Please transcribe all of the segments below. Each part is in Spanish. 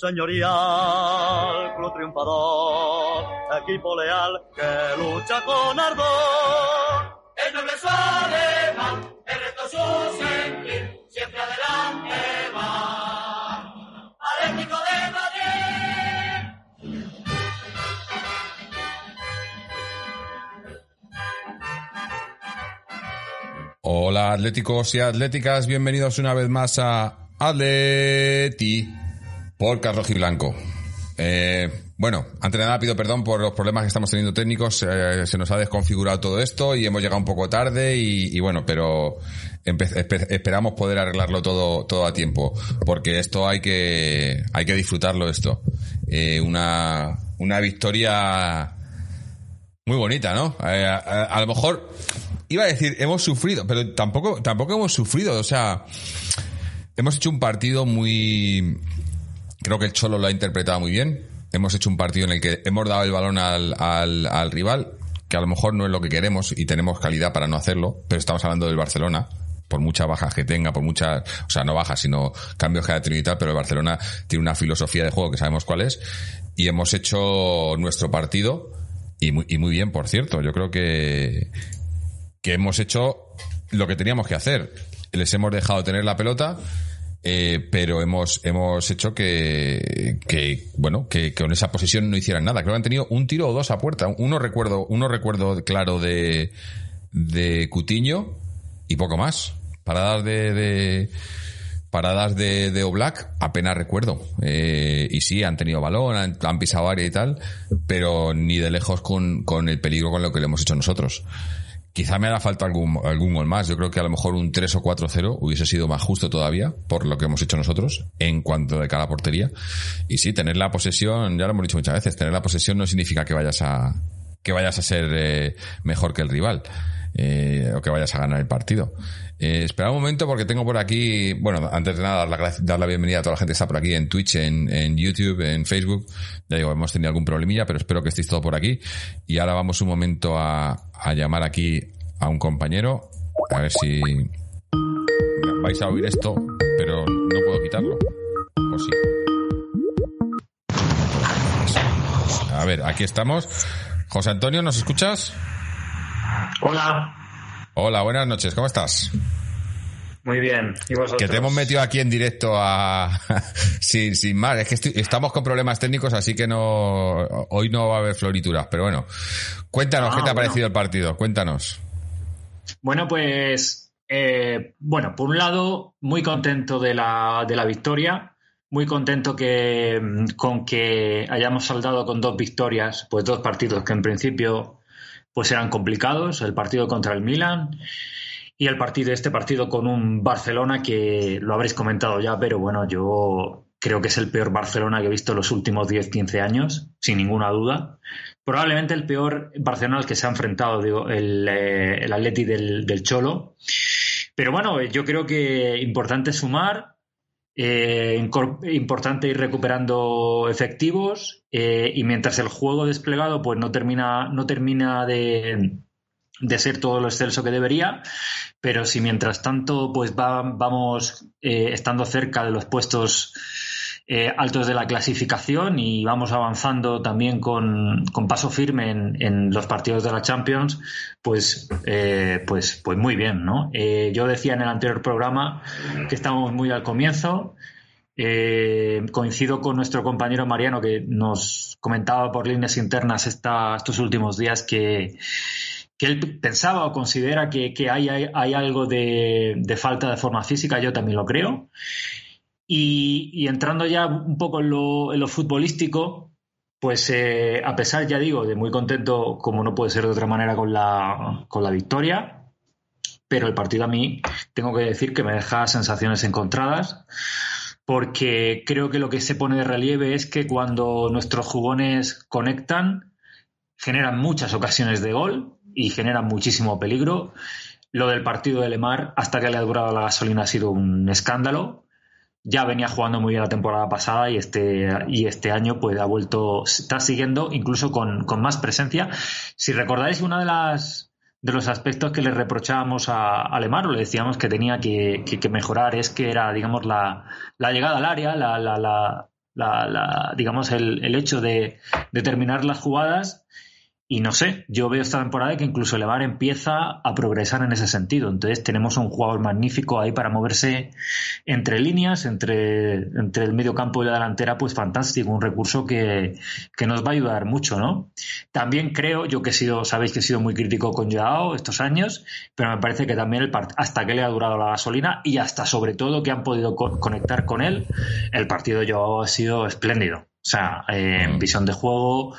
señorial, club triunfador, equipo leal que lucha con ardor. El noble su el reto su sentir, siempre adelante va. Atlético de Madrid. Hola atléticos y atléticas, bienvenidos una vez más a Atleti por Carlos Blanco. Eh, bueno, antes de nada pido perdón por los problemas que estamos teniendo técnicos, eh, se nos ha desconfigurado todo esto y hemos llegado un poco tarde y, bueno, pero esperamos poder arreglarlo todo, todo a tiempo, porque esto hay que, hay que disfrutarlo esto. Eh, una, una victoria muy bonita, ¿no? Eh, a, a- a lo mejor iba a decir hemos sufrido, pero tampoco tampoco hemos sufrido, o sea, hemos hecho un partido muy creo que el Cholo lo ha interpretado muy bien. Hemos hecho un partido en el que hemos dado el balón al, al, al rival, que a lo mejor no es lo que queremos y tenemos calidad para no hacerlo, pero estamos hablando del Barcelona, por muchas bajas que tenga, por muchas, o sea, no bajas, sino cambios que ha tenido y pero el Barcelona tiene una filosofía de juego que sabemos cuál es, y hemos hecho nuestro partido, y muy, y muy bien, por cierto. Yo creo que, que hemos hecho lo que teníamos que hacer. Les hemos dejado tener la pelota, eh, pero hemos, hemos hecho que, que bueno, que, que con esa posición no hicieran nada. Creo que han tenido un tiro o dos a puerta. Uno recuerdo, uno recuerdo claro de, de Cutiño y poco más. Paradas de, de paradas de, de Oblak apenas recuerdo. Eh, y sí, han tenido balón, han, han pisado área y tal, pero ni de lejos con, con el peligro con lo que le hemos hecho nosotros. Quizá me hará falta algún, algún gol más. Yo creo que a lo mejor un 3 o 4-0 hubiese sido más justo todavía por lo que hemos hecho nosotros en cuanto de cada portería. Y sí, tener la posesión, ya lo hemos dicho muchas veces, tener la posesión no significa que vayas a, que vayas a ser eh, mejor que el rival. eh, o que vayas a ganar el partido. Eh, espera un momento porque tengo por aquí, bueno, antes de nada, dar la, dar la bienvenida a toda la gente que está por aquí en Twitch, en, en YouTube, en Facebook. Ya digo, hemos tenido algún problemilla, pero espero que estéis todo por aquí. Y ahora vamos un momento a, a llamar aquí a un compañero, a ver si vais a oír esto, pero no puedo quitarlo. O sí. A ver, aquí estamos. José Antonio, ¿nos escuchas? Hola, Hola, buenas noches, ¿cómo estás? muy bien. ¿Y vosotros? Que te hemos metido aquí en directo a... sin, sin más, es que estoy- estamos con problemas técnicos, así que no hoy no va a haber florituras, pero bueno. Cuéntanos, Ah, ¿qué te ha parecido el partido? Cuéntanos. Bueno, pues, eh, bueno, por un lado, muy contento de la, de la victoria, muy contento que, con que hayamos saldado con dos victorias, pues dos partidos que en principio pues eran complicados, el partido contra el Milan y el partido, este partido con un Barcelona que lo habréis comentado ya, pero bueno, yo creo que es el peor Barcelona que he visto los últimos 10-15 años, sin ninguna duda. Probablemente el peor Barcelona al que se ha enfrentado, digo, el, eh, el Atleti del, del Cholo. Pero bueno, yo creo que importante sumar, eh, importante ir recuperando efectivos eh, y mientras el juego desplegado pues no termina, no termina de, de ser todo lo excelso que debería, pero si mientras tanto pues va- vamos eh, estando cerca de los puestos eh, altos de la clasificación y vamos avanzando también con, con paso firme en, en los partidos de la Champions, pues, eh, pues, pues muy bien, ¿no? Eh, yo decía en el anterior programa que estamos muy al comienzo. Eh, coincido con nuestro compañero Mariano que nos comentaba por líneas internas esta- estos últimos días que, que él pensaba o considera que, que hay, hay, hay algo de, de falta de forma física, yo también lo creo. Y, entrando ya un poco en lo, en lo futbolístico, pues eh, a pesar, ya digo, de muy contento, como no puede ser de otra manera, con la, con la victoria, pero el partido a mí tengo que decir que me deja sensaciones encontradas, porque creo que lo que se pone de relieve es que cuando nuestros jugones conectan, generan muchas ocasiones de gol y generan muchísimo peligro. Lo del partido de Lemar, hasta que le ha durado la gasolina, ha sido un escándalo ya venía jugando muy bien la temporada pasada y este, y este año pues ha vuelto, está siguiendo incluso con, con más presencia. Si recordáis, una de las de los aspectos que le reprochábamos a, a Lemar, o le decíamos que tenía que, que, que, mejorar, es que era, digamos, la, la llegada al área, la, la, la digamos, el, el hecho de, de, terminar las jugadas y no sé, yo veo esta temporada que incluso Levar empieza a progresar en ese sentido. Entonces tenemos un jugador magnífico ahí para moverse entre líneas, entre, entre el medio campo y la delantera, pues fantástico, un recurso que, que, nos va a ayudar mucho, ¿no? También creo, yo que he sido, sabéis que he sido muy crítico con Joao estos años, pero me parece que también el hasta que le ha durado la gasolina y hasta sobre todo que han podido co conectar con él, el partido de Joao ha sido espléndido. O sea, eh, en visión de juego,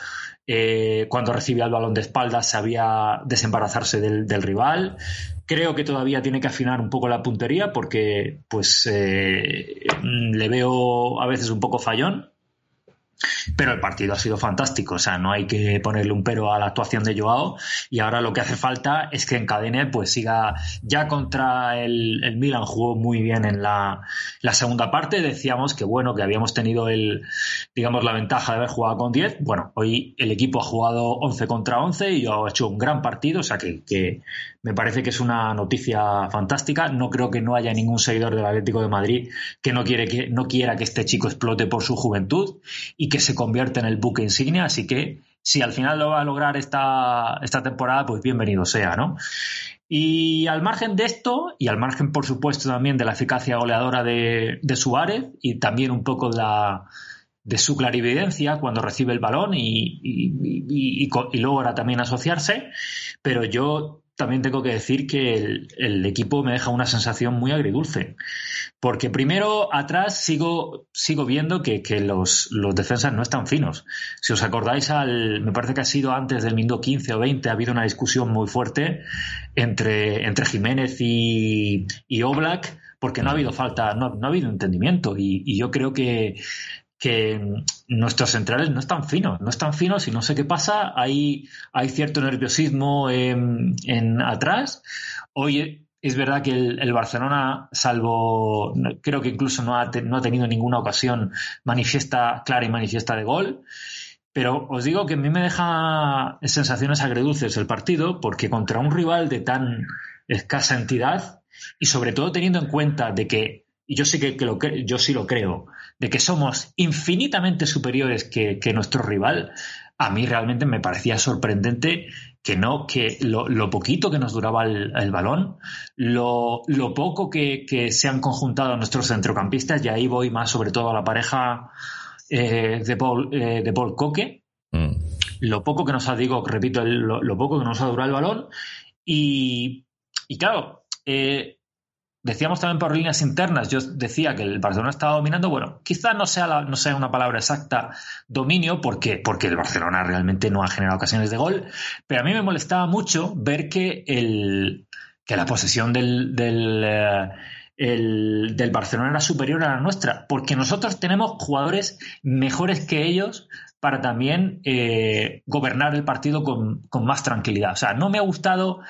eh, cuando recibía el balón de espaldas sabía desembarazarse del, rival. Creo que todavía tiene que afinar un poco la puntería porque pues eh, le veo a veces un poco fallón. Pero el partido ha sido fantástico, o sea, no hay que ponerle un pero a la actuación de Joao y ahora lo que hace falta es que encadene, pues siga ya contra el, el Milan, jugó muy bien en la, la, segunda parte, decíamos que bueno, que habíamos tenido el, digamos, la ventaja de haber jugado con 10, bueno, hoy el equipo ha jugado 11 contra 11 y ha hecho un gran partido, o sea que me parece que es una noticia fantástica. No creo que no haya ningún seguidor del Atlético de Madrid que no, quiere que no quiera que este chico explote por su juventud y que se convierta en el buque insignia. Así que si al final lo va a lograr esta, esta temporada, pues bienvenido sea, ¿no? Y al margen de esto, y al margen, por supuesto, también de la eficacia goleadora de, Suárez y también un poco de la, de su clarividencia cuando recibe el balón y, y, y, y, logra también asociarse, pero yo también tengo que decir que el, equipo me deja una sensación muy agridulce. Porque primero atrás sigo, sigo viendo que, los, los, defensas no están finos. Si os acordáis, al, me parece que ha sido antes del minuto 15 o 20, ha habido una discusión muy fuerte entre, entre Jiménez y, y Oblak, porque no ha habido falta, no, no ha habido entendimiento. Y yo creo que que nuestros centrales no están finos, no están finos y no sé qué pasa, hay, hay cierto nerviosismo en, atrás. Hoy es verdad que el, el, Barcelona, salvo, creo que incluso no ha, no ha tenido ninguna ocasión manifiesta, clara y manifiesta de gol. Pero os digo que a mí me deja sensaciones agredulces el partido, porque contra un rival de tan escasa entidad, y sobre todo teniendo en cuenta de que, y yo sí que, que yo sí lo creo, de que somos infinitamente superiores que, que nuestro rival, a mí realmente me parecía sorprendente que no, que lo, lo poquito que nos duraba el, el balón, lo, lo poco que, que, se han conjuntado nuestros centrocampistas, y ahí voy más sobre todo a la pareja eh, de, Paul, eh, de Paul Coque, mm. lo poco que nos ha, digo, repito, el, lo, lo, poco que nos ha durado el balón, y, y claro, eh, Decíamos también por líneas internas, yo decía que el Barcelona estaba dominando, bueno, quizás no sea, no sea una palabra exacta dominio, porque, porque el Barcelona realmente no ha generado ocasiones de gol, pero a mí me molestaba mucho ver que, el, que la posesión del, del, eh, el, del Barcelona era superior a la nuestra, porque nosotros tenemos jugadores mejores que ellos para también eh, gobernar el partido con, con más tranquilidad. O sea, no me ha gustado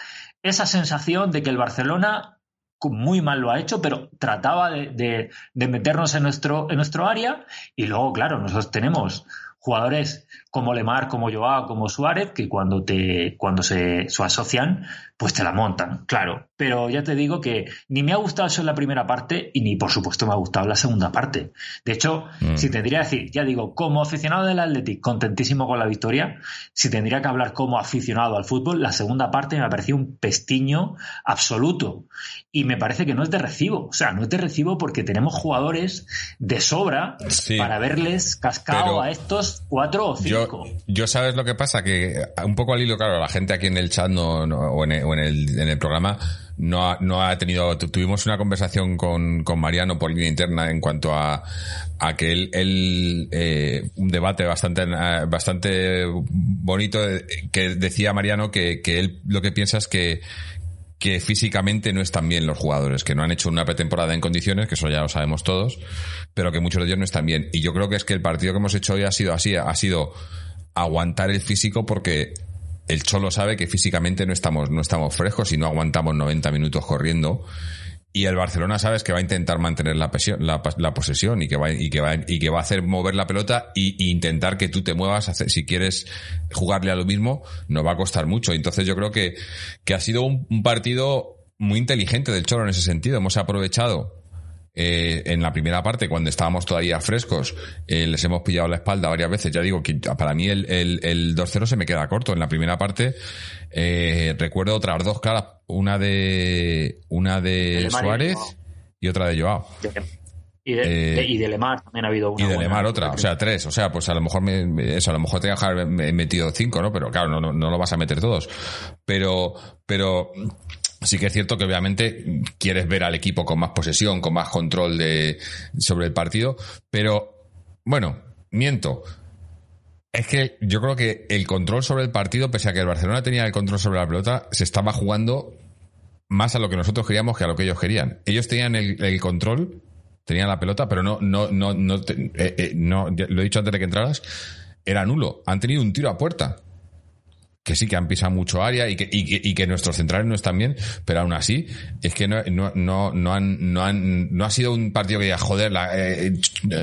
esa sensación de que el Barcelona muy mal lo ha hecho, pero trataba de, de, meternos en nuestro, en nuestro área. Y luego, claro, nosotros tenemos jugadores como Lemar, como Joao, como Suárez, que cuando te cuando se, se, asocian, pues te la montan, claro. Pero ya te digo que ni me ha gustado eso en la primera parte y ni por supuesto me ha gustado la segunda parte. De hecho, mm. si tendría que decir, ya digo, como aficionado del Athletic, contentísimo con la victoria, si tendría que hablar como aficionado al fútbol, la segunda parte me ha parecido un pestiño absoluto. Y me parece que no es de recibo. O sea, no es de recibo porque tenemos jugadores de sobra sí, para verles cascado a estos cuatro o cinco. Yo, yo, sabes lo que pasa, que un poco al hilo, claro, la gente aquí en el chat no, no o, en el, o en, el, en el programa no ha, no ha tenido, tuvimos una conversación con, con Mariano por línea interna en cuanto a, a que él, él eh, un debate bastante, bastante bonito que decía Mariano que, que él lo que piensa es que, que físicamente no están bien los jugadores, que no han hecho una pretemporada en condiciones, que eso ya lo sabemos todos, pero que muchos de ellos no están bien. Y yo creo que es que el partido que hemos hecho hoy ha sido así, ha sido aguantar el físico porque el Cholo sabe que físicamente no estamos, no estamos frescos y no aguantamos 90 minutos corriendo. Y el Barcelona sabes que va a intentar mantener la, la, posesión y que va y que va y que va a hacer mover la pelota y, intentar que tú te muevas si quieres jugarle a lo mismo no va a costar mucho. Entonces yo creo que, que ha sido un, partido muy inteligente del Cholo en ese sentido. Hemos aprovechado eh, en la primera parte, cuando estábamos todavía frescos, eh, les hemos pillado la espalda varias veces. Ya digo que para mí el, el, el 2-0 se me queda corto. En la primera parte eh, recuerdo otras dos claras, una de una de, Suárez y, otra de Joao. Y de, eh, y de, Lemar también ha habido una. Y de Lemar otra, o sea, tres. O sea, pues a lo mejor me, eso, a lo mejor te que haber metido cinco, ¿no? Pero claro, no, no, no, lo vas a meter todos. Pero, pero sí que es cierto que obviamente quieres ver al equipo con más posesión, con más control de, sobre el partido. Pero, bueno, miento. Es que yo creo que el control sobre el partido, pese a que el Barcelona tenía el control sobre la pelota, se estaba jugando más a lo que nosotros queríamos que a lo que ellos querían. Ellos tenían el, control, tenían la pelota, pero no, no, no, no, eh, eh, no, lo he dicho antes de que entraras, era nulo. Han tenido un tiro a puerta que sí que han pisado mucho área y que, y que, nuestros centrales no están bien, pero aún así es que no, no, no, no, han, no, han, no ha sido un partido que diga, joder, la, eh,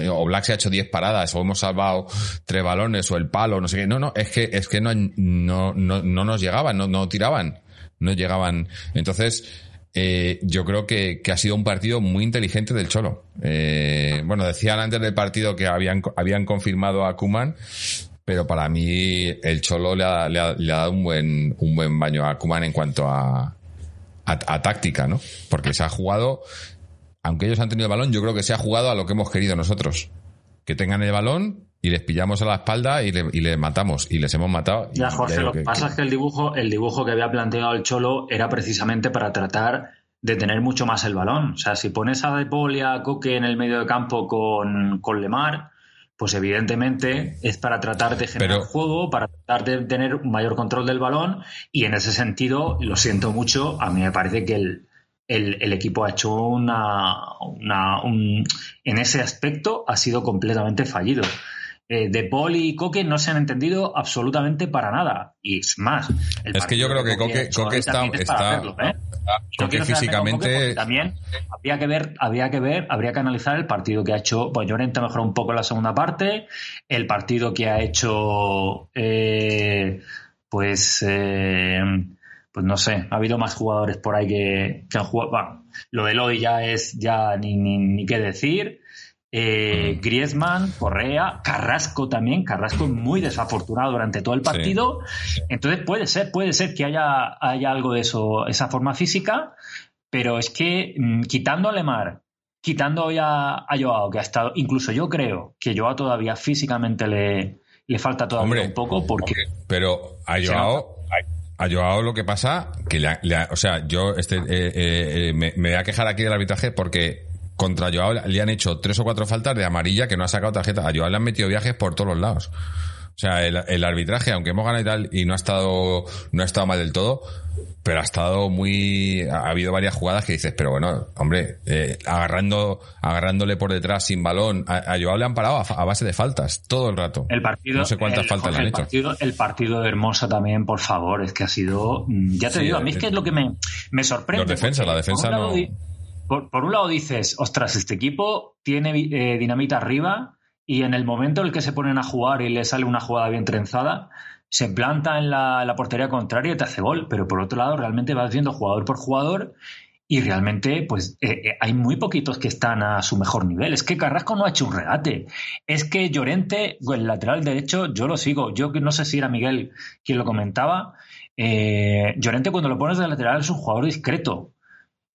o Black se ha hecho 10 paradas, o hemos salvado tres balones, o el palo, no sé qué. No, no, es que, es que no, no, no, no nos llegaban, no, no tiraban, no llegaban. Entonces, eh, yo creo que, que, ha sido un partido muy inteligente del Cholo. Eh, bueno, decían antes del partido que habían, habían confirmado a Kuman pero para mí el Cholo le ha, le ha, dado un buen, un buen baño a Kuman en cuanto a, a, táctica, ¿no? Porque se ha jugado, aunque ellos han tenido el balón, yo creo que se ha jugado a lo que hemos querido nosotros. Que tengan el balón y les pillamos a la espalda y le, y le matamos. Y les hemos matado. Ya, Jorge, lo que, pasa es que el dibujo, el dibujo que había planteado el Cholo era precisamente para tratar de tener mucho más el balón. O sea, si pones a De y a Coque en el medio de campo con, con Lemar, pues evidentemente es para tratar de generar juego, para tratar de tener un mayor control del balón y en ese sentido, lo siento mucho, a mí me parece que el, el, equipo ha hecho una, una un, en ese aspecto ha sido completamente fallido. Eh, de Paul y Coque no se han entendido absolutamente para nada. Y es más. es que yo creo que Coque, Coque está, está, ¿eh? Coque físicamente. también habría que ver, habría que ver, habría que analizar el partido que ha hecho. Pues Llorente mejoró un poco en la segunda parte. El partido que ha hecho. Eh, pues. pues no sé, ha habido más jugadores por ahí que, han jugado. lo de Lodi ya es ya ni, ni, ni qué decir eh, Griezmann, Correa, Carrasco también. Carrasco muy desafortunado durante todo el partido. Entonces puede ser, puede ser que haya, haya algo de eso, esa forma física, pero es que mm, quitando a Lemar, quitando ya a Joao, que ha estado, incluso yo creo que Joao todavía físicamente le, le falta todavía un poco porque... pero a Joao... A Joao lo que pasa, que o sea, yo este, eh, eh, me, me voy a quejar aquí del arbitraje porque contra Joao le han hecho tres o cuatro faltas de amarilla que no ha sacado tarjeta. A Joao le han metido viajes por todos los lados. O sea, el, arbitraje, aunque hemos ganado y tal, y no ha estado, no ha estado mal del todo, pero ha estado muy, ha habido varias jugadas que dices, pero bueno, hombre, eh, agarrando, agarrándole por detrás sin balón, a, Joao le han parado a, base de faltas, todo el rato. El partido, no sé cuántas faltas le han el hecho. Partido, el partido de Hermosa también, por favor, es que ha sido, mm, ya te digo, a mí es que es lo que me, me sorprende. Los defensas, la defensa no por, un lado dices, ostras, este equipo tiene eh, dinamita arriba y en el momento en el que se ponen a jugar y le sale una jugada bien trenzada, se planta en la, portería contraria y te hace gol. Pero por otro lado, realmente vas viendo jugador por jugador y realmente, pues eh, eh, hay muy poquitos que están a su mejor nivel. Es que Carrasco no ha hecho un regate. Es que Llorente, el lateral derecho, yo lo sigo. Yo no sé si era Miguel quien lo comentaba. Llorente, cuando lo pones de lateral, es un jugador discreto.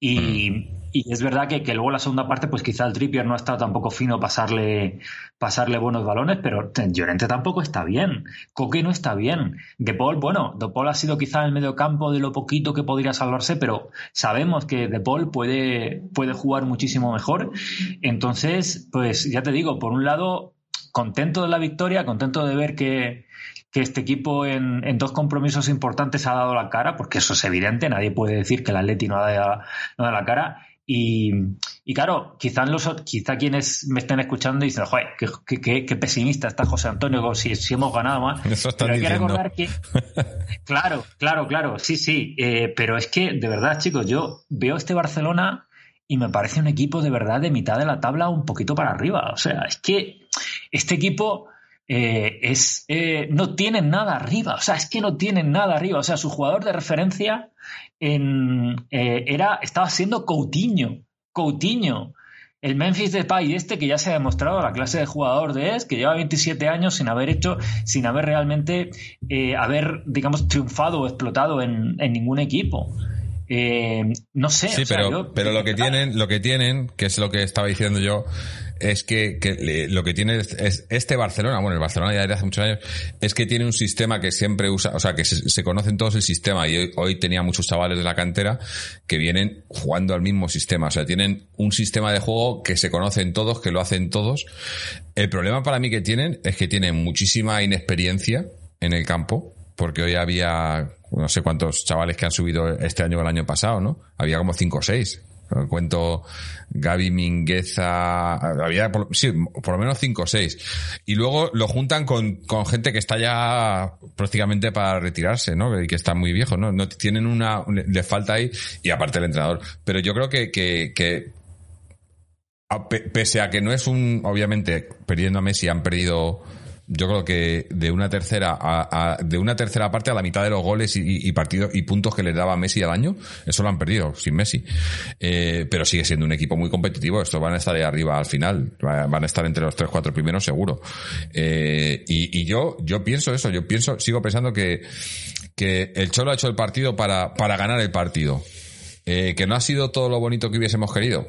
Y. Y es verdad que, que, luego la segunda parte, pues quizá el Trippier no ha estado tampoco fino pasarle, pasarle buenos balones, pero Llorente tampoco está bien. Coque no está bien. De Paul, bueno, De Paul ha sido quizá en el medio campo de lo poquito que podría salvarse, pero sabemos que De Paul puede, puede jugar muchísimo mejor. Entonces, pues ya te digo, por un lado, contento de la victoria, contento de ver que, que este equipo en, en, dos compromisos importantes ha dado la cara, porque eso es evidente, nadie puede decir que el Atleti no ha dado, no ha dado la cara, y, claro, quizás los, quizá quienes me estén escuchando dicen, joder, qué, pesimista está José Antonio, si, si hemos ganado más. Eso pero hay que recordar que. claro, claro, claro, sí, sí. Eh, pero es que, de verdad, chicos, yo veo este Barcelona y me parece un equipo de verdad de mitad de la tabla un poquito para arriba. O sea, es que este equipo eh, es, eh, no tienen nada arriba. O sea, es que no tienen nada arriba. O sea, su jugador de referencia en, eh, era, estaba siendo Coutinho. Coutinho. El Memphis Depay este que ya se ha demostrado la clase de jugador de es, que lleva 27 años sin haber hecho, sin haber realmente, haber, digamos, triunfado o explotado en, en ningún equipo. no sé. Sí, pero, pero lo que tienen, lo que tienen, que es lo que estaba diciendo yo, es que, lo que tiene es, este Barcelona, bueno, el Barcelona ya desde hace muchos años, es que tiene un sistema que siempre usa, o sea, que se, conocen todos el sistema y hoy, tenía muchos chavales de la cantera que vienen jugando al mismo sistema, o sea, tienen un sistema de juego que se conocen todos, que lo hacen todos. El problema para mí que tienen es que tienen muchísima inexperiencia en el campo, porque hoy había no sé cuántos chavales que han subido este año o el año pasado, ¿no? Había como cinco o seis Cuento Gaby Mingueza, había por, sí, por lo menos cinco o seis. Y luego lo juntan con, con gente que está ya prácticamente para retirarse, ¿no? Y que está muy viejo, ¿no? no tienen una, le falta ahí, y aparte el entrenador. Pero yo creo que, que, que pese a que no es un, obviamente, perdiendo a Messi han perdido yo creo que de una tercera a, de una tercera parte a la mitad de los goles y, partidos y puntos que les daba Messi al año, eso lo han perdido sin Messi. Eh, pero sigue siendo un equipo muy competitivo. Estos van a estar de arriba al final, van a estar entre los tres cuatro primeros seguro. Eh, y, yo yo pienso eso, yo pienso sigo pensando que que el Cholo ha hecho el partido para para ganar el partido. Eh, que no ha sido todo lo bonito que hubiésemos querido,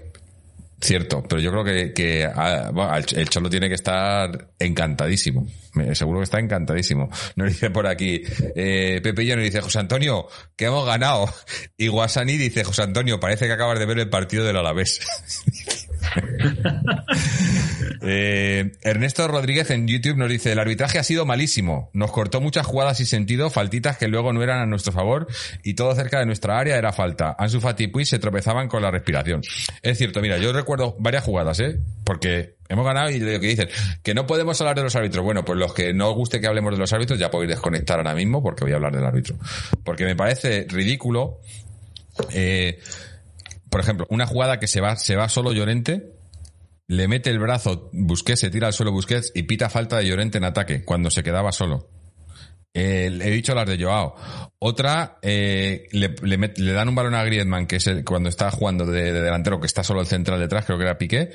Cierto, pero yo creo que, que ah, el Cholo tiene que estar encantadísimo. Seguro que está encantadísimo. Nos dice por aquí, eh, Pepe nos dice, José Antonio, que hemos ganado. Y Guasani dice, José Antonio, parece que acabas de ver el partido del Alavés. Eh, Ernesto Rodríguez en YouTube nos dice, el arbitraje ha sido malísimo. Nos cortó muchas jugadas y sentido, faltitas que luego no eran a nuestro favor y todo cerca de nuestra área era falta. Ansu Fati y se tropezaban con la respiración. Es cierto, mira, yo recuerdo varias jugadas, ¿eh? Porque hemos ganado y lo que dicen, que no podemos hablar de los árbitros. Bueno, pues los que no os guste que hablemos de los árbitros ya podéis desconectar ahora mismo porque voy a hablar del árbitro. Porque me parece ridículo, eh, por ejemplo, una jugada que se va, se va solo Llorente, le mete el brazo, Busquets, se tira al suelo Busquets y pita falta de Llorente en ataque, cuando se quedaba solo. he dicho las de Joao. Otra, eh, le, dan un balón a Griezmann, que es cuando está jugando de, delantero, que está solo el central detrás, creo que era Piqué.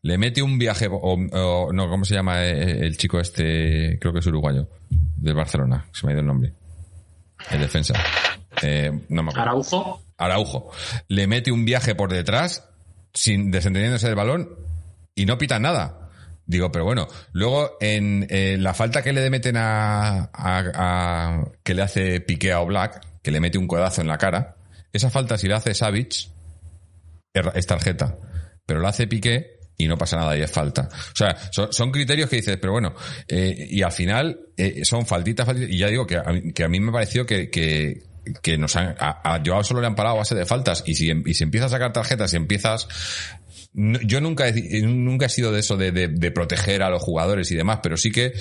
Le mete un viaje, o, no, ¿cómo se llama eh, el chico este? Creo que es uruguayo, del Barcelona, se me ha ido el nombre. El defensa. Eh, no me acuerdo. Araujo. Araujo. Le mete un viaje por detrás, sin desentendiéndose del balón, y no pitan nada. Digo, pero bueno, luego en la falta que le meten a, a, que le hace Piqué a Black, que le mete un codazo en la cara, esa falta si la hace Savage es tarjeta, pero la hace Piqué y no pasa nada y es falta. O sea, son, criterios que dices, pero bueno, eh, y al final eh, son faltitas, faltitas, y ya digo que a, que a mí me pareció que, que, que nos han, a, a Joao solo le han parado a base de faltas y si, y si empiezas a sacar tarjetas y empiezas yo nunca he, nunca he sido de eso de, de, proteger a los jugadores y demás, pero sí que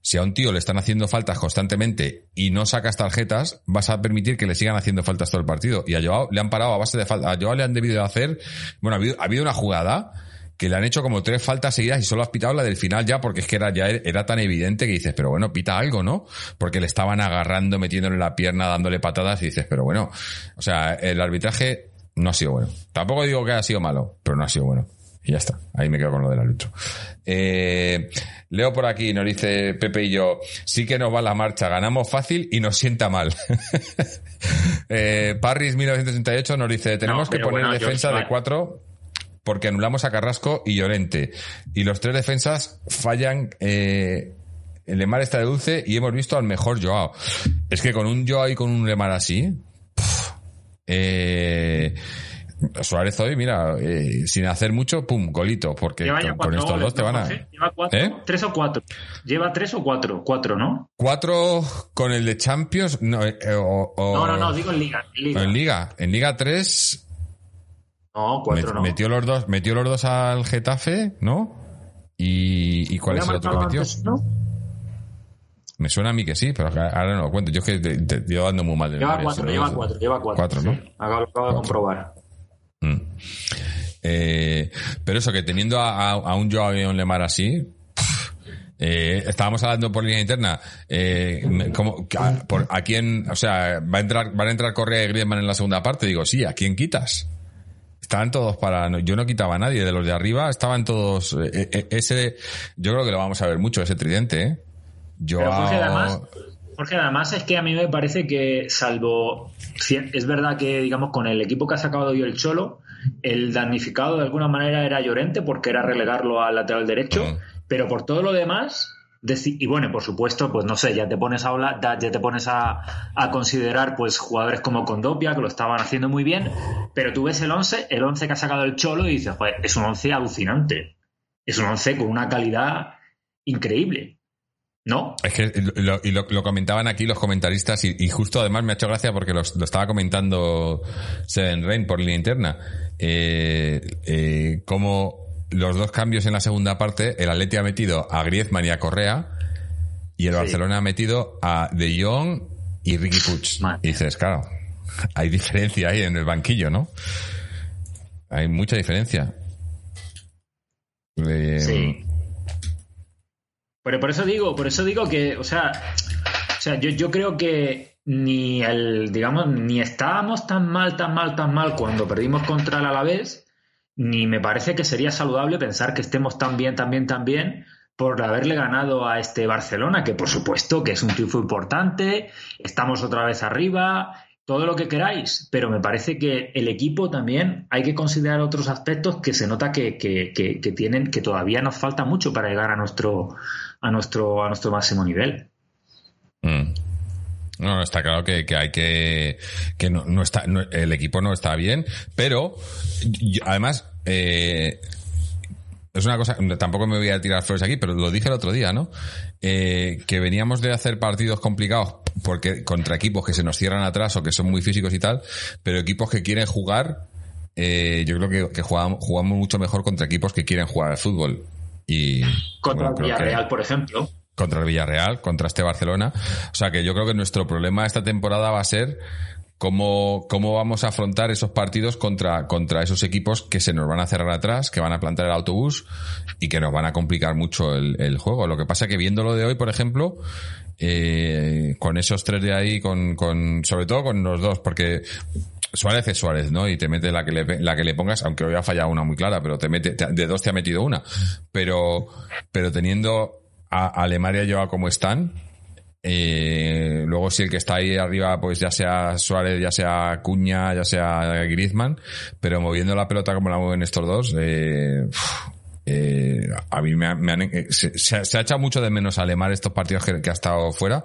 si a un tío le están haciendo faltas constantemente y no sacas tarjetas, vas a permitir que le sigan haciendo faltas todo el partido. Y a Joao le han parado a base de faltas. A Joao le han debido hacer, bueno, ha habido, ha habido una jugada que le han hecho como tres faltas seguidas y solo has pitado la del final ya porque es que era ya era tan evidente que dices, pero bueno, pita algo, ¿no? Porque le estaban agarrando, metiéndole la pierna, dándole patadas y dices, pero bueno, o sea, el arbitraje no ha sido bueno. Tampoco digo que ha sido malo, pero no ha sido bueno. Y ya está. Ahí me quedo con lo del árbitro. Eh, leo por aquí, nos dice Pepe y yo, sí que nos va la marcha, ganamos fácil y nos sienta mal. eh, Parris 1968 nos dice, tenemos que poner defensa de cuatro porque anulamos a Carrasco y Llorente. Y los tres defensas fallan, eh, el Lemar está de dulce y hemos visto al mejor Joao. Es que con un Joao y con un Lemar así, eh, Suárez hoy, mira, eh, sin hacer mucho, pum, golito, porque con, estos dos te van a... Lleva cuatro, ¿Eh? tres o cuatro. Lleva tres o cuatro, cuatro, ¿no? Cuatro con el de Champions, no, eh, no, no, no, digo en Liga. En Liga, en Liga, en Liga tres... No, cuatro no. Metió los dos, metió los dos al Getafe, ¿no? Y, ¿y cuál es el otro que metió? ¿no? Me suena a mí que sí, pero ahora no lo cuento. Yo es que te, te, llevo dando muy mal de Lleva cuatro, lleva cuatro, lleva cuatro. Cuatro, ¿no? Acabo, de comprobar. Mm. Eh, pero eso, que teniendo a, a- a un Joao Lemar así, eh, estábamos hablando por línea interna, eh, ¿cómo- a, por, ¿a quién, o sea, va a entrar, van a entrar Correa y Griezmann en la segunda parte? Digo, sí, ¿a quién quitas? Estaban todos para, yo no quitaba a nadie, de los de arriba estaban todos, eh, eh, ese, yo creo que lo vamos a ver mucho, ese tridente, ¿eh? Pero Jorge, además, Jorge, además es que a mí me parece que, salvo. Es verdad que, digamos, con el equipo que ha sacado hoy el Cholo, el damnificado de alguna manera era Llorente porque era relegarlo al lateral derecho, Ujú. pero por todo lo demás. Y bueno, por supuesto, pues no sé, ya te pones a hablar, ya te pones a, a considerar pues jugadores como Condopia, que lo estaban haciendo muy bien, pero tú ves el 11, el 11 que ha sacado el Cholo y dices, joder, es un 11 alucinante. Es un 11 con una calidad increíble. ¿No? Es que lo, y lo, comentaban aquí los comentaristas y, justo además me ha hecho gracia porque lo estaba comentando Seven Rain por línea interna. Eh, eh, los dos cambios en la segunda parte, el Atleti ha metido a Griezmann y a Correa y el Sí. Barcelona ha metido a De Jong y Ricky Puig. Y dices, claro, hay diferencia ahí en el banquillo, ¿no? Hay mucha diferencia. Eh, Sí. Pero por eso digo, por eso digo que, o sea, o sea, yo, yo creo que ni el, digamos, ni estábamos tan mal, tan mal, tan mal cuando perdimos contra el Alavés, ni me parece que sería saludable pensar que estemos tan bien, tan bien, tan bien por haberle ganado a este Barcelona, que por supuesto que es un triunfo importante, estamos otra vez arriba, todo lo que queráis, pero me parece que el equipo también hay que considerar otros aspectos que se nota que, que- que- tienen, que todavía nos falta mucho para llegar a nuestro, a nuestro, a nuestro máximo nivel. Mm. No, está claro que, que hay que que no, no está no- el equipo no está bien, pero además eh, es una cosa tampoco me voy a tirar flores aquí, pero lo dije el otro día, ¿no? Eh, que veníamos de hacer partidos complicados porque contra equipos que se nos cierran atrás o que son muy físicos y tal, pero equipos que quieren jugar eh, yo creo que, que jugamos, jugamos mucho mejor contra equipos que quieren jugar al fútbol. Y Contra bueno, el que- Villarreal, por ejemplo. Contra el Villarreal, contra este Barcelona. O sea que yo creo que nuestro problema esta temporada va a ser cómo, cómo vamos a afrontar esos partidos contra, contra esos equipos que se nos van a cerrar atrás, que van a plantar el autobús y que nos van a complicar mucho el, el juego. Lo que pasa que viéndolo de hoy, por ejemplo, eh, con esos tres de ahí, con, con, sobre todo con los dos, porque Suárez es Suárez, ¿no? Y te mete la que le, la que le pongas, aunque hoy ha fallado una muy clara, pero te mete, te- de dos te ha metido una. Pero, pero teniendo a Alemania y Joao como están, eh, luego si el que está ahí arriba, pues ya sea Suárez, ya sea Cuña, ya sea Griezmann, pero moviendo la pelota como la mueven estos dos, eh, eh, a mí me, ha- me han, eh, se, se ha- se ha echado mucho de menos a Alemar estos partidos que, que ha estado fuera.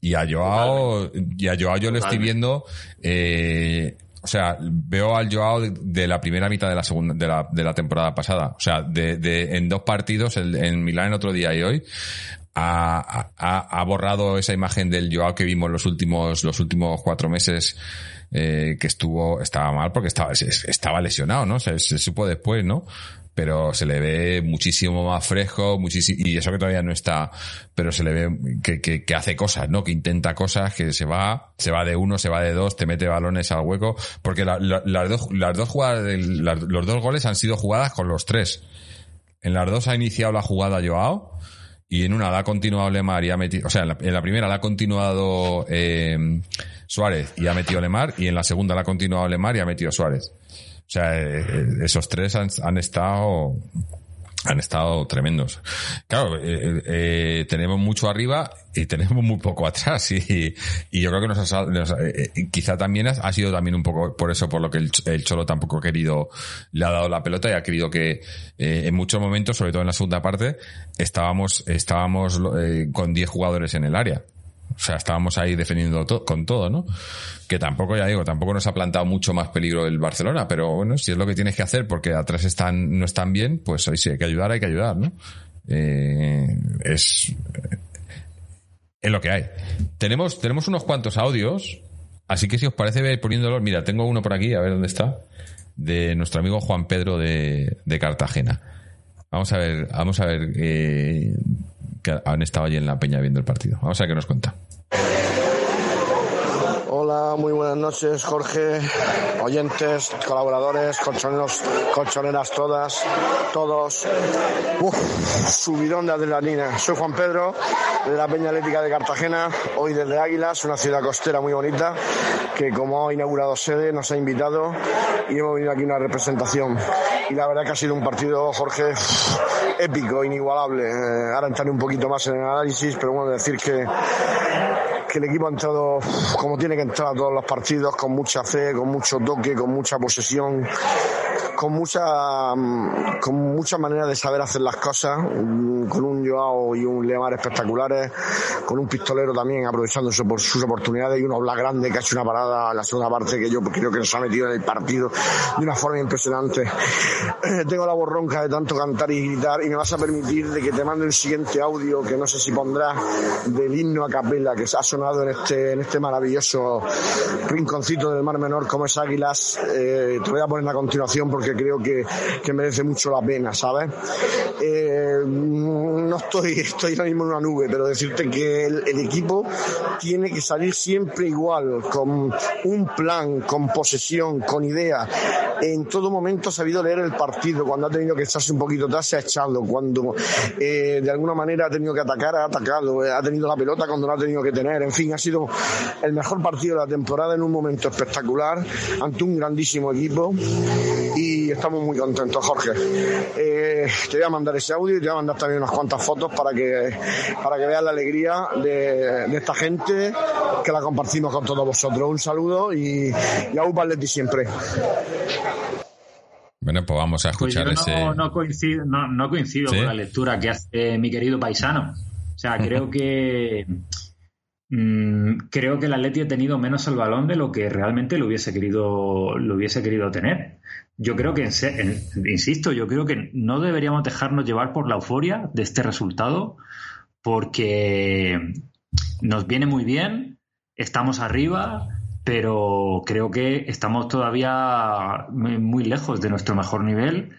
Y a Joao, y a Joao yo le estoy viendo, eh, o sea, veo al Joao de, la primera mitad de la segunda, de la, de la temporada pasada. O sea, de, de, en dos partidos, en Milán el otro día y hoy, ha, ha- ha borrado esa imagen del Joao que vimos los últimos, los últimos cuatro meses, eh, que estuvo, estaba mal porque estaba, estaba lesionado, ¿no? Se, se supo después, ¿no? Pero se le ve muchísimo más fresco, muchísimo, y eso que todavía no está, pero se le ve que, que, que hace cosas, ¿no? Que intenta cosas, que se va, se va de uno, se va de dos, te mete balones al hueco, porque la- la- las dos, las dos jugadas, del- los dos goles han sido jugadas con los tres. En las dos ha iniciado la jugada Joao, y en una la ha continuado Lemar y ha metido, o sea, en la, en la primera la ha continuado eh, Suárez y ha metido Lemar, y en la segunda la ha continuado Lemar y ha metido Suárez. O sea, eh, eh, esos tres han, han estado han estado tremendos. Claro, eh, eh, tenemos mucho arriba y tenemos muy poco atrás y, yo creo que nos ha, nos quizá también ha, sido también un poco por eso por lo que el, el Cholo tampoco ha querido le ha dado la pelota y ha querido que en muchos momentos, sobre todo en la segunda parte, estábamos estábamos con 10 jugadores en el área. O sea, estábamos ahí defendiendo con todo, ¿no? Que tampoco, ya digo, tampoco nos ha plantado mucho más peligro el Barcelona, pero bueno, si es lo que tienes que hacer porque atrás están, no están bien, pues ahí sí hay que ayudar, hay que ayudar, ¿no? Eh, es, es lo que hay. Tenemos, tenemos unos cuantos audios, así que si os parece, voy a ir poniéndolos. Mira, tengo uno por aquí, a ver dónde está, de nuestro amigo Juan Pedro de, de Cartagena. Vamos a ver, vamos a ver, eh, que han estado allí en la peña viendo el partido. Vamos a ver qué nos cuenta. Hola, muy buenas noches, Jorge, oyentes, colaboradores, colchoneros, colchoneras todas, todos. Uf, subidón de adrenalina. Soy Juan Pedro, de la Peña Atlética de Cartagena, hoy desde Águilas, una ciudad costera muy bonita, que como ha inaugurado sede nos ha invitado y hemos venido aquí una representación. Y la verdad que ha sido un partido, Jorge, épico, inigualable. Eh, ahora entraré un poquito más en el análisis, pero bueno, decir que que el equipo ha entrado como tiene que entrar a todos los partidos, con mucha fe, con mucho toque, con mucha posesión, con mucha mm, con mucha manera de saber hacer las cosas, mm, con un Joao y un Lemar espectaculares, con un pistolero también aprovechándose por sus oportunidades y un Oblak grande que ha hecho una parada en la segunda parte que yo creo que nos ha metido en el partido de una forma impresionante. Eh, tengo la borronca de tanto cantar y gritar y me vas a permitir de que te mande un siguiente audio que no sé si pondrás del himno a capela que ha sonado en este, en este maravilloso rinconcito del Mar Menor como es Águilas. Eh, te voy a poner a continuación porque creo que, que merece mucho la pena, ¿sabes? Eh, no estoy, estoy ahora mismo en una nube, pero decirte que el, el equipo tiene que salir siempre igual, con un plan, con posesión, con idea. En todo momento ha sabido leer el partido. Cuando ha tenido que echarse un poquito atrás, se ha echado. Cuando eh, de alguna manera ha tenido que atacar, ha atacado. Ha tenido la pelota cuando no ha tenido que tener. En fin, ha sido el mejor partido de la temporada en un momento espectacular, ante un grandísimo equipo. Y estamos muy contentos, Jorge. Eh, te voy a mandar ese audio y te voy a mandar también unas cuantas fotos para que, para que veas la alegría de, de esta gente que la compartimos con todos vosotros. Un saludo y, y a Upa Atleti siempre. Bueno, pues vamos a Pues yo escuchar ese. no, no coincido, no, no coincido ¿Sí? con la lectura que hace mi querido paisano. O sea, creo que mm, creo que el Atleti ha tenido menos el balón de lo que realmente lo hubiese querido lo hubiese querido tener. Yo creo que, insisto, yo creo que no deberíamos dejarnos llevar por la euforia de este resultado, porque nos viene muy bien, estamos arriba, pero creo que estamos todavía muy, lejos de nuestro mejor nivel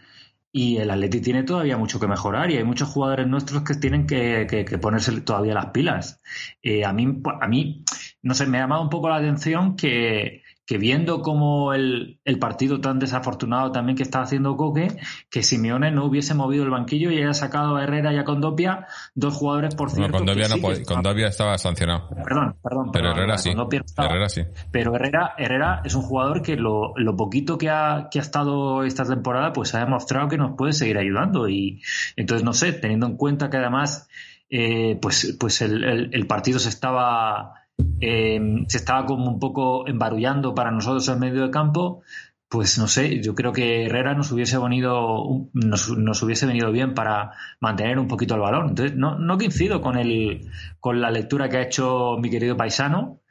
y el Atleti tiene todavía mucho que mejorar y hay muchos jugadores nuestros que tienen que ponerse todavía las pilas. Eh, a, mí, a mí, no sé, me ha llamado un poco la atención que, que viendo como el, el partido tan desafortunado también que está haciendo Coque, que Simeone no hubiese movido el banquillo y haya sacado a Herrera y a Condopia, dos jugadores, por No, cierto. con Dobia que no sí que pod- con Dobia estaba sancionado. Perdón, perdón. Pero perdón, Herrera sí. Condopia no estaba. Herrera sí. Pero Herrera, Herrera es un jugador que lo, lo poquito que ha, que ha estado esta temporada, pues ha demostrado que nos puede seguir ayudando. Y entonces, no sé, teniendo en cuenta que además, eh, pues, pues el, el- el partido se estaba, eh, se estaba como un poco embarullando para nosotros en medio de campo, pues no sé, yo creo que Herrera nos hubiese venido, nos, nos hubiese venido bien para mantener un poquito el balón. Entonces, no, no coincido con el, con la lectura que ha hecho mi querido paisano,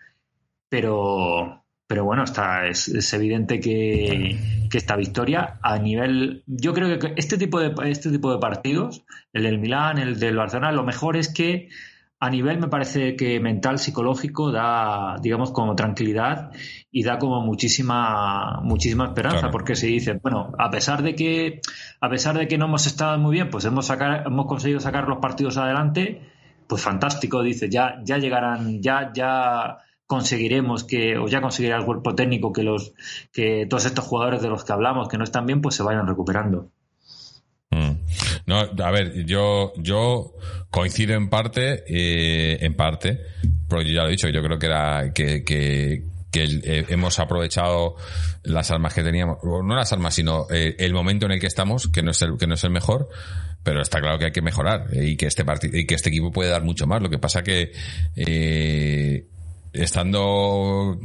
pero, pero bueno, está, es, es evidente que, que esta victoria a nivel. Yo creo que este tipo de este tipo de partidos, el del Milán, el del Barcelona, lo mejor es que a nivel me parece que mental, psicológico, da, digamos, como tranquilidad y da como muchísima, muchísima esperanza, Claro. porque se dice, bueno, a pesar de que, a pesar de que no hemos estado muy bien, pues hemos sacar, hemos conseguido sacar los partidos adelante, pues fantástico, dice, ya, ya llegarán, ya, ya conseguiremos que, o ya conseguirá el cuerpo técnico que los, que todos estos jugadores de los que hablamos que no están bien, pues se vayan recuperando. No, a ver, yo, yo coincido en parte, eh, en parte, porque yo ya lo he dicho, yo creo que era, que, que, que eh, hemos aprovechado las armas que teníamos, no las armas, sino eh, el momento en el que estamos, que no es el, que no es el mejor, pero está claro que hay que mejorar eh, y que este partido, y que este equipo puede dar mucho más. Lo que pasa que, eh, estando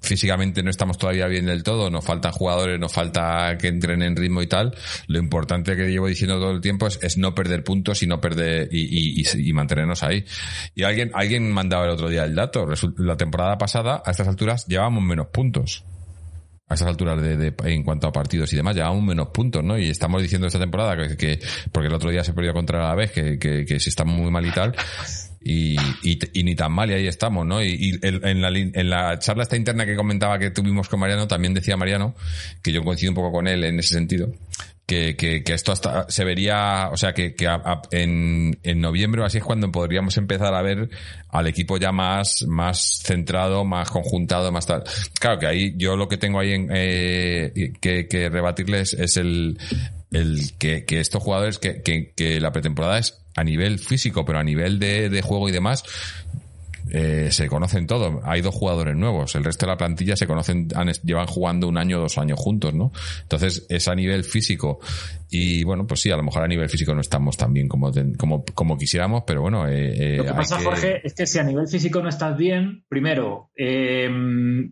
físicamente no estamos todavía bien del todo, nos faltan jugadores, nos falta que entren en ritmo y tal. Lo importante que llevo diciendo todo el tiempo es, es no perder puntos y no perder y, y- y- mantenernos ahí. Y alguien, alguien mandaba el otro día el dato. La temporada pasada, a estas alturas, llevábamos menos puntos. A estas alturas de, de- en cuanto a partidos y demás, llevábamos menos puntos, ¿no? Y estamos diciendo esta temporada que, que- porque el otro día se perdió contra la vez, que, que, que si estamos muy mal y tal, y, y, y ni tan mal y ahí estamos, ¿no? Y, y en, la, en la charla esta interna que comentaba que tuvimos con Mariano, también decía Mariano, que yo coincido un poco con él en ese sentido, que, que, que esto hasta se vería, o sea, que, en, en noviembre así es cuando podríamos empezar a ver al equipo ya más, más centrado, más conjuntado, más tal. Claro que ahí yo lo que tengo ahí en, eh, que, que rebatirles es el, el que, que estos jugadores que, que, que la pretemporada es a nivel físico, pero a nivel de, de juego y demás, eh, se conocen todos. Hay dos jugadores nuevos. El resto de la plantilla se conocen, han, llevan jugando un año o dos años juntos, ¿no? Entonces, es a nivel físico. Y bueno, pues sí, a lo mejor a nivel físico no estamos tan bien como, como, como quisiéramos, pero bueno, eh, eh, Lo que pasa, que- Jorge, es que si a nivel físico no estás bien, primero, eh,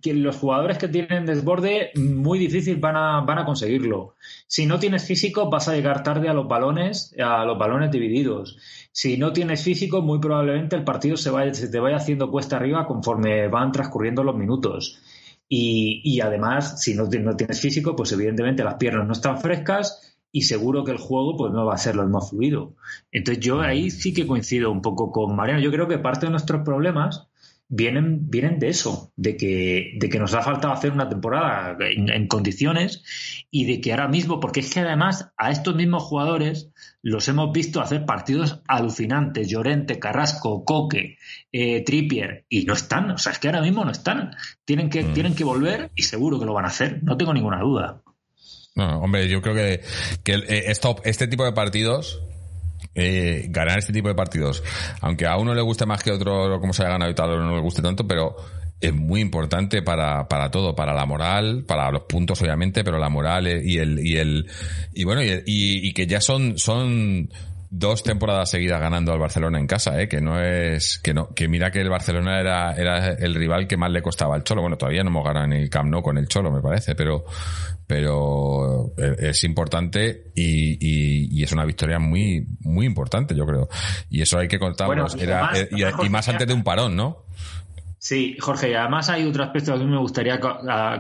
que los jugadores que tienen desborde, muy difícil van a, van a conseguirlo. Si no tienes físico, vas a llegar tarde a los balones, a los balones divididos. Si no tienes físico, muy probablemente el partido se, vaya, se te vaya haciendo cuesta arriba conforme van transcurriendo los minutos. Y, y además, si no, no tienes físico, pues evidentemente las piernas no están frescas y seguro que el juego pues no va a ser lo más fluido. Entonces yo ahí sí que coincido un poco con Mariano. Yo creo que parte de nuestros problemas vienen, vienen de eso, de que, de que nos ha faltado hacer una temporada en, en condiciones y de que ahora mismo, porque es que además a estos mismos jugadores los hemos visto hacer partidos alucinantes, Llorente, Carrasco, Coque, eh, Trippier, y no están, o sea, es que ahora mismo no están. Tienen que, Mm. tienen que volver y seguro que lo van a hacer, no tengo ninguna duda. No, hombre, yo creo que, que el- eh, este tipo de partidos, eh, ganar este tipo de partidos, aunque a uno le guste más que a otro como se haya ganado y tal, no le guste tanto, pero es muy importante para, para todo, para la moral, para los puntos obviamente, pero la moral eh, y el, y el, y bueno, y, y, y que ya son, son dos temporadas seguidas ganando al Barcelona en casa, eh, que no es, que no, que mira que el Barcelona era, era el rival que más le costaba al Cholo. Bueno, todavía no hemos ganado en el Camp Nou con el Cholo, me parece, pero, pero es importante y, y, y es una victoria muy, muy importante, yo creo. Y eso hay que contarlo. Bueno, y Era, además, y, más antes de un parón, ¿no? Sí, Jorge, y además hay otro aspecto que a mí me gustaría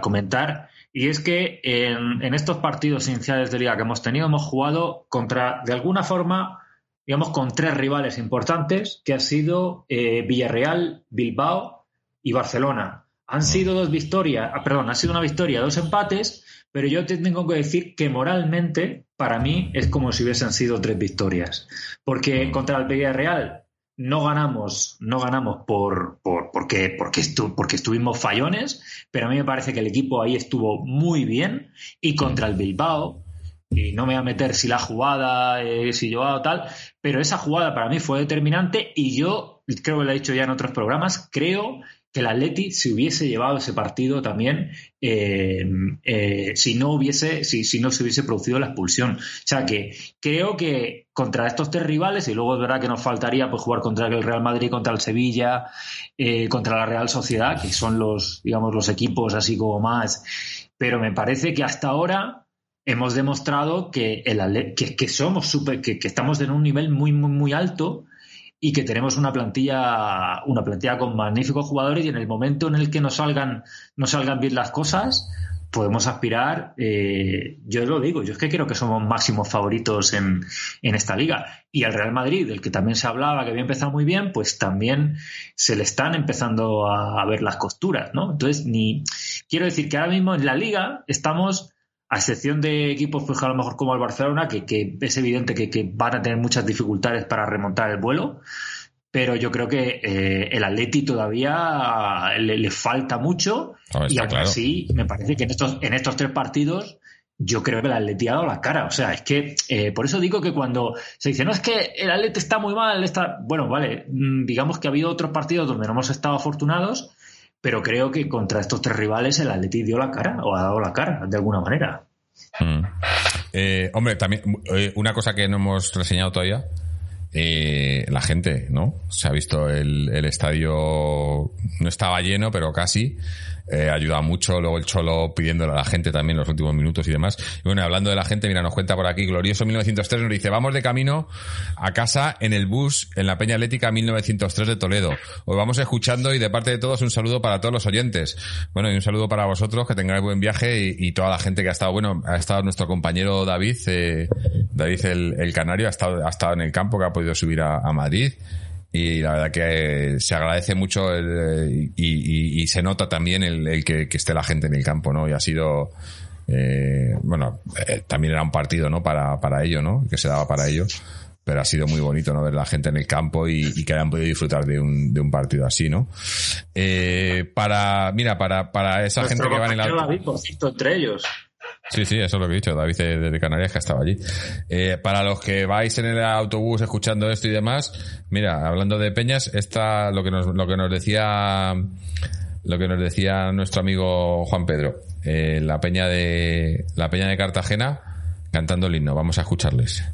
comentar, y es que en, en estos partidos iniciales de liga que hemos tenido, hemos jugado contra, de alguna forma, digamos, con tres rivales importantes, que han sido eh, Villarreal, Bilbao y Barcelona. Han sido dos victorias, ah, perdón, ha sido una victoria, dos empates, pero yo te tengo que decir que moralmente, para mí, es como si hubiesen sido tres victorias. Porque contra el Villarreal no ganamos, no ganamos por, por porque, porque, porque estuvimos fallones, pero a mí me parece que el equipo ahí estuvo muy bien. Y contra el Bilbao, y no me voy a meter si la jugada, eh, si yo o tal, pero esa jugada para mí fue determinante y yo creo que lo he dicho ya en otros programas, creo que el Atleti si hubiese llevado ese partido también eh, eh, si no hubiese si, si no se hubiese producido la expulsión. O sea que creo que contra estos tres rivales y luego es verdad que nos faltaría pues jugar contra el Real Madrid contra el Sevilla eh, contra la Real Sociedad que son los digamos los equipos así como más pero me parece que hasta ahora hemos demostrado que el Atle- que, que somos super que, que estamos en un nivel muy muy muy alto y que tenemos una plantilla una plantilla con magníficos jugadores y en el momento en el que nos salgan nos salgan bien las cosas podemos aspirar eh, yo lo digo yo es que creo que somos máximos favoritos en, en esta liga. Y al Real Madrid del que también se hablaba que había empezado muy bien pues también se le están empezando a, a ver las costuras no entonces ni quiero decir que ahora mismo en la liga estamos a excepción de equipos pues, a lo mejor como el Barcelona, que, que es evidente que, que, van a tener muchas dificultades para remontar el vuelo, pero yo creo que eh, el Atleti todavía le, le falta mucho No, y aún claro. así me parece que en estos, en estos tres partidos yo creo que el Atleti ha dado la cara. O sea, es que eh, por eso digo que cuando se dice, no, es que el Atleti está muy mal, está... bueno, vale, mm, digamos que ha habido otros partidos donde no hemos estado afortunados, pero creo que contra estos tres rivales el Atleti dio la cara o ha dado la cara de alguna manera. Mm. Eh, hombre, también eh, una cosa que no hemos reseñado todavía. eh, la gente, ¿no? Se ha visto el, el estadio, no estaba lleno, pero casi. Eh, ayuda mucho, luego el Cholo pidiéndole a la gente también los últimos minutos y demás. Y bueno, hablando de la gente, mira, nos cuenta por aquí, Glorioso 1903 nos dice, vamos de camino a casa en el bus en la Peña Atlética 1903 de Toledo. Os vamos escuchando y de parte de todos un saludo para todos los oyentes. Bueno, y un saludo para vosotros, que tengáis buen viaje y, toda la gente que ha estado, bueno, ha estado nuestro compañero David, eh, David el, Canario, ha estado, ha estado en el campo, que ha podido subir a Madrid y la verdad que se agradece mucho el, y, y, y, se nota también el, el que, que, esté la gente en el campo, ¿no? Y ha sido Eh, bueno, eh, también era un partido, ¿no? Para, para ello, ¿no? Que se daba para ello. Pero ha sido muy bonito, ¿no? Ver la gente en el campo y, y que hayan podido disfrutar de un, de un partido así, ¿no? Eh, para, mira, para, para esa Nuestro gente que va en el. David, por cierto, entre ellos. Sí, sí, eso es lo que he dicho. David de, de Canarias que estaba allí. Eh, para los que vais en el autobús escuchando esto y demás, mira, hablando de peñas, esta, lo que nos, lo que nos decía, lo que nos decía nuestro amigo Juan Pedro, eh, la peña de, la peña de Cartagena, cantando el himno. Vamos a escucharles.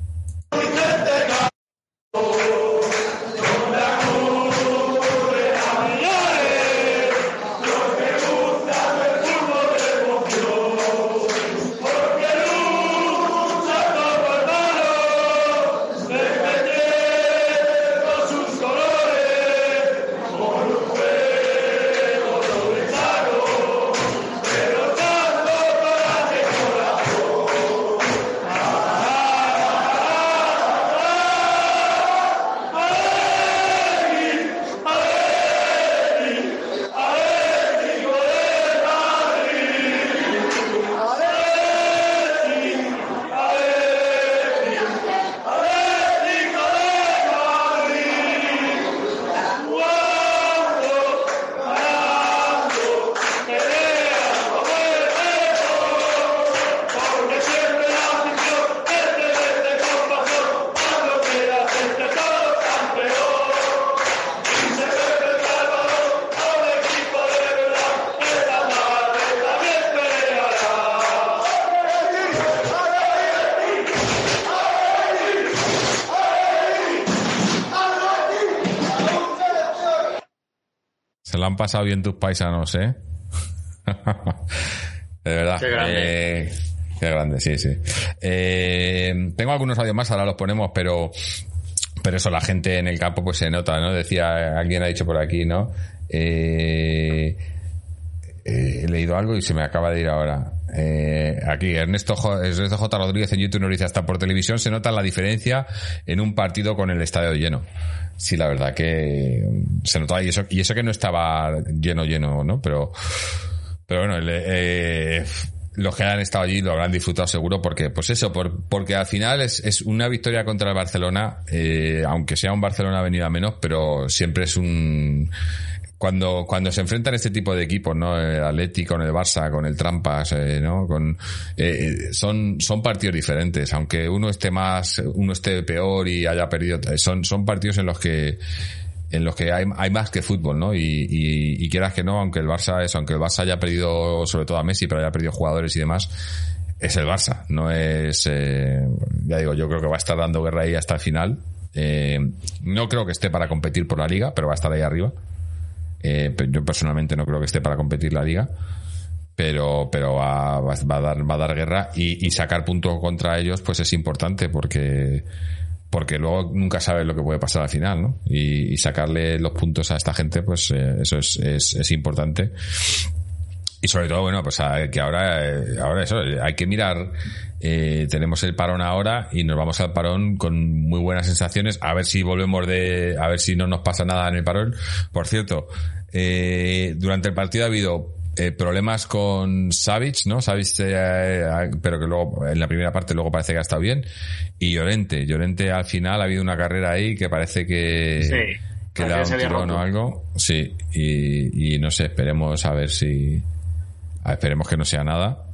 Pasado bien tus paisanos, ¿eh? de verdad. Qué grande. Eh, qué grande, sí, sí. Eh, tengo algunos audios más, ahora los ponemos, pero pero eso la gente en el campo pues se nota, ¿no? Decía, alguien ha dicho por aquí, ¿no? Eh, eh, he leído algo y se me acaba de ir ahora. Eh, aquí, Ernesto J, Ernesto J. Rodríguez en YouTube nos dice, hasta por televisión se nota la diferencia en un partido con el estadio lleno. Sí, la verdad que se notaba y eso, y eso que no estaba lleno, lleno, ¿no? Pero, pero bueno, eh, los que han estado allí lo habrán disfrutado seguro porque, pues eso, por, porque al final es, es una victoria contra el Barcelona, eh, aunque sea un Barcelona venido a menos, pero siempre es un, cuando, cuando se enfrentan este tipo de equipos, ¿no? El Atlético, con el Barça, con el Trampas, eh, ¿no? Con, eh, son, son partidos diferentes, aunque uno esté más, uno esté peor y haya perdido, son, son partidos en los que, en los que hay, hay más que fútbol, ¿no? Y, y, y quieras que no, aunque el Barça eso, aunque el Barça haya perdido sobre todo a Messi, pero haya perdido jugadores y demás, es el Barça, no es, eh, ya digo, yo creo que va a estar dando guerra ahí hasta el final. Eh, no creo que esté para competir por la liga, pero va a estar ahí arriba. Eh, yo personalmente no creo que esté para competir la liga. Pero, pero va, va, a dar, va a dar guerra y, sacar puntos contra ellos, pues es importante porque, porque luego nunca sabes lo que puede pasar al final, ¿no? Y, sacarle los puntos a esta gente, pues eh, eso es, es, es importante. Y sobre todo, bueno, pues a- que ahora, eh, ahora eso, eh, hay que mirar, eh, tenemos el parón ahora y nos vamos al parón con muy buenas sensaciones, a ver si volvemos de, a ver si no nos pasa nada en el parón. Por cierto, eh, durante el partido ha habido eh, problemas con Savic, ¿no? Savic, eh, pero que luego, en la primera parte luego parece que ha estado bien. Y Llorente, Llorente al final ha habido una carrera ahí que parece que, Sí, que da un tirón o algo. Sí, y, y no sé, esperemos a ver si, a- esperemos que no sea nada.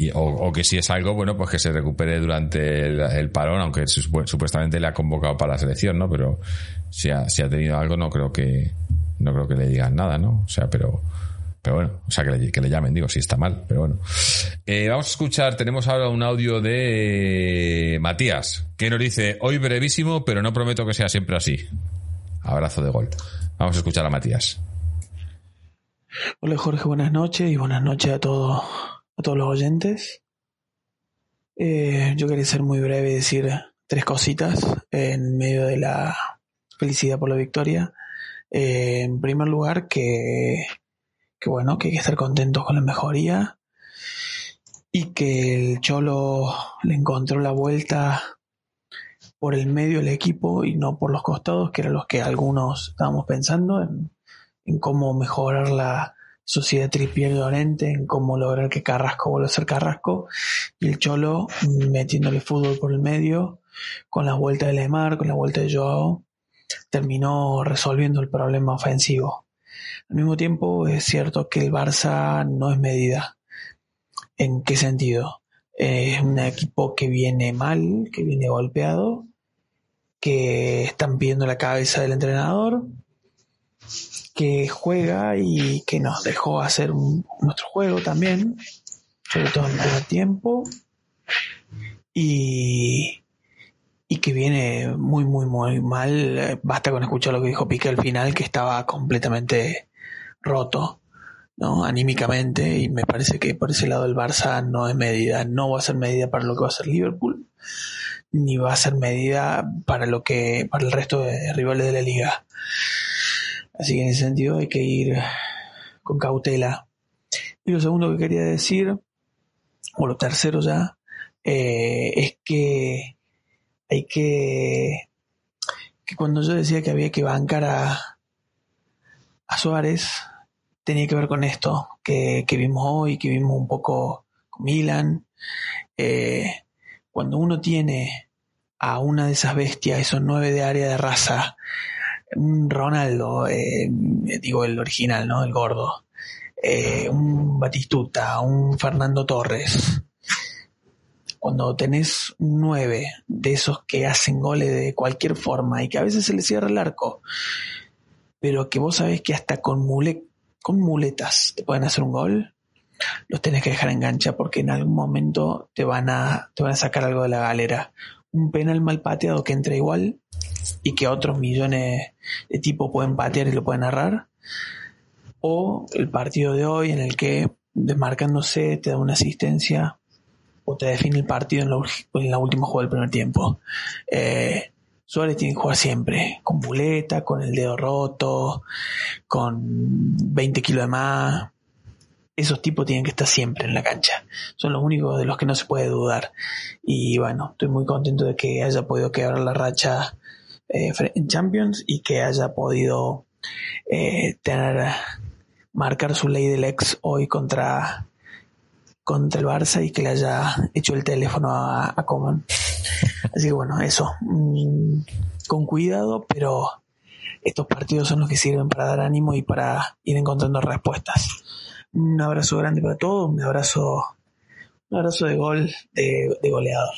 Y, o, que si es algo, bueno, pues que se recupere durante el, parón, aunque supu- supuestamente le ha convocado para la selección, ¿no? Pero si ha, si ha tenido algo, no creo que, no creo que le digan nada, ¿no? O sea, pero, pero bueno, o sea, que le, que le llamen, digo, si está mal, pero bueno. Eh, vamos a escuchar, tenemos ahora un audio de Matías, que nos dice, hoy brevísimo, pero no prometo que sea siempre así. Abrazo de gol. Vamos a escuchar a Matías. Hola Jorge, buenas noches y buenas noches a todos a todos los oyentes. Eh, yo quería ser muy breve y decir tres cositas en medio de la felicidad por la victoria. Eh, en primer lugar, que, que bueno, que hay que estar contentos con la mejoría y que el Cholo le encontró la vuelta por el medio del equipo y no por los costados, que eran los que algunos estábamos pensando en, en cómo mejorar la sociedad Trippier Llorente en cómo lograr que Carrasco vuelva a ser Carrasco y el Cholo metiéndole fútbol por el medio con la vuelta de Lemar, con la vuelta de Joao, terminó resolviendo el problema ofensivo. Al mismo tiempo es cierto que el Barça no es medida. ¿En qué sentido? Es un equipo que viene mal, que viene golpeado, que están pidiendo la cabeza del entrenador, que juega y que nos dejó hacer nuestro juego también, sobre todo en el tiempo, y, y que viene muy, muy, muy mal. Basta con escuchar lo que dijo Pique al final, que estaba completamente roto, ¿no? Anímicamente, y me parece que por ese lado el Barça no es medida, no va a ser medida para lo que va a ser Liverpool, ni va a ser medida para lo que, para el resto de rivales de la liga. Así que en ese sentido hay que ir con cautela. Y lo segundo que quería decir, o lo tercero ya, eh, es que hay que, que cuando yo decía que había que bancar a, a Suárez, tenía que ver con esto que, vimos hoy, que vimos un poco con Milan. Eh, cuando uno tiene a una de esas bestias, esos nueve de área de raza, Ronaldo, eh, digo el original, ¿no? El gordo. Eh, un Batistuta, un Fernando Torres. Cuando tenés nueve de esos que hacen goles de cualquier forma y que a veces se les cierra el arco, pero que vos sabés que hasta con, con muletas te pueden hacer un gol, los tenés que dejar en gancha porque en algún momento te van a, te van a sacar algo de la galera. Un penal mal pateado que entra igual y que otros millones de tipos pueden patear y lo pueden narrar. O el partido de hoy en el que desmarcándose te da una asistencia o te define el partido en la, última jugada del primer tiempo. Eh, Suárez tiene que jugar siempre, con buleta, con el dedo roto, con 20 kilos de más. Esos tipos tienen que estar siempre en la cancha. Son los únicos de los que no se puede dudar. Y bueno, estoy muy contento de que haya podido quebrar la racha eh, en Champions y que haya podido eh, tener marcar su ley del ex hoy contra contra el Barça y que le haya hecho el teléfono a, a Coman. Así que bueno, eso. Mm, con cuidado, pero estos partidos son los que sirven para dar ánimo y para ir encontrando respuestas. Un abrazo grande para todos, un abrazo, un abrazo de gol de, de goleador.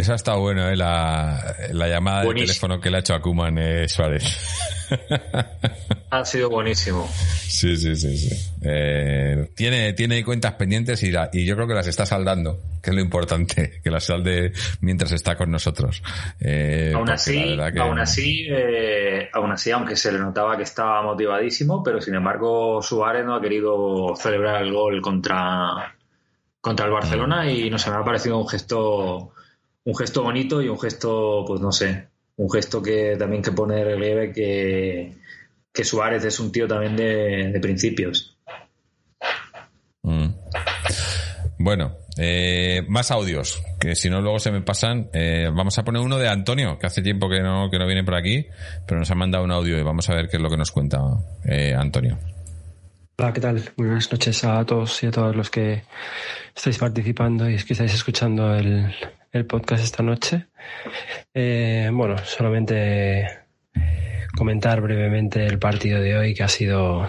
Esa está bueno, ¿eh? la, la llamada de teléfono que le ha hecho a Kuman eh, Suárez. ha sido buenísimo. Sí, sí, sí. sí. Eh, tiene, tiene cuentas pendientes y, y yo creo que las está saldando, que es lo importante, que las salde mientras está con nosotros. Eh, aún así, aún así, aún así, aunque se le notaba que estaba motivadísimo, pero sin embargo Suárez no ha querido celebrar el gol contra, contra el Barcelona mm. y no se me ha parecido un gesto un gesto bonito y un gesto, pues no sé, un gesto que también que pone relieve que, que Suárez es un tío también de, principios. Mm. Bueno, eh, más audios, que si no luego se me pasan. Eh, vamos a poner uno de Antonio, que hace tiempo que no, que no viene por aquí, pero nos ha mandado un audio y vamos a ver qué es lo que nos cuenta eh, Antonio. Hola, ¿qué tal? Buenas noches a todos y a todos los que estáis participando y que estáis escuchando el, el podcast esta noche. Eh, bueno, solamente comentar brevemente el partido de hoy, que ha sido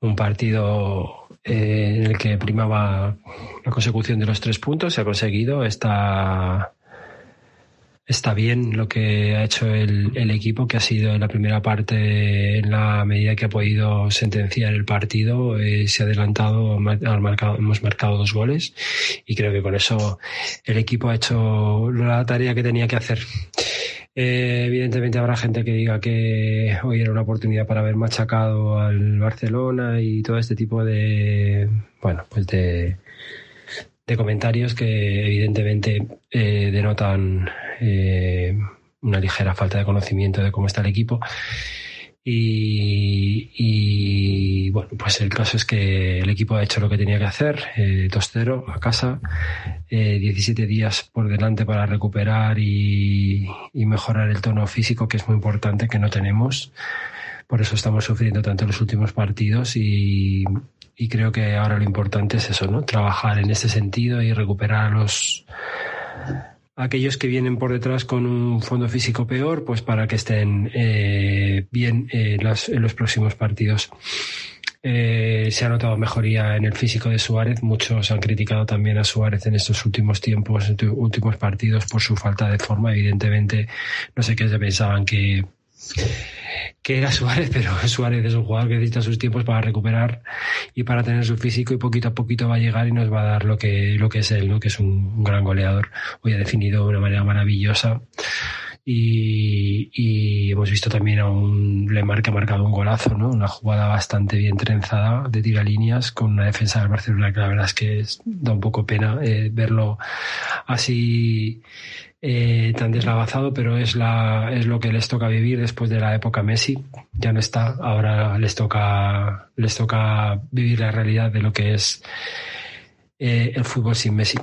un partido eh, en el que primaba la consecución de los tres puntos. Se ha conseguido. esta está bien lo que ha hecho el, equipo, que ha sido en la primera parte, en la medida que ha podido sentenciar el partido, eh, se ha adelantado, hemos marcado dos goles y creo que con eso el equipo ha hecho la tarea que tenía que hacer. Eh, evidentemente habrá gente que diga que hoy era una oportunidad para haber machacado al Barcelona y todo este tipo de, bueno, pues de, de comentarios que evidentemente eh, denotan eh, una ligera falta de conocimiento de cómo está el equipo. Y, bueno, pues el caso es que el equipo ha hecho lo que tenía que hacer, eh, 2-0 a casa, 17 días por delante para recuperar y, mejorar el tono físico, que es muy importante, que no tenemos por eso estamos sufriendo tanto los últimos partidos y, y creo que ahora lo importante es eso, ¿no? Trabajar en ese sentido y recuperar a los aquellos que vienen por detrás con un fondo físico peor, pues para que estén eh, bien eh, los, en los próximos partidos. Eh, se ha notado mejoría en el físico de Suárez. Muchos han criticado también a Suárez en estos últimos tiempos, en estos últimos partidos, por su falta de forma. Evidentemente, no sé qué se pensaban que que era Suárez, pero Suárez es un jugador que necesita sus tiempos para recuperar y para tener su físico y poquito a poquito va a llegar y nos va a dar lo que, lo que es él, ¿no? que es un, gran goleador. Hoy ha definido de una manera maravillosa. Y, hemos visto también a un Lemar que ha marcado un golazo, ¿no? Una jugada bastante bien trenzada de tiralíneas con una defensa del Barcelona que la verdad es que da un poco pena eh, verlo así eh, tan deslavazado, pero es, la, es lo que les toca vivir después de la época Messi. Ya no está, ahora les toca, les toca vivir la realidad de lo que es eh, el fútbol sin Messi.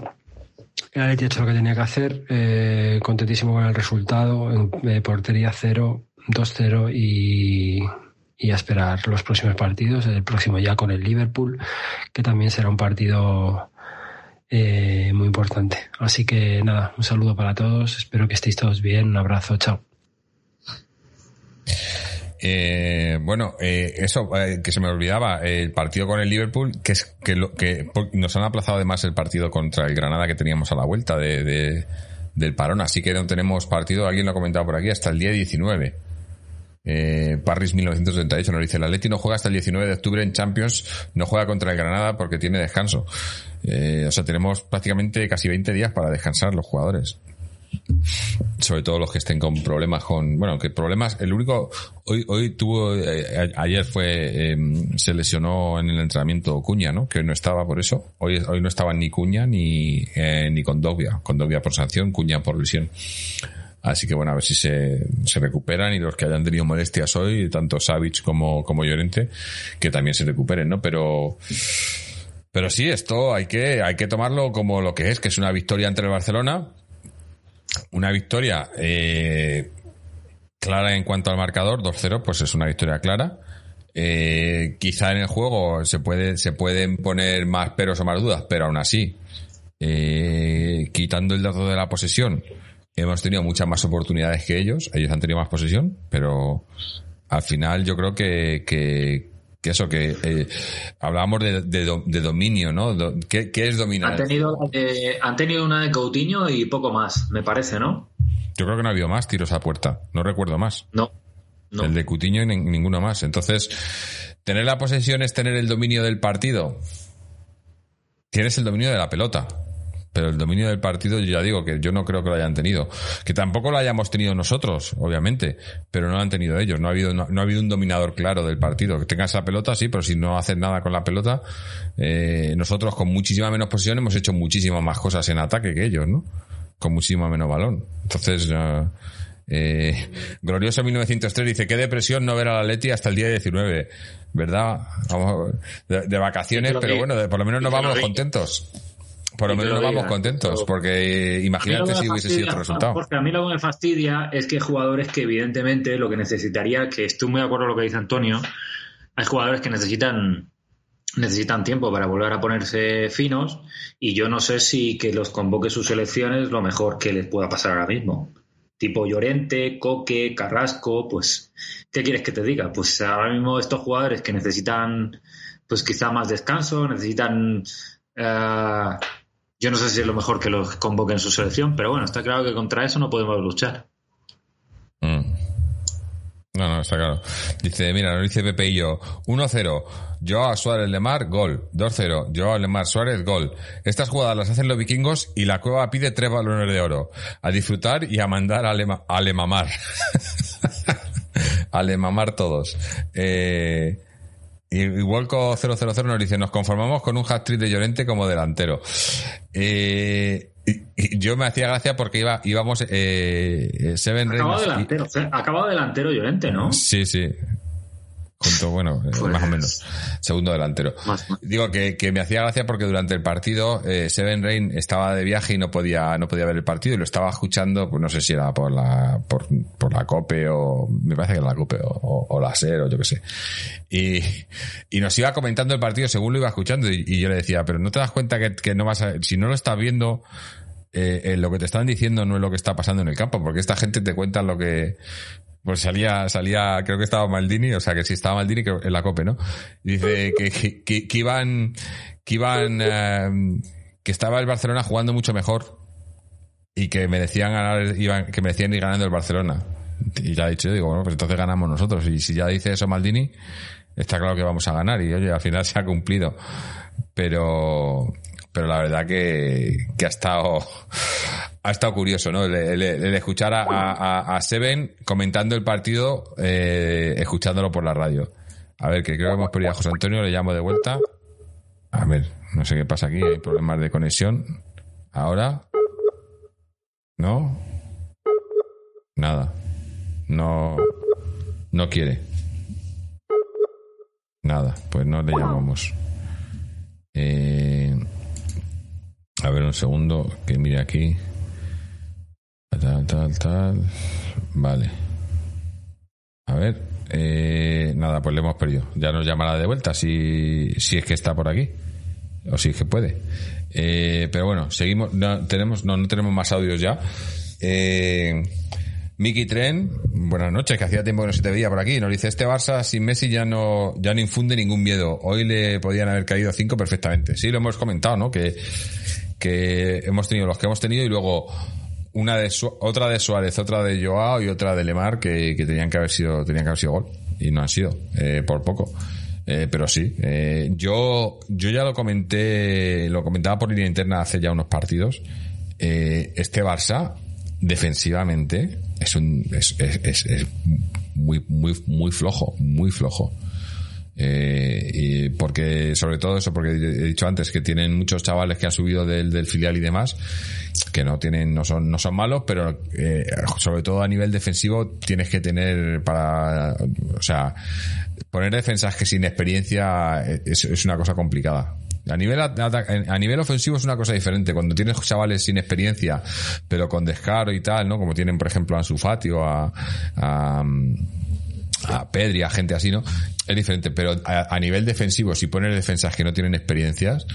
El Atleti ha hecho lo que tenía que hacer, eh, contentísimo con el resultado, portería 0, 2-0 y, y a esperar los próximos partidos, el próximo ya con el Liverpool, que también será un partido eh, muy importante. Así que nada, un saludo para todos, espero que estéis todos bien, un abrazo, chao. Eh, bueno, eh, eso eh, que se me olvidaba, el partido con el Liverpool, que es que, lo, que nos han aplazado además el partido contra el Granada que teníamos a la vuelta de, de, del parón, así que no tenemos partido, alguien lo ha comentado por aquí, hasta el día 19. Eh, Parris 1938 nos dice, el Atleti no juega hasta el 19 de octubre en Champions, no juega contra el Granada porque tiene descanso. Eh, o sea, tenemos prácticamente casi 20 días para descansar los jugadores. Sobre todo los que estén con problemas con, bueno, que problemas, el único, hoy, hoy tuvo, eh, ayer fue, em, se lesionó en el entrenamiento Cuña, ¿no? Que no estaba por eso. Hoy, hoy no estaban ni Cuña ni, eh, ni Condovia. Condovia por sanción, Cuña por lesión. Así que bueno, a ver si se, se recuperan y los que hayan tenido molestias hoy, tanto Savic como, como Llorente, que también se recuperen, ¿no? Pero, pero sí, esto hay que, hay que tomarlo como lo que es, que es una victoria ante el Barcelona. Una victoria eh, clara en cuanto al marcador, 2-0, pues es una victoria clara. Eh, quizá en el juego se puede, se pueden poner más peros o más dudas, pero aún así, eh, quitando el dato de la posesión, hemos tenido muchas más oportunidades que ellos. Ellos han tenido más posesión, pero al final yo creo que, que, que eso, que eh, hablábamos de, de, de, dominio, ¿no? ¿Qué, ¿Qué, es dominar? Han tenido, eh, han tenido una de Coutinho y poco más, me parece, ¿no? Yo creo que no ha habido más tiros a puerta, no recuerdo más. No. no. El de Coutinho y ninguno más. Entonces, tener la posesión es tener el dominio del partido. Tienes el dominio de la pelota pero el dominio del partido, yo ya digo que yo no creo que lo hayan tenido. Que tampoco lo hayamos tenido nosotros, obviamente, pero no lo han tenido ellos. No ha habido, no, no ha habido un dominador claro del partido. Que tengas esa pelota, sí, pero si no haces nada con la pelota, eh, nosotros con muchísima menos posición hemos hecho muchísimas más cosas en ataque que ellos, ¿no? Con muchísima menos balón. Entonces, uh, eh, Glorioso 1903 dice, qué depresión no ver a la Leti hasta el día 19, ¿verdad? Vamos, de, de vacaciones, pero bueno, de, por lo menos nos vamos contentos. Por lo menos nos vamos contentos, porque imagínate si hubiese sido otro resultado. Porque a mí lo que me fastidia es que hay jugadores que evidentemente lo que necesitaría, que estoy muy de acuerdo con lo que dice Antonio, hay jugadores que necesitan necesitan tiempo para volver a ponerse finos y yo no sé si que los convoque sus selecciones lo mejor que les pueda pasar ahora mismo. Tipo Llorente, Coque, Carrasco, pues, ¿qué quieres que te diga? Pues ahora mismo estos jugadores que necesitan, pues quizá más descanso, necesitan uh, yo no sé si es lo mejor que los convoque en su selección, pero bueno, está claro que contra eso no podemos luchar. Mm. No, no, está claro. Dice, mira, nos dice Pepe y yo, 1-0, Joao Suárez Lemar, gol. 2-0, Joao Lemar Suárez, gol. Estas jugadas las hacen los vikingos y la cueva pide tres balones de oro. A disfrutar y a mandar a, lema, a lemamar. a lemamar todos. Eh, y Wolco 000 nos dice, nos conformamos con un hat-trick de Llorente como delantero. Eh, y, y yo me hacía gracia porque iba, íbamos eh, Seven acabado delantero, acabado delantero Llorente, ¿no? Sí, sí. Junto, bueno, eh, Pues- más o menos, segundo delantero. Más- más. Digo que, que me hacía gracia porque durante el partido eh, Seven Rain estaba de viaje y no podía no podía ver el partido y lo estaba escuchando, pues no sé si era por la por, por la COPE o me parece que era la COPE o, o- o la SER o yo qué sé. Y, y nos iba comentando el partido según lo iba escuchando y, y yo le decía, pero no te das cuenta que, que no vas a, si no lo estás viendo eh, eh, lo que te están diciendo no es lo que está pasando en el campo, porque esta gente te cuenta lo que pues salía, salía, creo que estaba Maldini, o sea que si estaba Maldini en la COPE, ¿no? Dice que, iban, que iban, eh, que estaba el Barcelona jugando mucho mejor y que merecían ganar, que merecían ir ganando el Barcelona. Y ya he dicho, yo digo, bueno, pues entonces ganamos nosotros. Y si ya dice eso Maldini, está claro que vamos a ganar. Y oye, al final se ha cumplido. Pero, pero la verdad que, que ha estado, ha estado curioso, ¿no? El, el- escuchar a, a, a Seven comentando el partido, eh, escuchándolo por la radio. A ver, que creo que hemos perdido a José Antonio, le llamo de vuelta. A ver, no sé qué pasa aquí, hay problemas de conexión. Ahora. ¿No? Nada. No. No quiere. Nada, pues no le llamamos. Eh, a ver un segundo, que mire aquí. Tal, tal, tal. Vale. A ver. eh, nada, pues le hemos perdido. Ya nos llamará de vuelta si, si es que está por aquí. O si es que puede. Eh, pero bueno, seguimos. No, tenemos, no, no tenemos más audios ya. Eh, Miki Tren, buenas noches, que hacía tiempo que no se te veía por aquí. Nos dice, este Barça sin Messi ya no, ya no infunde ningún miedo. Hoy le podían haber caído cinco perfectamente. Sí, lo hemos comentado, ¿no? Que, que hemos tenido los que hemos tenido y luego una de Su- otra de Suárez, otra de Joao y otra de Lemar que, que tenían que haber sido, tenían que haber sido gol. Y no han sido, eh, por poco. Eh, pero sí, eh, yo, yo ya lo comenté, lo comentaba por línea interna hace ya unos partidos. Eh, este Barça, defensivamente, es un, es, es, es- es muy, muy, muy flojo, muy flojo. Eh, y porque, sobre todo eso, porque he dicho antes que tienen muchos chavales que han subido del, del filial y demás, que no tienen, no son, no son malos, pero eh, sobre todo a nivel defensivo tienes que tener para, o sea, poner defensas que sin experiencia es, es una cosa complicada. A nivel, a nivel ofensivo es una cosa diferente. Cuando tienes chavales sin experiencia, pero con descaro y tal, ¿no? Como tienen, por ejemplo, a Ansu a, a, a Pedri, a gente así, ¿no? Es diferente, pero a, a nivel defensivo, si pones defensas que no tienen experiencias,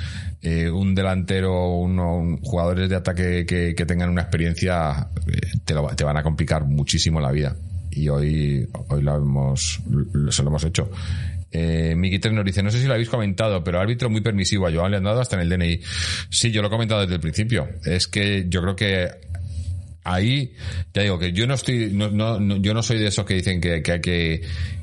eh, un delantero, uno, un- jugadores de ataque que, que tengan una experiencia, eh, te, lo- te van a complicar muchísimo la vida. Y hoy, hoy lo hemos, se lo hemos hecho. Eh, Miki Tres nos dice, no sé si lo habéis comentado, pero árbitro muy permisivo a Joan le han dado hasta en el DNI. Sí, yo lo he comentado desde el principio. Es que yo creo que ahí ya digo que yo no estoy no, no, no- yo no soy de esos que dicen que, que hay que,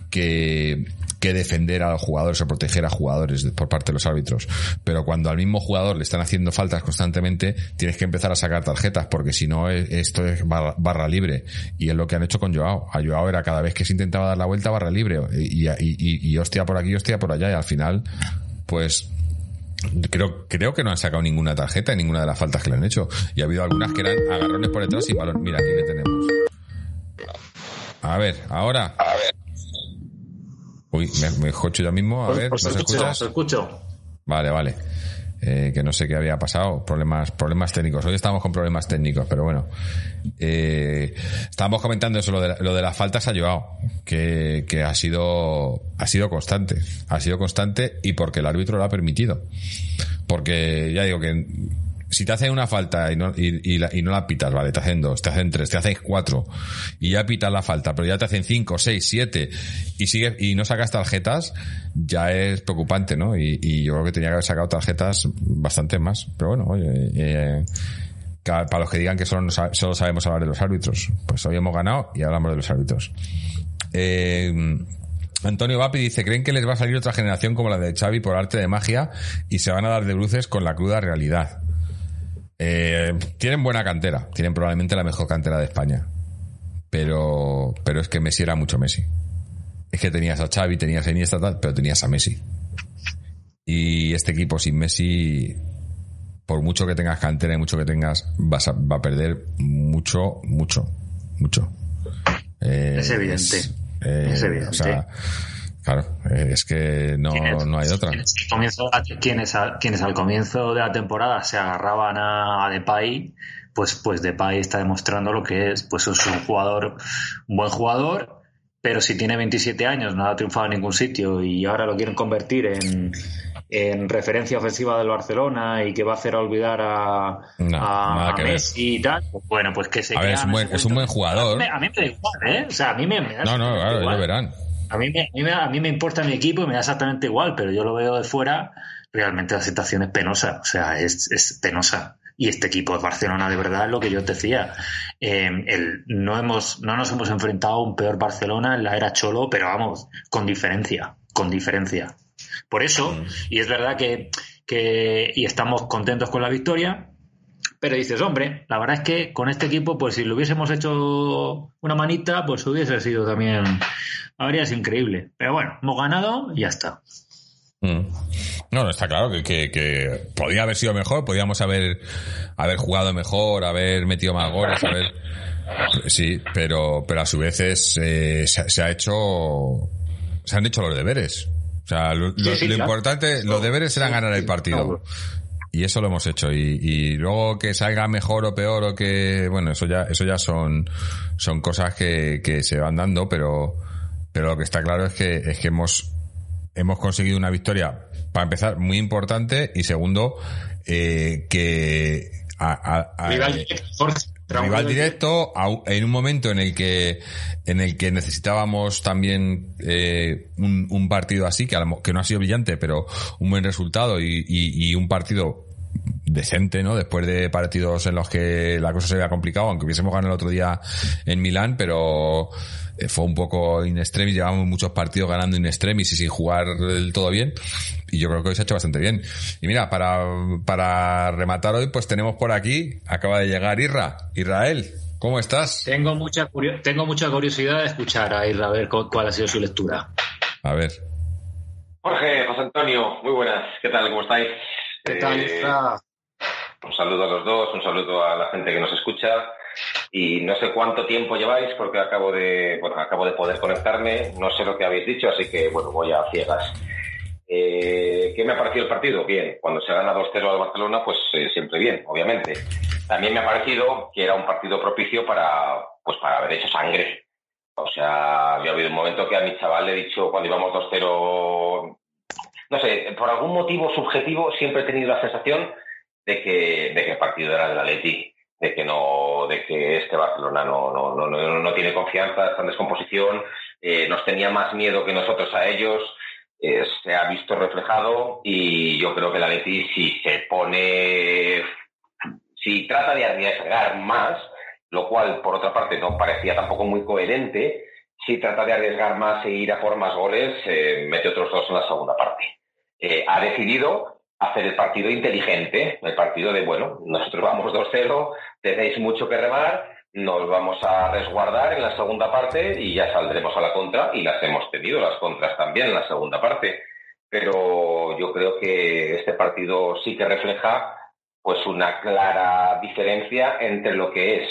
que que defender a los jugadores o proteger a jugadores por parte de los árbitros. Pero cuando al mismo jugador le están haciendo faltas constantemente tienes que empezar a sacar tarjetas porque si no es- esto es barra, barra libre. Y es lo que han hecho con Joao. A Joao era cada vez que se intentaba dar la vuelta barra libre. Y, y, y, y hostia por aquí hostia por allá. Y al final pues Creo, creo que no han sacado ninguna tarjeta en ninguna de las faltas que le han hecho. Y ha habido algunas que eran agarrones por detrás y balón. Mira, aquí le tenemos. A ver, ahora. Uy, me, me escucho yo mismo. A ver, Os ¿nos escucho, escuchas? os escucho. Vale, vale. Eh, que no sé qué había pasado. Problemas, problemas técnicos. Hoy estamos con problemas técnicos, pero bueno. Eh, estábamos comentando eso, lo de, lo de las faltas ha Joao, que, que ha sido, ha sido constante. Ha sido constante y porque el árbitro lo ha permitido. Porque ya digo que si te hacen una falta y no, y, y la- y no la pitas, vale, te hacen dos, te hacen tres, te hacen cuatro, y ya pitas la falta, pero ya te hacen cinco, seis, siete, y sigue, y no sacas tarjetas, ya es preocupante, ¿no? Y, yo creo que tenía que haber sacado tarjetas bastante más. Pero bueno, oye, eh, para los que digan que solo, solo sabemos hablar de los árbitros, pues hoy hemos ganado y hablamos de los árbitros. Eh, Antonio Vapi dice, ¿creen que les va a salir otra generación como la de Xavi por arte de magia y se van a dar de bruces con la cruda realidad? Eh, tienen buena cantera, tienen probablemente la mejor cantera de España. Pero, pero es que Messi era mucho Messi. Es que tenías a Xavi, tenías a Iniesta, tal, pero tenías a Messi. Y este equipo sin Messi, por mucho que tengas cantera y mucho que tengas, vas a, va a perder mucho, mucho, mucho. Eh, Es evidente. eh, Es evidente. o sea, Claro, eh, es que no, no hay otra. Quienes, quienes, al comienzo de la temporada se agarraban a, a Depay, pues, pues Depay está demostrando lo que es. Pues es un jugador, un buen jugador, pero si tiene 27 años, no ha triunfado en ningún sitio y ahora lo quieren convertir en, en referencia ofensiva del Barcelona y que va a hacer olvidar a, a, Messi y tal, pues bueno, pues que se a ver, es, un buen, es un buen jugador. A mí, me da igual, ¿eh? O sea, a mí me, da No, no, claro, igual. verán. A mí, me, a, mí me, importa mi equipo y me da exactamente igual, pero yo lo veo de fuera, realmente la situación es penosa, o sea, es, es penosa. Y este equipo de Barcelona, de verdad, es lo que yo te decía. Eh, el, no, hemos, no nos hemos enfrentado a un peor Barcelona en la era Cholo, pero vamos, con diferencia, con diferencia. Por eso, mm. y es verdad que, que y estamos contentos con la victoria, pero dices, hombre, la verdad es que con este equipo, pues si lo hubiésemos hecho una manita, pues hubiese sido también, habría sido increíble. Pero bueno, hemos ganado y ya está. Mm. No, no, está claro que, que, podía haber sido mejor, podíamos haber, haber jugado mejor, haber metido más goles, haber... Sí, pero, pero a su vez es, eh, se, ha hecho, se han hecho los deberes. O sea, lo, importante, los deberes eran ganar el partido. Y eso lo hemos hecho. Y, luego que salga mejor o peor o que, bueno, eso ya, eso ya son, son cosas que, que se van dando, pero, pero lo que está claro es que, es que hemos, hemos conseguido una victoria, para empezar, muy importante y segundo, eh, que a, a, rival directo en un momento en el que en el que necesitábamos también eh, un, un, partido así que, que no ha sido brillante pero un buen resultado y, y, y un partido decente, ¿no? Después de partidos en los que la cosa se había complicado, aunque hubiésemos ganado el otro día en Milán, pero eh, fue un poco in extremis, llevamos muchos partidos ganando in extremis y sin jugar del todo bien, y yo creo que hoy se ha hecho bastante bien. Y mira, para, para rematar hoy, pues tenemos por aquí, acaba de llegar Irra, Israel, ¿cómo estás? Tengo mucha, tengo mucha curiosidad de escuchar a Irra, a ver cuál ha sido su lectura. A ver. Jorge, José Antonio, muy buenas, ¿qué tal? ¿Cómo estáis? ¿Qué tal? Eh, un saludo a los dos, un saludo a la gente que nos escucha y no sé cuánto tiempo lleváis porque acabo de, bueno, acabo de poder conectarme, no sé lo que habéis dicho, así que bueno, voy a ciegas. Eh, ¿Qué me ha parecido el partido? Bien, cuando se gana 2-0 al Barcelona, pues eh, siempre bien, obviamente. También me ha parecido que era un partido propicio para, pues para haber hecho sangre. O sea, había habido un momento que a mi chaval le he dicho cuando íbamos 2-0 no sé, por algún motivo subjetivo siempre he tenido la sensación de que, el partido era del Atleti, de que no, de que este Barcelona no, no, no, no, tiene confianza, está en descomposición, eh, nos tenía más miedo que nosotros a ellos, eh, se ha visto reflejado y yo creo que el Atleti si se pone, si trata de arriesgar más, lo cual por otra parte no parecía tampoco muy coherente, si trata de arriesgar más e ir a por más goles, eh, mete otros dos en la segunda parte. Eh, ha decidido hacer el partido inteligente, el partido de, bueno, nosotros vamos 2-0, tenéis mucho que remar, nos vamos a resguardar en la segunda parte y ya saldremos a la contra y las hemos tenido, las contras también en la segunda parte. Pero yo creo que este partido sí que refleja pues una clara diferencia entre lo que es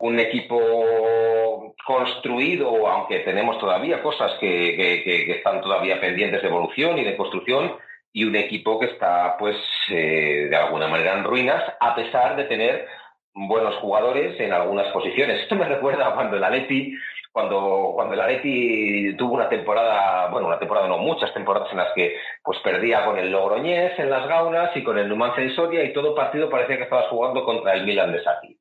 un equipo construido, aunque tenemos todavía cosas que, están todavía pendientes de evolución y de construcción, y un equipo que está, pues, eh, de alguna manera en ruinas, a pesar de tener buenos jugadores en algunas posiciones. Esto me recuerda cuando el Atleti, cuando, cuando el Atleti tuvo una temporada, bueno, una temporada no, muchas temporadas en las que pues perdía con el Logroñés en las Gaunas y con el Numancia de Soria y todo partido parecía que estabas jugando contra el Milan de Saki.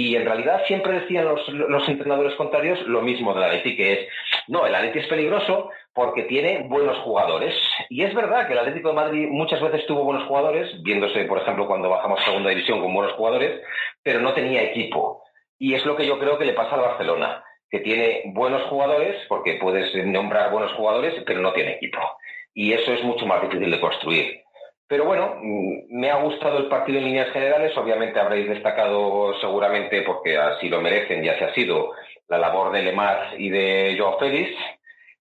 Y en realidad siempre decían los, entrenadores contrarios lo mismo del Atleti, que es, no, el Atleti es peligroso porque tiene buenos jugadores. Y es verdad que el Atlético de Madrid muchas veces tuvo buenos jugadores, viéndose, por ejemplo, cuando bajamos a segunda división con buenos jugadores, pero no tenía equipo. Y es lo que yo creo que le pasa al Barcelona, que tiene buenos jugadores, porque puedes nombrar buenos jugadores, pero no tiene equipo. Y eso es mucho más difícil de construir. Pero bueno, mm, me ha gustado el partido en líneas generales. Obviamente habréis destacado seguramente, porque así lo merecen y así ha sido, la labor de Lemar y de Joao Félix.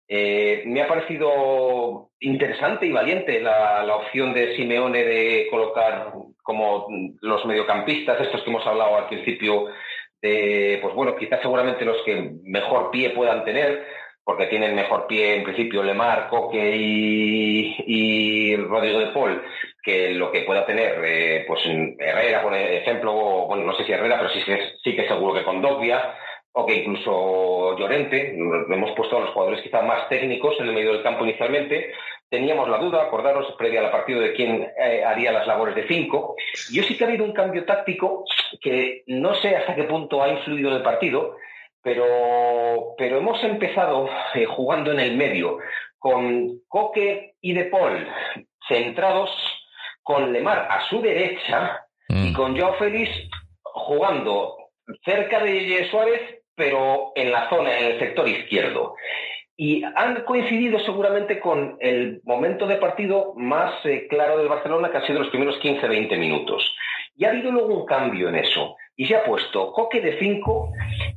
Eh, me ha parecido interesante y valiente la, opción de Simeone de colocar como los mediocampistas, estos que hemos hablado al principio, de, pues bueno, quizás seguramente los que mejor pie puedan tener, porque tienen mejor pie en principio Lemar, Coque y, y Rodrigo de Paul que lo que pueda tener eh, pues Herrera, por ejemplo, bueno, no sé si Herrera, pero sí, sí que seguro que con Dogbia, o que incluso Llorente, hemos puesto a los jugadores quizás más técnicos en el medio del campo inicialmente, teníamos la duda, acordaros, previa al partido de quién eh, haría las labores de cinco. Yo sí que ha habido un cambio táctico que no sé hasta qué punto ha influido en el partido, pero, pero hemos empezado eh, jugando en el medio con Coque y De Paul centrados, con Lemar a su derecha y mm. con Joao Félix jugando cerca de Suárez, pero en la zona, en el sector izquierdo. Y han coincidido seguramente con el momento de partido más eh, claro del Barcelona, que ha sido los primeros 15-20 minutos. Y ha habido luego un cambio en eso. Y se ha puesto Coque de 5,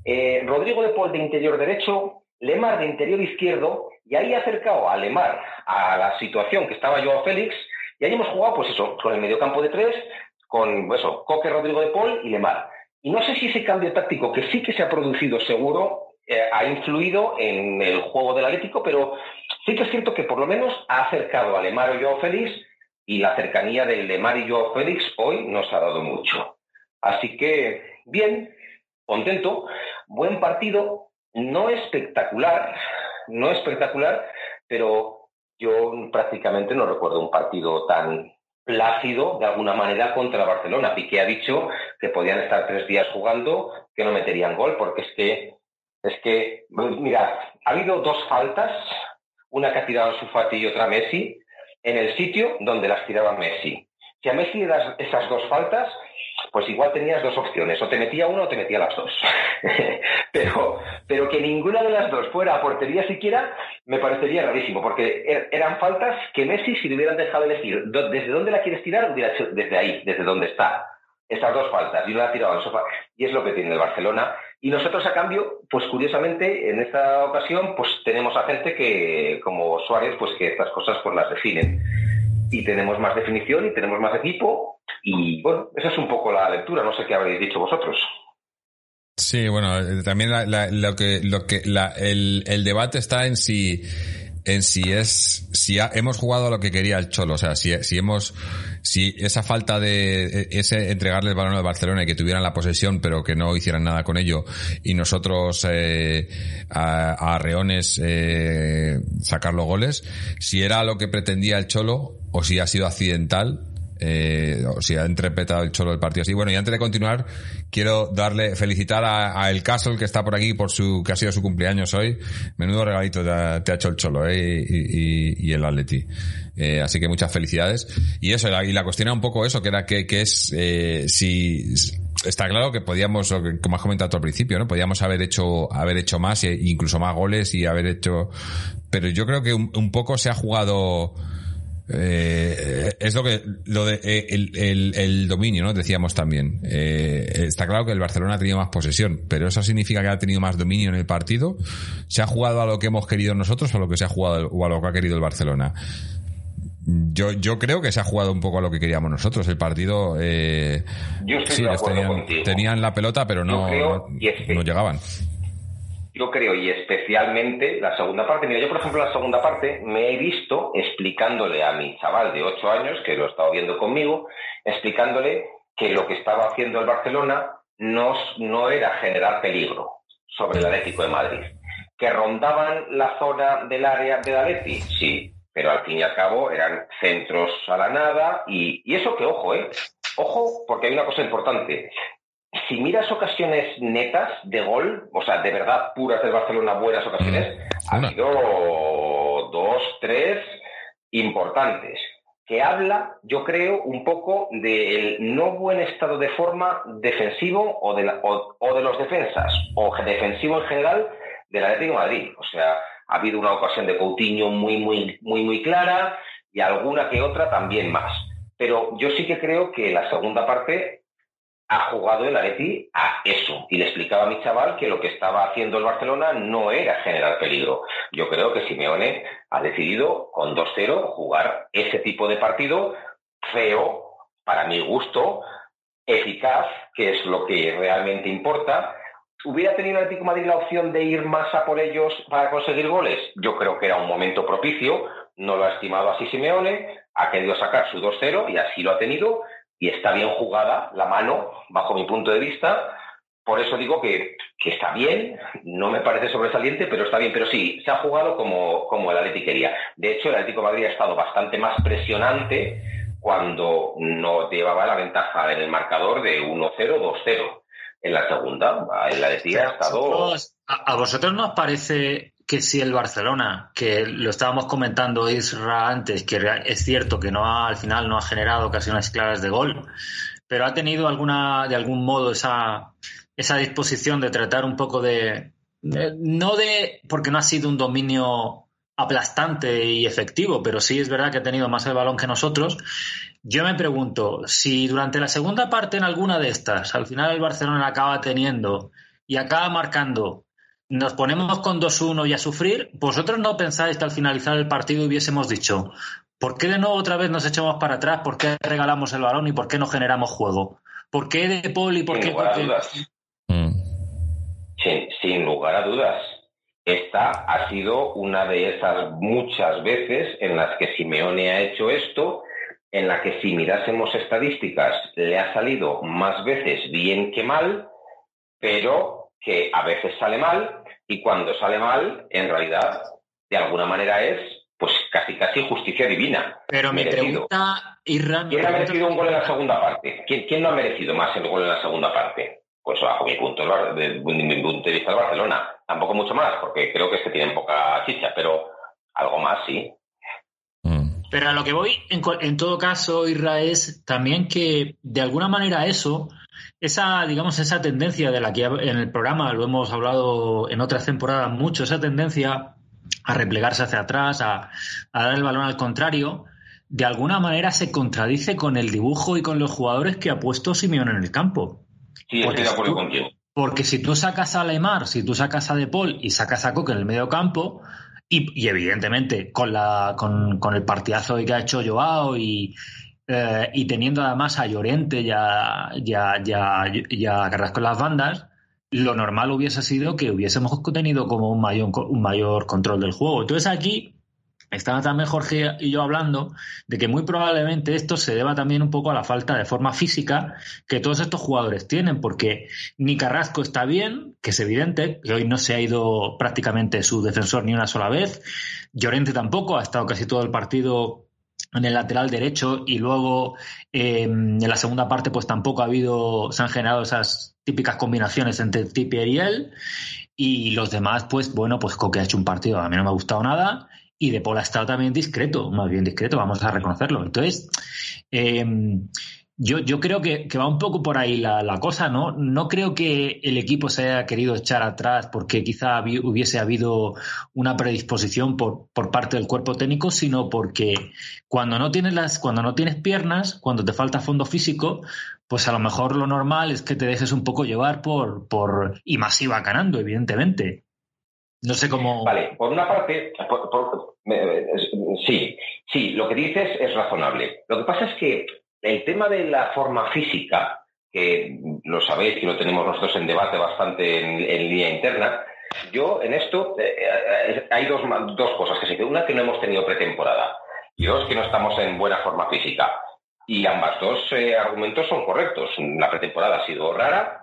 eh, Rodrigo de Paul de interior derecho, Lemar de interior izquierdo, y ahí ha acercado a Lemar a la situación que estaba Joao Félix, y ahí hemos jugado, pues eso, con el mediocampo de tres, con eso, Coque, Rodrigo de Paul y Lemar. Y no sé si ese cambio táctico, que sí que se ha producido seguro, eh, ha influido en el juego del Atlético, pero sí que es cierto que por lo menos ha acercado a Lemar y Joao Félix y la cercanía del Lemar y Joao Félix hoy nos ha dado mucho. Así que, bien, contento, buen partido, no espectacular, no espectacular, pero yo prácticamente no recuerdo un partido tan plácido de alguna manera contra Barcelona. Piqué ha dicho que podían estar tres días jugando, que no meterían gol, porque es que es que, mira, ha habido dos faltas, una que ha tirado Sufati y otra Messi, en el sitio donde las tiraba Messi. Si a Messi das esas dos faltas, pues igual tenías dos opciones, o te metía una o te metía las dos. pero, pero que ninguna de las dos fuera a portería siquiera, me parecería rarísimo, porque er, eran faltas que Messi, si le hubieran dejado elegir desde dónde la quieres tirar, hubiera hecho desde ahí, desde donde está. Estas dos faltas, y una la ha tirado al sofá. Y es lo que tiene el Barcelona y nosotros, a cambio, pues curiosamente, en esta ocasión, pues tenemos a gente que, como Suárez, pues que estas cosas pues las definen. Y tenemos más definición y tenemos más equipo. Y bueno, esa es un poco la lectura. No sé qué habréis dicho vosotros. Sí, bueno, eh, también lo que, lo que el, el debate está en si en si es si hemos jugado a lo que quería el Cholo, o sea, si, si hemos si esa falta de ese entregarle el balón al Barcelona y que tuvieran la posesión pero que no hicieran nada con ello y nosotros eh, a, a, Reones eh, sacar los goles, si era lo que pretendía el Cholo o si ha sido accidental eh, si ha interpretado el cholo del partido así. Bueno, y antes de continuar, quiero darle, felicitar a, El Castle que está por aquí por su, que ha sido su cumpleaños hoy. Menudo regalito te ha, hecho el cholo, eh, y, el Atleti. Eh, así que muchas felicidades. Y eso, y la cuestión era un poco eso, que era que, que es, eh, si, está claro que podíamos, como has comentado al principio, ¿no? Podíamos haber hecho, haber hecho más, e incluso más goles y haber hecho, pero yo creo que un poco se ha jugado, eh, es lo que lo de eh, el, el, dominio, ¿no? Decíamos también. Eh, está claro que el Barcelona ha tenido más posesión, pero eso significa que ha tenido más dominio en el partido. ¿Se ha jugado a lo que hemos querido nosotros o a lo que se ha jugado o a lo que ha querido el Barcelona? Yo, yo creo que se ha jugado un poco a lo que queríamos nosotros. El partido, eh, sí, tenían, tenían, la pelota, pero no, no llegaban yo creo, y especialmente la segunda parte. Mira, yo, por ejemplo, la segunda parte me he visto explicándole a mi chaval de 8 años, que lo ha estado viendo conmigo, explicándole que lo que estaba haciendo el Barcelona no, no era generar peligro sobre el Atlético de Madrid. ¿Que rondaban la zona del área de Atleti? Sí, pero al fin y al cabo eran centros a la nada y, y eso que ojo, ¿eh? Ojo, porque hay una cosa importante si miras ocasiones netas de gol, o sea, de verdad puras del Barcelona, buenas ocasiones, mm. ha habido dos, tres importantes. Que habla, yo creo, un poco del no buen estado de forma defensivo o de, o, de los defensas, o defensivo en general del Atlético de Madrid. O sea, ha habido una ocasión de Coutinho muy, muy, muy, muy clara y alguna que otra también más. Pero yo sí que creo que la segunda parte ha jugado el Atleti a eso. Y le explicaba a mi chaval que lo que estaba haciendo el Barcelona no era generar peligro. Yo creo que Simeone ha decidido con 2-0 jugar ese tipo de partido feo, para mi gusto, eficaz, que es lo que realmente importa, ¿Hubiera tenido el Atlético Madrid la opción de ir más a por ellos para conseguir goles? Yo creo que era un momento propicio, no lo ha estimado así Simeone, ha querido sacar su 2-0 y así lo ha tenido y está bien jugada la mano, bajo mi punto de vista. Por eso digo que, está bien, no me parece sobresaliente, pero está bien. Pero sí, se ha jugado como, como el Atlético quería. De hecho, el Atlético de Madrid ha estado bastante más presionante cuando no llevaba la ventaja en el marcador de 1-0, 2-0 en la segunda. En la decía ha estado. ¿A, vosotros nos parece que si el Barcelona, que lo estábamos comentando Isra antes, que es cierto que no al final no ha generado ocasiones claras de gol, pero ha tenido alguna, de algún modo esa, esa disposición de tratar un poco de, de, no de, porque no ha sido un dominio aplastante y efectivo, pero sí es verdad que ha tenido más el balón que nosotros. Yo me pregunto, si durante la segunda parte en alguna de estas, al final el Barcelona acaba teniendo y acaba marcando, nos ponemos con 2-1 y a sufrir, vosotros no pensáis que al finalizar el partido hubiésemos dicho, ¿por qué de nuevo otra vez nos echamos para atrás? ¿Por qué regalamos el balón y por qué no generamos juego? ¿Por qué De Paul y por sin qué? Lugar a dudas. Mm. Sin, sin lugar a dudas. Esta ha sido una de esas muchas veces en las que Simeone ha hecho esto en la que si mirásemos estadísticas le ha salido más veces bien que mal, pero que a veces sale mal y cuando sale mal, en realidad, de alguna manera es pues casi casi justicia divina. Pero me pregunta Irán... ¿Quién ha merecido un gol en la segunda parte? ¿Quién, no ha merecido más el gol en la segunda parte? Pues bajo mi punto, de, mi punto de vista el Barcelona. Tampoco mucho más, porque creo que es que tienen poca chicha, pero algo más sí. Pero a lo que voy, en, todo caso, Irra, es también que de alguna manera eso, esa, digamos, esa tendencia de la que en el programa lo hemos hablado en otras temporadas mucho, esa tendencia a replegarse hacia atrás, a, dar el balón al contrario, de alguna manera se contradice con el dibujo y con los jugadores que ha puesto Simeone en el campo. Sí, estoy de acuerdo contigo. Porque si tú sacas a Lemar, si tú sacas a De Paul y sacas a Coque en el medio campo, y, evidentemente, con, la, con, con, el partidazo que ha hecho Joao y, eh, y teniendo además a Llorente ya ya ya ya Carrasco en las bandas, lo normal hubiese sido que hubiésemos tenido como un mayor, un mayor control del juego. Entonces aquí estaba también Jorge y yo hablando de que muy probablemente esto se deba también un poco a la falta de forma física que todos estos jugadores tienen, porque ni Carrasco está bien, que es evidente, que hoy no se ha ido prácticamente su defensor ni una sola vez, Llorente tampoco, ha estado casi todo el partido en el lateral derecho y luego em, en la segunda parte pues tampoco ha habido, se han generado esas típicas combinaciones entre Tippier y él y los demás pues bueno pues Coque ha hecho un partido, a mí no me ha gustado nada y De Paul ha estado también discreto, más bien discreto, vamos a reconocerlo. Entonces, eh, yo, yo, creo que, va un poco por ahí la, cosa, ¿no? No creo que el equipo se haya querido echar atrás porque quizá hubiese habido una predisposición por, por parte del cuerpo técnico, sino porque cuando no tienes las, cuando no tienes piernas, cuando te falta fondo físico, pues a lo mejor lo normal es que te dejes un poco llevar por, por y más iba ganando, evidentemente. No sé cómo. Vale, por una parte, sí, sí, lo que dices es razonable. Lo que pasa es que el tema de la forma física, que lo sabéis que lo tenemos nosotros en debate bastante en, línea interna, yo en esto eh, eh, hay dos, dos cosas que se Una, que no hemos tenido pretemporada. Y dos, que no estamos en buena forma física. Y ambas dos eh, argumentos son correctos. La pretemporada ha sido rara,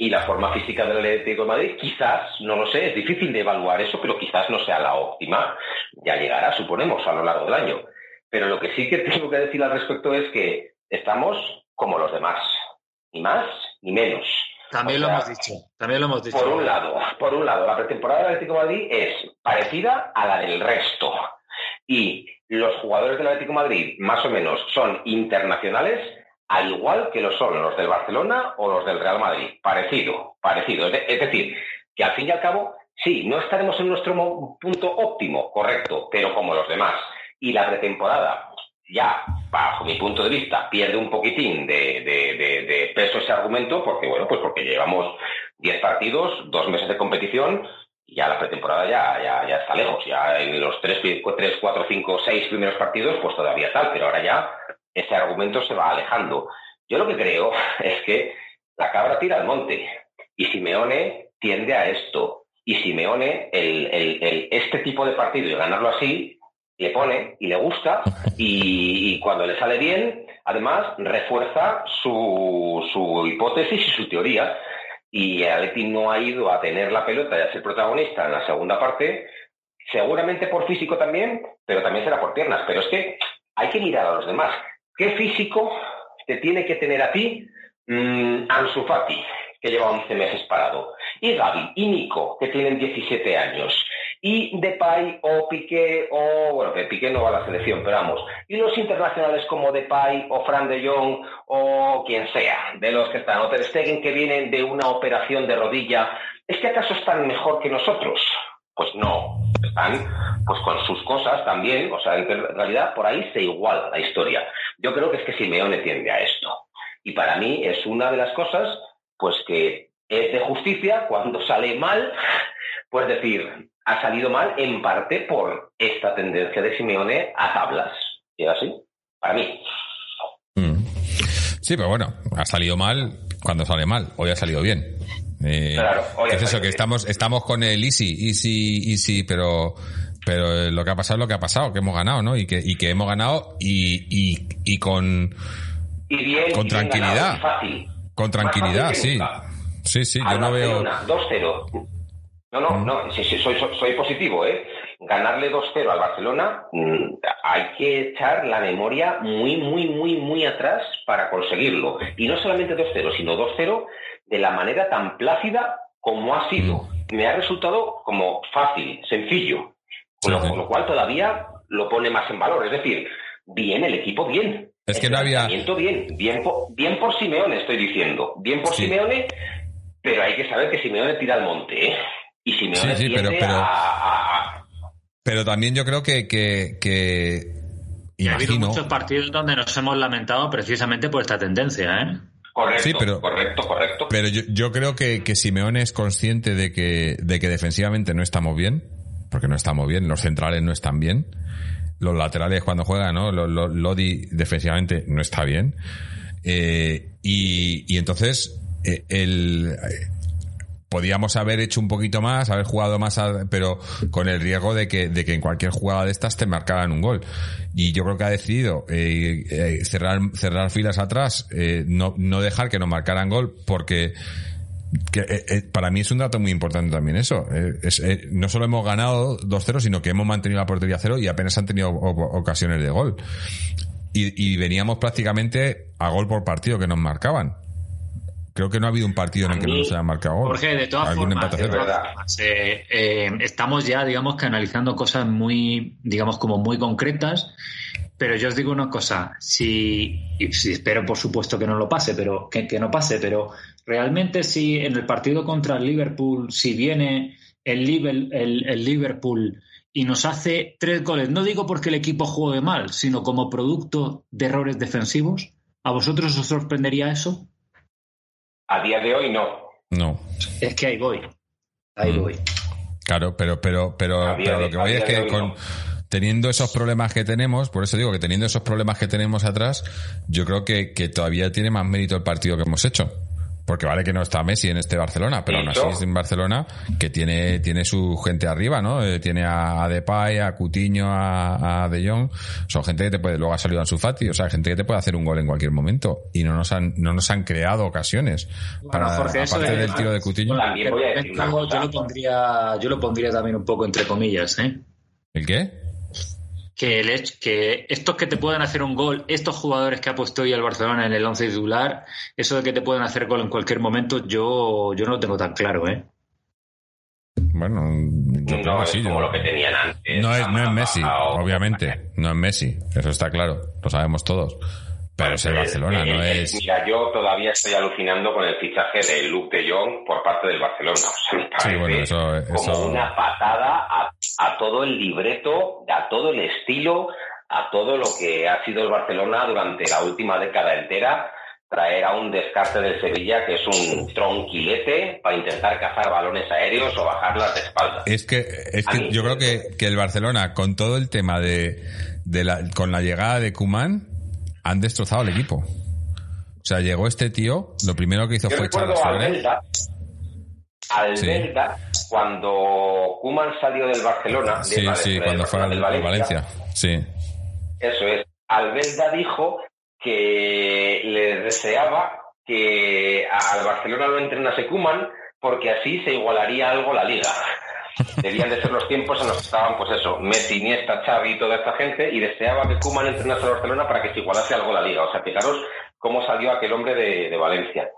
y la forma física del Atlético de Madrid quizás, no lo sé, es difícil de evaluar eso, pero quizás no sea la óptima. Ya llegará, suponemos, a lo largo del año. Pero lo que sí que tengo que decir al respecto es que estamos como los demás, ni más ni menos. También lo hemos dicho, también lo hemos dicho. Por un lado, por un lado, la pretemporada del Atlético de Madrid es parecida a la del resto. Y los jugadores del Atlético de Madrid, más o menos, son internacionales al igual que lo son los del Barcelona o los del Real Madrid. Parecido, parecido. Es decir, que al fin y al cabo, sí, no estaremos en nuestro punto óptimo, correcto, pero como los demás. Y la pretemporada, ya, bajo mi punto de vista, pierde un poquitín de, peso ese argumento, porque, bueno, pues porque llevamos 10 partidos, dos meses de competición, y ya la pretemporada ya, ya, ya está lejos. Ya en los 3, 3, 4, 5, 6 primeros partidos, pues todavía tal, pero ahora ya ese argumento se va alejando. Yo lo que creo es que la cabra tira al monte y Simeone tiende a esto. Y Simeone, el, el, el, este tipo de partido y ganarlo así, le pone y le gusta y, cuando le sale bien, además refuerza su, su hipótesis y su teoría. Y Atleti no ha ido a tener la pelota y a ser protagonista en la segunda parte, seguramente por físico también, pero también será por piernas. Pero es que hay que mirar a los demás. ¿Qué físico te tiene que tener a ti mmm, Ansu Fati, que lleva 11 meses parado? Y Gaby y Nico, que tienen 17 años y Depay o Piqué o bueno que Piqué no va a la selección pero vamos y los internacionales como Depay o Fran de Jong o quien sea de los que están. O Ter Stegen que vienen de una operación de rodilla. Es que acaso están mejor que nosotros pues no. Están pues con sus cosas también. O sea en realidad por ahí se iguala la historia. Yo creo que es que Simeone tiende a esto. Y para mí es una de las cosas pues que es de justicia cuando sale mal pues decir, ha salido mal en parte por esta tendencia de Simeone a tablas. ¿Y así? Para mí. Mm. Sí, pero bueno, ha salido mal cuando sale mal. Hoy ha salido bien. Eh, claro, hoy es eso, que bien. estamos, estamos con el easy, easy, easy, pero, pero lo que ha pasado es lo que ha pasado, que hemos ganado, ¿no? Y que, y que hemos ganado y, y, y con, y bien, con bien tranquilidad. ganado, fácil. Con tranquilidad, fácil sí. Sí, sí, yo no veo. Barcelona, 2-0. No, no, no, sí, sí, soy, soy, soy positivo, ¿eh? Ganarle 2-0 al Barcelona, mm, hay que echar la memoria muy, muy, muy, muy atrás para conseguirlo. Y no solamente 2-0, sino 2-0 de la manera tan plácida como ha sido. Me ha resultado como fácil, sencillo. Con lo, con cual todavía lo pone más en valor. Es decir, bien el equipo, bien. Es que no había- bien. Bien por, bien por Simeone, estoy diciendo. Bien por Sí. Simeone, pero hay que saber que Simeone tira al monte, ¿eh? Y Simeone Sí, sí, pero- pero- a- a- a, Pero también yo creo que, que, que Y ha habido muchos partidos donde nos hemos lamentado precisamente por esta tendencia, ¿eh? Correcto, Sí, pero- correcto, correcto. Pero yo, yo creo que, que Simeone es consciente de que, de que defensivamente no estamos bien, porque no estamos bien, los centrales no están bien, los laterales cuando juegan, ¿no? Lo- lo- Lodi defensivamente no está bien. Eh, y, y entonces, eh, el, eh, podíamos haber hecho un poquito más, haber jugado más, a- pero con el riesgo de que, de que en cualquier jugada de estas te marcaran un gol. Y yo creo que ha decidido eh, eh, cerrar, cerrar filas atrás, eh, no, no dejar que nos marcaran gol, porque que, eh, para mí es un dato muy importante también eso. Es, no solo hemos ganado 2-0, sino que hemos mantenido la portería a cero y apenas han tenido ocasiones de gol. Y, y veníamos prácticamente a gol por partido que nos marcaban. Creo que no ha habido un partido en el que no nos hayan marcado. Jorge, de todas Algún formas, de todas eh, eh, estamos ya, digamos, que analizando cosas muy, digamos, como muy concretas. Pero yo os digo una cosa, si, y si espero por supuesto que no lo pase, pero que, que no pase, pero realmente si en el partido contra el Liverpool, si viene el, el, el Liverpool y nos hace tres goles, no digo porque el equipo juegue mal, sino como producto de errores defensivos, ¿a vosotros os sorprendería eso? A día de hoy no. No. Es que ahí voy, ahí Mm. voy. Claro, pero, pero, pero, pero de- lo que a voy es que con, no. teniendo esos problemas que tenemos, por eso digo que teniendo esos problemas que tenemos atrás, yo creo que, que todavía tiene más mérito el partido que hemos hecho. Porque vale que no está Messi en este Barcelona, pero aún así es en Barcelona que tiene, tiene su gente arriba, ¿no? Eh, tiene a, a Depay, a Coutinho, a, a De Jong. Son gente que te puede, luego ha salido Ansu Fati, o sea, gente que te puede hacer un gol en cualquier momento. Y no nos han, no nos han creado ocasiones. para, Jorge, eso aparte es- del tiro de Coutinho. También voy a decir una Yo lo pondría, yo lo pondría también un poco entre comillas, ¿eh? ¿El qué? Que, el hecho- que estos que te pueden hacer un gol, estos jugadores que ha puesto hoy el Barcelona en el once titular, eso de que te pueden hacer gol en cualquier momento, yo, yo no lo tengo tan claro, ¿eh? Bueno, yo creo No que es sí. como yo- lo que tenían antes. No es, no es Messi, obviamente. No es Messi, eso está claro, lo sabemos todos. Pero es el Barcelona, no Eh, es. Mira, yo todavía estoy alucinando con el fichaje de Luke de Jong por parte del Barcelona. O sea, me Sí, bueno, eso. como una patada a, a todo el libreto, a todo el estilo, a todo lo que ha sido el Barcelona durante la última década entera. Traer a un descarte del Sevilla que es un tronquilete para intentar cazar balones aéreos o bajarlas de espaldas. Es que, es que mí- yo creo que, que el Barcelona, con todo el tema de, de la, con la llegada de Kuman, han destrozado el equipo. O sea, llegó este tío, lo primero que hizo Yo fue echar a recuerdo a Suárez. Belda, Albelda, cuando Kuman salió del Barcelona, sí, sí, cuando fue al Valencia. Sí. Eso es. Albelda dijo que le deseaba que al Barcelona lo entrenase Kuman porque así se igualaría algo la liga. Debían de ser los tiempos en los que estaban, pues eso, Messi, Iniesta, Xavi y toda esta gente, y deseaba que Kuman entrenase al Barcelona para que se igualase algo la liga. O sea, fijaros cómo salió aquel hombre de, de Valencia.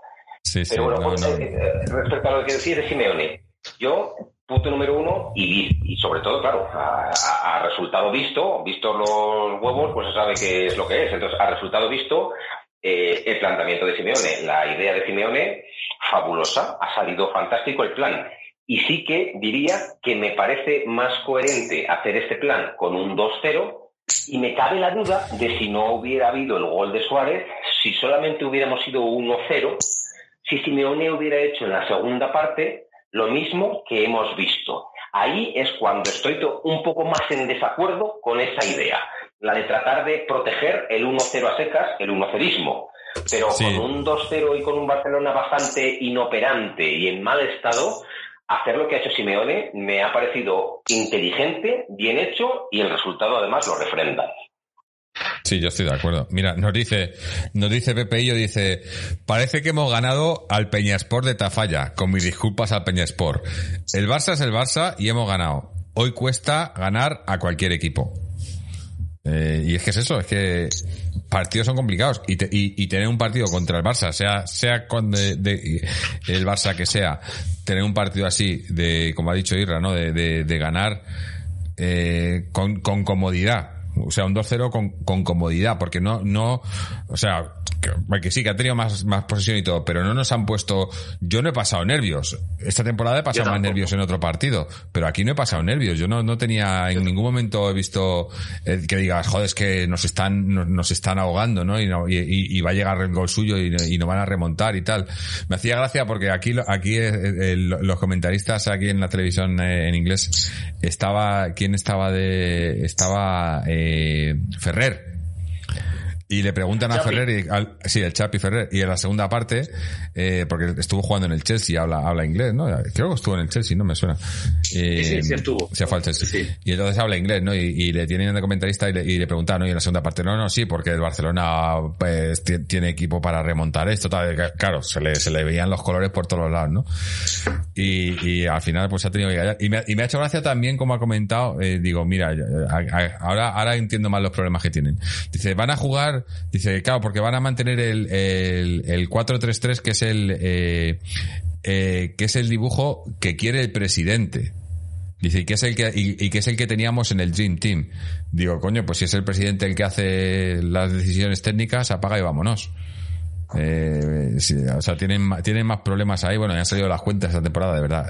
Sí, sí. Pero bueno, no, pues, no. eh, eh, respecto a lo que decís de Simeone, yo, punto número uno, y, y sobre todo, claro, a, a- a resultado visto, visto los huevos, pues se sabe qué es lo que es. Entonces, a resultado visto, eh, el planteamiento de Simeone, la idea de Simeone, fabulosa, ha salido fantástico el plan. Y sí que diría que me parece más coherente hacer este plan con un 2-0 y me cabe la duda de si no hubiera habido el gol de Suárez, si solamente hubiéramos sido 1-0, si Simeone hubiera hecho en la segunda parte lo mismo que hemos visto. Ahí es cuando estoy to- un poco más en desacuerdo con esa idea, la de tratar de proteger el 1-0 a secas, el 1-0ismo. Pero Sí. con un 2-0 y con un Barcelona bastante inoperante y en mal estado, hacer lo que ha hecho Simeone me ha parecido inteligente, bien hecho y el resultado además lo refrenda. Sí, yo estoy de acuerdo. Mira, nos dice, nos dice Pepe dice, parece que hemos ganado al Peñasport de Tafalla, con mis disculpas al Peñasport. El Barça es el Barça y hemos ganado. Hoy cuesta ganar a cualquier equipo. Eh, y es que es eso, es que partidos son complicados y, te- y- tener un partido contra el Barça, sea sea con de- el Barça que sea, tener un partido así de, como ha dicho Irra, ¿no? De, de- de ganar eh, con, con comodidad. O sea, un 2-0 con, con comodidad, porque no, no, o sea, que, que sí, que ha tenido más, más posesión y todo, pero no nos han puesto, yo no he pasado nervios. Esta temporada he pasado más nervios en otro partido, pero aquí no he pasado nervios. Yo no, no tenía, en ningún momento he visto eh, que digas, joder, es que nos están, nos, nos están ahogando, ¿no? Y, no- y, va a llegar el gol suyo y, y nos van a remontar y tal. Me hacía gracia porque aquí, aquí eh, eh, los comentaristas aquí en la televisión eh, en inglés estaba, ¿quién estaba de, estaba, eh, Ferrer. Y le preguntan a Chapi. Ferrer, y, al- sí, el Chapi Ferrer, y en la segunda parte, eh, porque estuvo jugando en el Chelsea, habla, habla inglés, ¿no? Creo que estuvo en el Chelsea, no me suena. Eh, sí, sí estuvo. Se fue al Chelsea. Sí. Y entonces habla inglés, ¿no? Y, y le tienen de comentarista y le, y le preguntan, ¿no? Y en la segunda parte, no, no, sí, porque el Barcelona pues, ti- tiene equipo para remontar esto, tal. Claro, se le, se le veían los colores por todos lados, ¿no? Y, y al final pues ha tenido que callar. Y me, y me ha hecho gracia también, como ha comentado, eh, digo, mira, a- a- ahora, ahora entiendo más los problemas que tienen. Dice, van a jugar, dice, claro, porque van a mantener el, el, el 4-3-3, que es el, eh, eh, que es el dibujo que quiere el presidente. Dice, y que es el que, y, que es el que teníamos en el Dream Team. Digo, coño, pues si es el presidente el que hace las decisiones técnicas, apaga y vámonos. Eh, o sea, tienen, tienen más problemas ahí. Bueno, ya han salido las cuentas esta temporada, de verdad.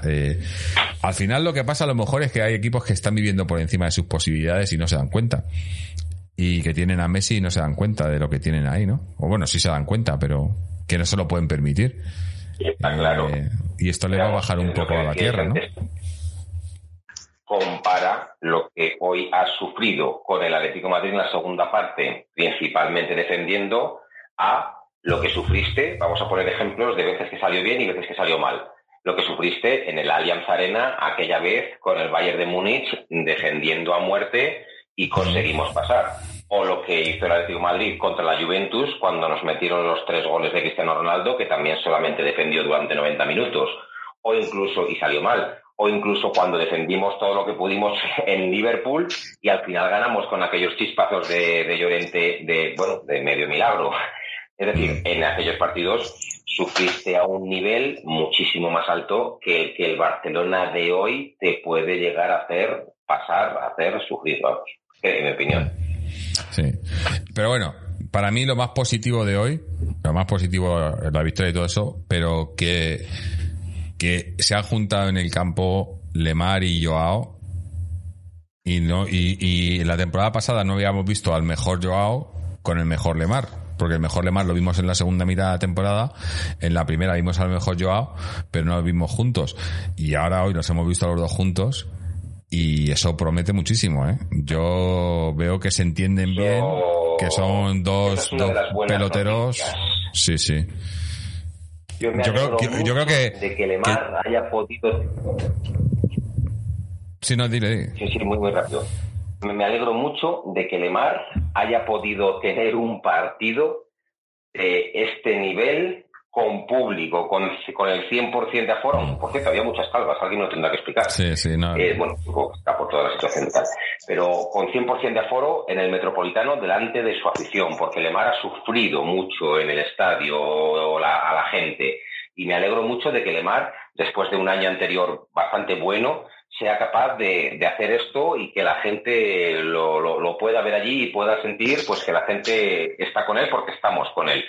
Al final lo que pasa a lo mejor es que hay equipos que están viviendo por encima de sus posibilidades y no se dan cuenta. Y que tienen a Messi y no se dan cuenta de lo que tienen ahí, ¿no? O bueno, sí se dan cuenta, pero que no se lo pueden permitir. Está claro. Eh, y esto le va a bajar un poco a la tierra, ¿no? Compara lo que hoy ha sufrido con el Atlético de Madrid en la segunda parte, principalmente defendiendo, a lo que sufriste, vamos a poner ejemplos de veces que salió bien y veces que salió mal. Lo que sufriste en el Allianz Arena aquella vez con el Bayern de Múnich defendiendo a muerte y conseguimos pasar. O lo que hizo el Atlético de Madrid contra la Juventus cuando nos metieron los tres goles de Cristiano Ronaldo, que también solamente defendió durante 90 minutos. O incluso, y salió mal, o incluso cuando defendimos todo lo que pudimos en Liverpool y al final ganamos con aquellos chispazos de, de Llorente de, bueno, de medio milagro. Es decir, en aquellos partidos sufriste a un nivel muchísimo más alto que el que el Barcelona de hoy te puede llegar a hacer pasar, a hacer sufrir, vamos, en mi opinión. Sí. Pero bueno, para mí lo más positivo de hoy, lo más positivo es la victoria y todo eso, pero que, que se han juntado en el campo Lemar y Joao. Y no, y, y la temporada pasada no habíamos visto al mejor Joao con el mejor Lemar. Porque el mejor Lemar lo vimos en la segunda mitad de la temporada, en la primera vimos al mejor Joao, pero no lo vimos juntos. Y ahora hoy nos hemos visto a los dos juntos y eso promete muchísimo, ¿eh? Yo veo que se entienden bien, que son dos, es dos peloteros. noticias. Sí, sí. Yo, me Yo creo alegro que- mucho yo creo que- de que Lemar haya podido Si no, dile. dile. Sí, sí, muy, muy rápido. Me me alegro mucho de que Lemar haya podido tener un partido de este nivel con público, con, con el 100% de aforo. Por cierto, había muchas calvas, alguien lo tendrá que explicar. Sí, sí, no. Eh, bueno, está por toda la situación y tal. Pero con 100% de aforo en el Metropolitano delante de su afición, porque Lemar ha sufrido mucho en el estadio o la- a la gente. Y me alegro mucho de que Lemar, después de un año anterior bastante bueno, sea capaz de, de hacer esto y que la gente lo, lo- lo pueda ver allí y pueda sentir pues que la gente está con él porque estamos con él.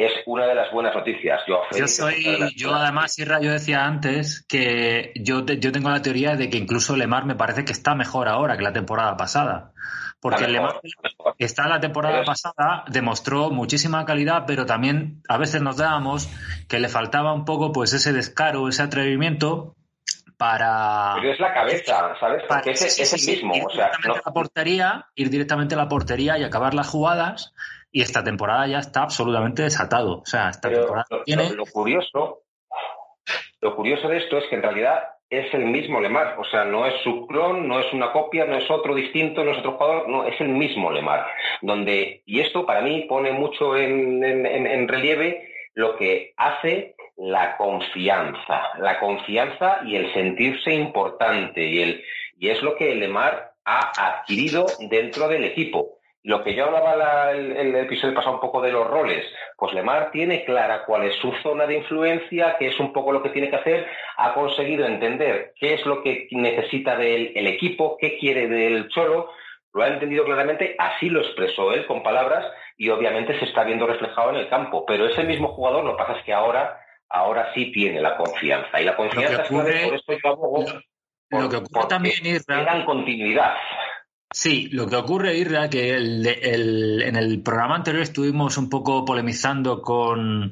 Es una de las buenas noticias. Yo, Yo soy, yo además, Irra, yo decía antes que yo, te- yo tengo la teoría de que incluso Lemar me parece que está mejor ahora que la temporada pasada. Porque Está Lemar está la temporada pasada, demostró muchísima calidad, pero también a veces nos dábamos que le faltaba un poco pues ese descaro, ese atrevimiento para... Pero es la cabeza, ¿sabes? para- Porque es, sí, es sí, el mismo. ir O sea, no- a la portería, ir directamente a la portería y acabar las jugadas. Y esta temporada ya está absolutamente desatado. O sea, esta Pero temporada lo, tiene lo- lo curioso, lo curioso de esto es que en realidad es el mismo Lemar, o sea, no es su clon, no es una copia, no es otro distinto, no es otro jugador, no, es el mismo Lemar. Donde, y esto para mí pone mucho en, en- en- en relieve lo que hace la confianza, la confianza y el sentirse importante, y, el, y es lo que Lemar ha adquirido dentro del equipo. Lo que yo hablaba la- el, el episodio pasado un poco de los roles, pues Lemar tiene clara cuál es su zona de influencia, qué es un poco lo que tiene que hacer, ha conseguido entender qué es lo que necesita del el equipo, qué quiere del Cholo, lo ha entendido claramente, así lo expresó él con palabras y obviamente se está viendo reflejado en el campo, pero ese mismo jugador, lo que pasa es que ahora, ahora sí tiene la confianza y la confianza es por eso yo abogo lo por- que ocurre también, continuidad. Sí, lo que ocurre, Irra, que el, en el programa anterior estuvimos un poco polemizando con,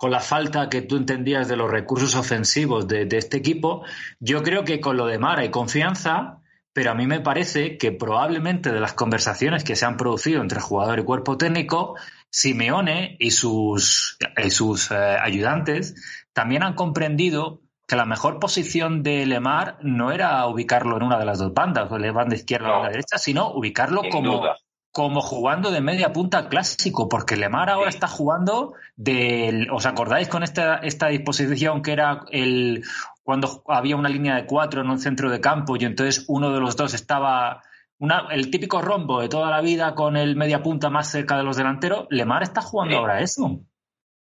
la falta que tú entendías de los recursos ofensivos de, de este equipo. Yo creo que con lo de Mara hay confianza, pero a mí me parece que probablemente de las conversaciones que se han producido entre jugador y cuerpo técnico, Simeone y sus, y sus eh, ayudantes también han comprendido que la mejor posición de Lemar no era ubicarlo en una de las dos bandas, o la banda izquierda o la No. banda derecha, sino ubicarlo Sin como, duda. como jugando de media punta clásico, porque Lemar ahora Sí. está jugando del. ¿Os acordáis con esta, esta disposición que era el cuando había una línea de cuatro en un centro de campo y entonces uno de los dos estaba. Una, el típico rombo de toda la vida con el media punta más cerca de los delanteros, Lemar está jugando Sí. ahora eso.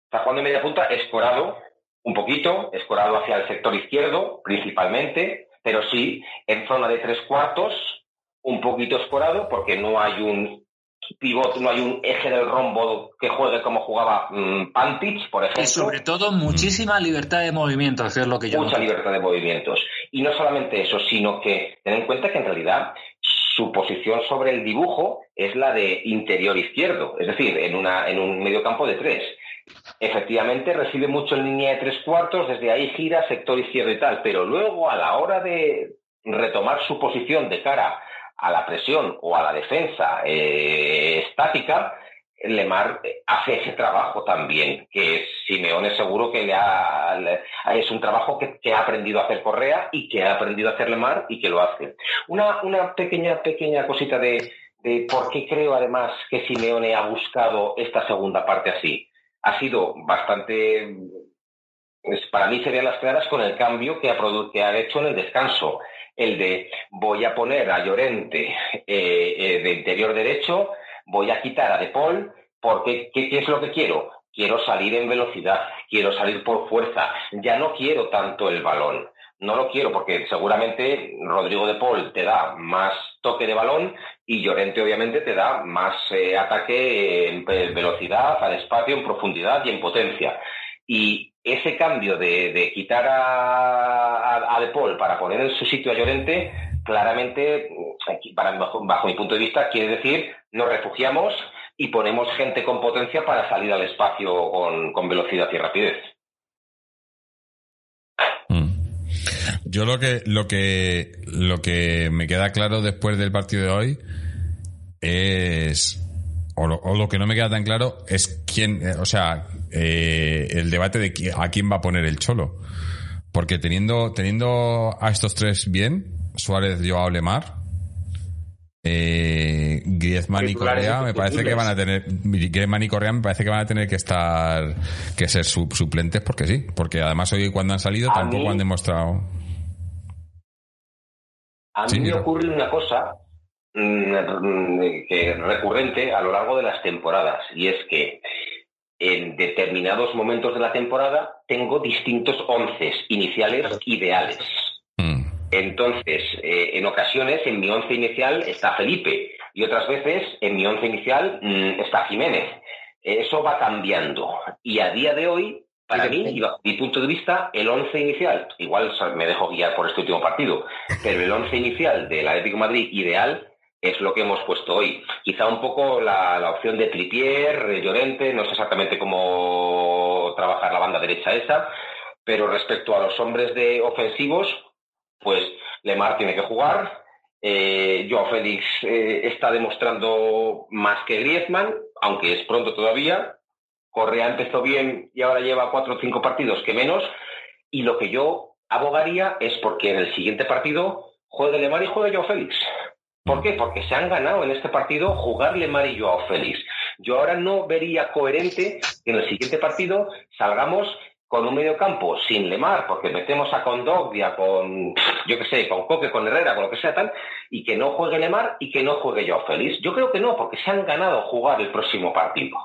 Está jugando en media punta, escorado un poquito, escorado hacia el sector izquierdo principalmente, pero sí en zona de tres cuartos, un poquito escorado, porque no hay un pivot, no hay un eje del rombo que juegue como jugaba mm, Pantich, por ejemplo. Y sobre todo muchísima libertad de movimiento, que es lo que yo mucha libertad de movimientos. Y no solamente eso, sino que ten en cuenta que en realidad su posición sobre el dibujo es la de interior izquierdo, es decir, en, una, en un medio campo de tres. Efectivamente, recibe mucho en línea de tres cuartos, desde ahí gira sector izquierdo y tal, pero luego a la hora de retomar su posición de cara a la presión o a la defensa eh, estática, Lemar hace ese trabajo también, que Simeone seguro que le ha, es un trabajo que, que ha aprendido a hacer Correa y que ha aprendido a hacer Lemar y que lo hace. Una, una pequeña, pequeña cosita de, de por qué creo además que Simeone ha buscado esta segunda parte así. Ha sido bastante, pues, para mí serían las claras con el cambio que ha, que ha hecho en el descanso. El de voy a poner a Llorente eh, eh, de interior derecho, voy a quitar a De Paul, porque ¿qué, qué es lo que quiero? Quiero salir en velocidad, quiero salir por fuerza, ya no quiero tanto el balón. No lo quiero porque seguramente Rodrigo de Paul te da más toque de balón y Llorente obviamente te da más eh, ataque en velocidad, al espacio, en profundidad y en potencia. Y ese cambio de, quitar a, a, De Paul para poner en su sitio a Llorente, claramente, para, bajo, bajo mi punto de vista, quiere decir nos refugiamos y ponemos gente con potencia para salir al espacio con velocidad y rapidez. Yo lo que, lo que, lo que me queda claro después del partido de hoy es o lo, o lo que no me queda tan claro es quién, eh, o sea, eh, el debate de qui- a quién va a poner el cholo. Porque teniendo, teniendo a estos tres bien, Suárez, Joao, Lemar, eh, Griezmann y Correa me parece que van a tener Griezmann y Correa me parece que van a tener que estar que ser su- suplentes porque sí porque además hoy cuando han salido A tampoco mí- han demostrado A mí Sí, me ocurre una cosa mm, que es recurrente a lo largo de las temporadas y es que en determinados momentos de la temporada tengo distintos once iniciales ideales. Mm. Entonces, eh, en ocasiones en mi once inicial está Felipe y otras veces en mi once inicial mm, está Jiménez. Eso va cambiando y a día de hoy, para mí, y bajo mi punto de vista, el once inicial, igual me dejo guiar por este último partido, pero el once inicial del Atlético de Madrid ideal es lo que hemos puesto hoy. Quizá un poco la, la opción de Tripier, eh, Llorente, no sé exactamente cómo trabajar la banda derecha esa, pero respecto a los hombres de ofensivos, pues Lemar tiene que jugar. Eh, Joao Félix eh, está demostrando más que Griezmann, aunque es pronto todavía. Correa empezó bien y ahora lleva cuatro o cinco partidos que menos. Y lo que yo abogaría es porque en el siguiente partido juegue Lemar y juegue Joao Félix. ¿Por qué? Porque se han ganado en este partido jugar Lemar y Joao Félix. Yo ahora no vería coherente que en el siguiente partido salgamos con un medio campo sin Lemar, porque metemos a Condogbia, con, yo qué sé, con Coque, con Herrera, con lo que sea tal, y que no juegue Lemar y que no juegue Joao Félix. Yo creo que no, porque se han ganado jugar el próximo partido.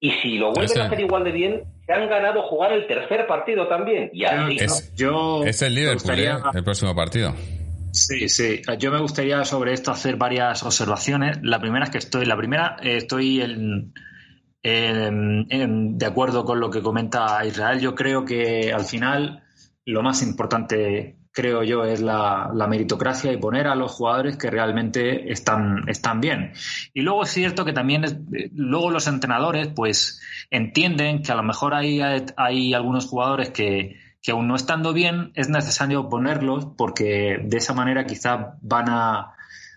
Y si lo vuelven Ese- a hacer igual de bien, se han ganado jugar el tercer partido también. Y así. Es- Yo es el Liverpool gustaría- ¿eh? el próximo partido Sí, sí. Yo me gustaría sobre esto hacer varias observaciones. La primera es que estoy, la primera, eh, estoy en, en- en- de acuerdo con lo que comenta Israel. Yo creo que al final lo más importante, creo yo, es la, meritocracia y poner a los jugadores que realmente están, están bien. Y luego es cierto que también eh, luego los entrenadores pues entienden que a lo mejor hay, hay algunos jugadores que, que aún no estando bien es necesario ponerlos porque de esa manera quizá van a,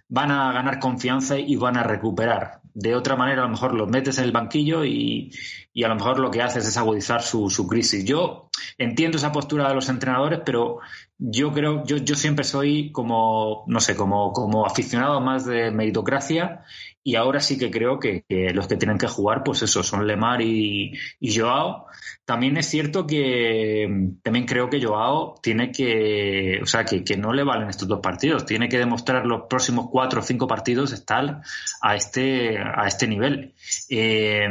van a ganar confianza y van a recuperar. De otra manera, a lo mejor los metes en el banquillo y, y a lo mejor lo que haces es agudizar su, su crisis. Yo entiendo esa postura de los entrenadores, pero yo creo, yo, yo siempre soy como, no sé, como, como aficionado más de meritocracia y ahora sí que creo que, que los que tienen que jugar, pues eso, son Lemar y, y Joao. También es cierto que también creo que Joao tiene que, o sea, que, que no le valen estos dos partidos. Tiene que demostrar los próximos cuatro o cinco partidos estar a este, a este nivel. Eh,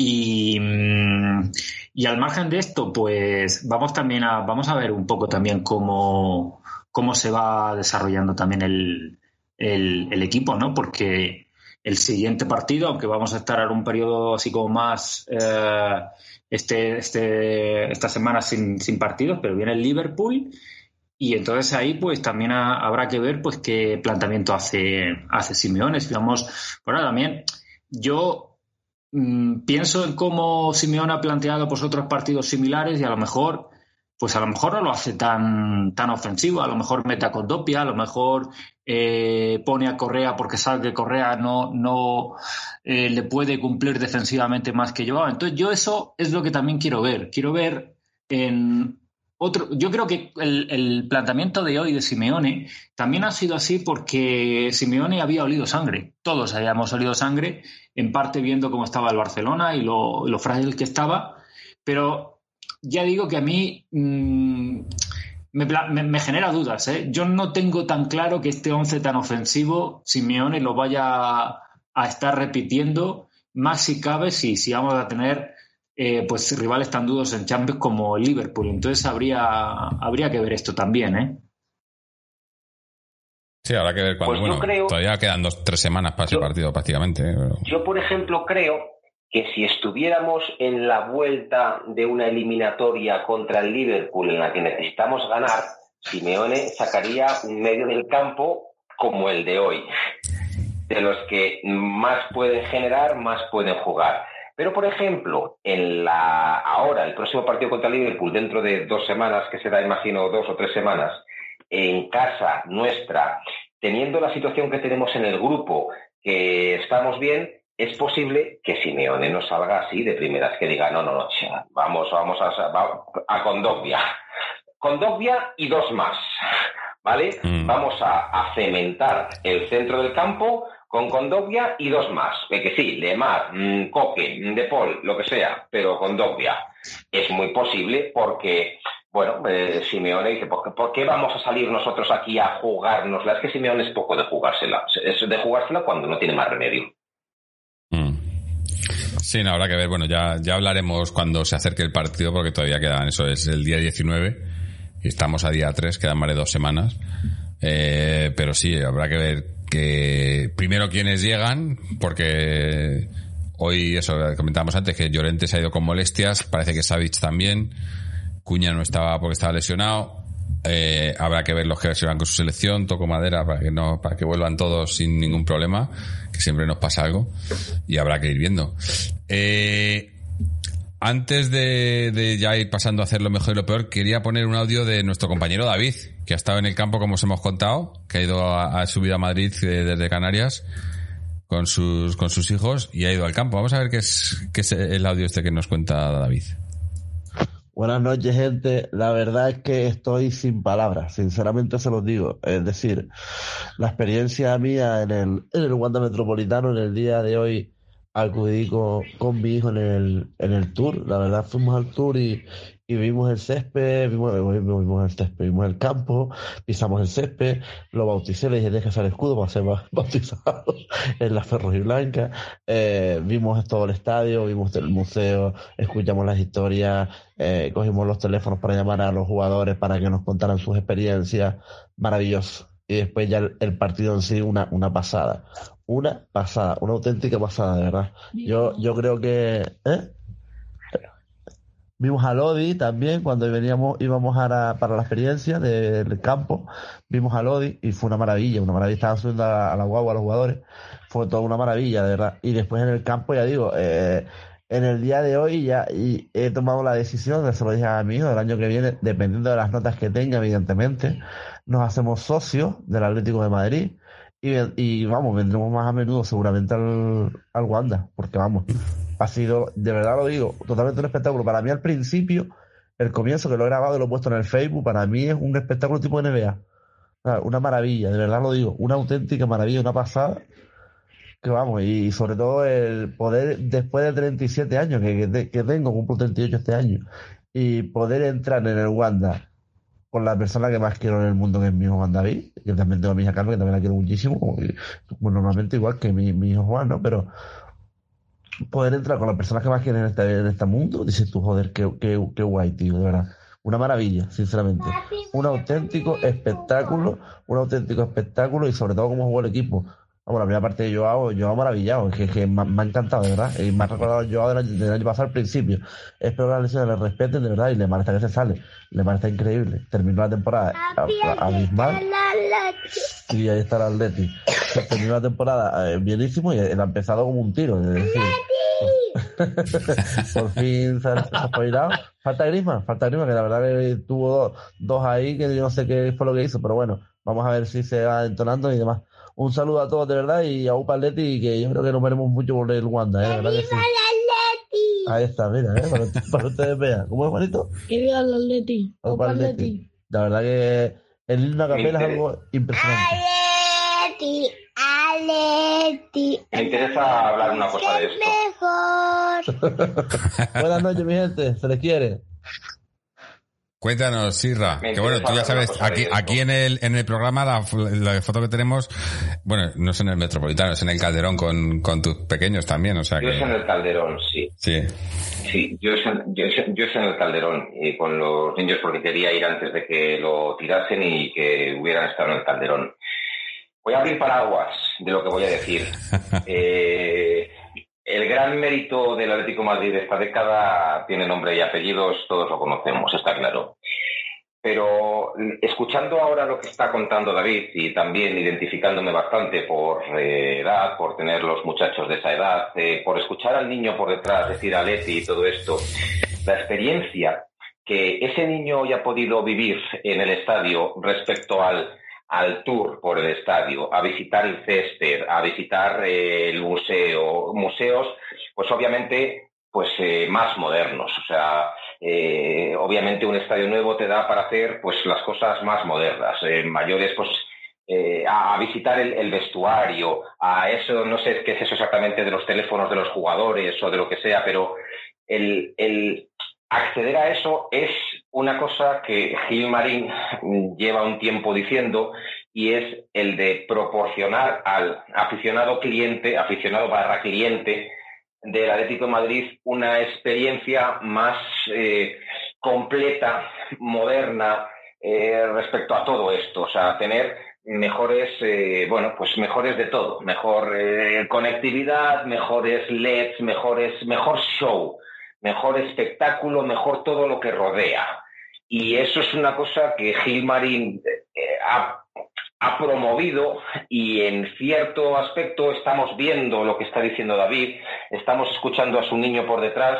y, y al margen de esto, pues vamos también a, vamos a ver un poco también cómo, cómo se va desarrollando también el, el, equipo, ¿no? Porque el siguiente partido, aunque vamos a estar en un periodo así como más eh, este, este, esta semana sin, sin partidos, pero viene el Liverpool y entonces ahí pues también ha- habrá que ver pues qué planteamiento hace, hace Simeone. Si vamos, bueno, también yo mm, pienso en cómo Simeone ha planteado pues otros partidos similares y a lo mejor pues a lo mejor no lo hace tan, tan ofensivo, a lo mejor mete a Condopia, a lo mejor eh, pone a Correa porque sabe que Correa no, no eh, le puede cumplir defensivamente más que Joao. Entonces yo eso es lo que también quiero ver. Quiero ver en otro. Yo creo que el, planteamiento de hoy de Simeone también ha sido así porque Simeone había olido sangre. Todos habíamos olido sangre, en parte viendo cómo estaba el Barcelona y lo, frágil que estaba, pero ya digo que a mí mm, me, me- me genera dudas. ¿eh? Yo no tengo tan claro que este 11 tan ofensivo Simeone lo vaya a estar repitiendo, más si cabe si vamos a tener eh, pues rivales tan duros en Champions como el Liverpool. Entonces habría, habría que ver esto también. ¿eh? Sí, habrá que ver cuando. Pues bueno, creo- todavía quedan dos, tres semanas para ese partido prácticamente. ¿eh? Pero- Yo, por ejemplo, creo que si estuviéramos en la vuelta de una eliminatoria contra el Liverpool en la que necesitamos ganar, Simeone sacaría un medio del campo como el de hoy, de los que más pueden generar, más pueden jugar. Pero, por ejemplo, en la ahora, el próximo partido contra Liverpool, dentro de dos semanas, que será, imagino, dos o tres semanas, en casa nuestra, teniendo la situación que tenemos en el grupo, que estamos bien, es posible que Simeone no salga así de primeras, que diga, no, no, no, vamos, vamos a, a, a Condogbia. Condogbia y dos más, ¿vale? Mm. Vamos a, a cementar el centro del campo con Condogbia y dos más. De que sí, Lemar, mm, Coque, mm, De Paul, lo que sea, pero Condogbia. Es muy posible porque, bueno, eh, Simeone dice, ¿por qué, por qué vamos a salir nosotros aquí a jugárnosla? Es que Simeone es poco de jugársela. Es de jugársela cuando no tiene más remedio. Mm. Sí, no, habrá que ver. Bueno, ya, ya hablaremos cuando se acerque el partido, porque todavía quedan, eso es el día 19, y estamos a día 3, quedan más de dos semanas. Eh, pero sí, habrá que ver que primero quiénes llegan, porque hoy, eso, comentábamos antes, que Llorente se ha ido con molestias, parece que Savic también, Cuña no estaba porque estaba lesionado, eh, habrá que ver los que se van con su selección, toco madera para que no, para que vuelvan todos sin ningún problema, que siempre nos pasa algo, y habrá que ir viendo. Eh, antes de, ya ir pasando a hacer lo mejor y lo peor, quería poner un audio de nuestro compañero David, que ha estado en el campo, como os hemos contado, que ha ido a, a subir a Madrid eh, desde Canarias con sus, con sus hijos y ha ido al campo. Vamos a ver qué es, qué es el audio este que nos cuenta David. Buenas noches, gente. La verdad es que estoy sin palabras, sinceramente se los digo. Es decir, la experiencia mía en el, en el Wanda Metropolitano en el día de hoy acudí con, mi hijo en el, en el tour. La verdad, fuimos al tour y, y vimos el césped, vimos, vimos, el césped, vimos el campo, pisamos el césped, lo bauticé, le dije, déjese el escudo para ser bautizado en la Ferros y Blanca. Eh, vimos todo el estadio, vimos el museo, escuchamos las historias, eh, cogimos los teléfonos para llamar a los jugadores para que nos contaran sus experiencias. Maravilloso. Y después ya el, el partido en sí, una, una pasada una pasada, una auténtica pasada, de verdad. Yo, yo creo que. ¿eh? Vimos a Lodi también cuando veníamos, íbamos a la, para la experiencia del campo. Vimos a Lodi y fue una maravilla, una maravilla. Estaban subiendo a, a la guagua a los jugadores. Fue toda una maravilla, de verdad. Y después en el campo, ya digo, eh, en el día de hoy ya y he tomado la decisión, se lo dije a mi hijo, el año que viene, dependiendo de las notas que tenga, evidentemente, nos hacemos socios del Atlético de Madrid y, y, vamos, vendremos más a menudo seguramente al, al Wanda, porque vamos, ha sido, de verdad lo digo, totalmente un espectáculo. Para mí al principio, el comienzo que lo he grabado y lo he puesto en el Facebook, para mí es un espectáculo tipo NBA. Una maravilla, de verdad lo digo, una auténtica maravilla, una pasada. Que vamos, y sobre todo el poder, después de 37 años que, que, que tengo, cumplo 38 este año, y poder entrar en el Wanda con la persona que más quiero en el mundo, que es mi hijo Juan David, que también tengo a mi hija Carmen, que también la quiero muchísimo, como, normalmente igual que mi, mi, hijo Juan, ¿no? Pero poder entrar con las personas que más quieren en este, en este mundo, dices tú, joder, qué, qué, qué guay, tío, de verdad. Una maravilla, sinceramente. Un auténtico espectáculo, un auténtico espectáculo y sobre todo cómo jugó el equipo. Vamos, la primera parte de Joao, Joao maravillado, que, que me, me, ha encantado, de verdad. Y me ha recordado Joao del año, del año pasado al principio. Espero que las lesiones le respeten, de verdad, y le parece que se sale. Le parece increíble. Terminó la temporada abismal. Y ahí está el Atleti. Terminó la temporada eh, bienísimo y él ha empezado como un tiro. Es decir, por fin se ha, spoilado. Falta Grisman, falta Grisman, que la verdad que tuvo dos, dos ahí que yo no sé qué fue lo que hizo, pero bueno, vamos a ver si se va entonando y demás un saludo a todos de verdad y a Upa Atleti que yo creo que nos veremos mucho por el Wanda, ¿eh? ¿verdad que sí? Ahí está, mira, ¿eh? para, para ustedes vean. ¿Cómo es, bonito? Que viva el Atleti. Upa Atleti. La verdad que el himno a capela es algo impresionante. Atleti, Atleti. Me interesa hablar una cosa de esto. Mejor. Buenas noches, mi gente. Se les quiere. Cuéntanos, Sirra, que bueno, tú ya sabes, aquí, aquí en el, en el programa la, la, foto que tenemos, bueno, no es en el Metropolitano, es en el Calderón con, con tus pequeños también, o sea yo es en el Calderón, sí. Sí. Sí, yo es, en, yo, es, yo es en el Calderón y con los niños porque quería ir antes de que lo tirasen y que hubieran estado en el Calderón. Voy a abrir paraguas de lo que voy a decir. eh, el gran mérito del Atlético Madrid de esta década tiene nombre y apellidos, todos lo conocemos, está claro. Pero escuchando ahora lo que está contando David y también identificándome bastante por eh, edad, por tener los muchachos de esa edad, eh, por escuchar al niño por detrás decir a Leti y todo esto, la experiencia que ese niño hoy ha podido vivir en el estadio respecto al al tour por el estadio, a visitar el césped, a visitar eh, el museo, museos, pues obviamente pues eh, más modernos. O sea, eh, obviamente un estadio nuevo te da para hacer pues las cosas más modernas, mayores pues a, visitar el, vestuario, a eso, no sé qué es eso exactamente de los teléfonos de los jugadores o de lo que sea, pero el, el acceder a eso es una cosa que Gil Marín lleva un tiempo diciendo y es el de proporcionar al aficionado cliente, aficionado barra cliente del Atlético Madrid una experiencia más eh, completa, moderna eh, respecto a todo esto, o sea, tener mejores, eh, bueno, pues mejores de todo, mejor conectividad, mejores LEDs, mejores, mejor show, mejor espectáculo, mejor todo lo que rodea. Y eso es una cosa que Gil Marín ha ha promovido y en cierto aspecto estamos viendo lo que está diciendo David, estamos escuchando a su niño por detrás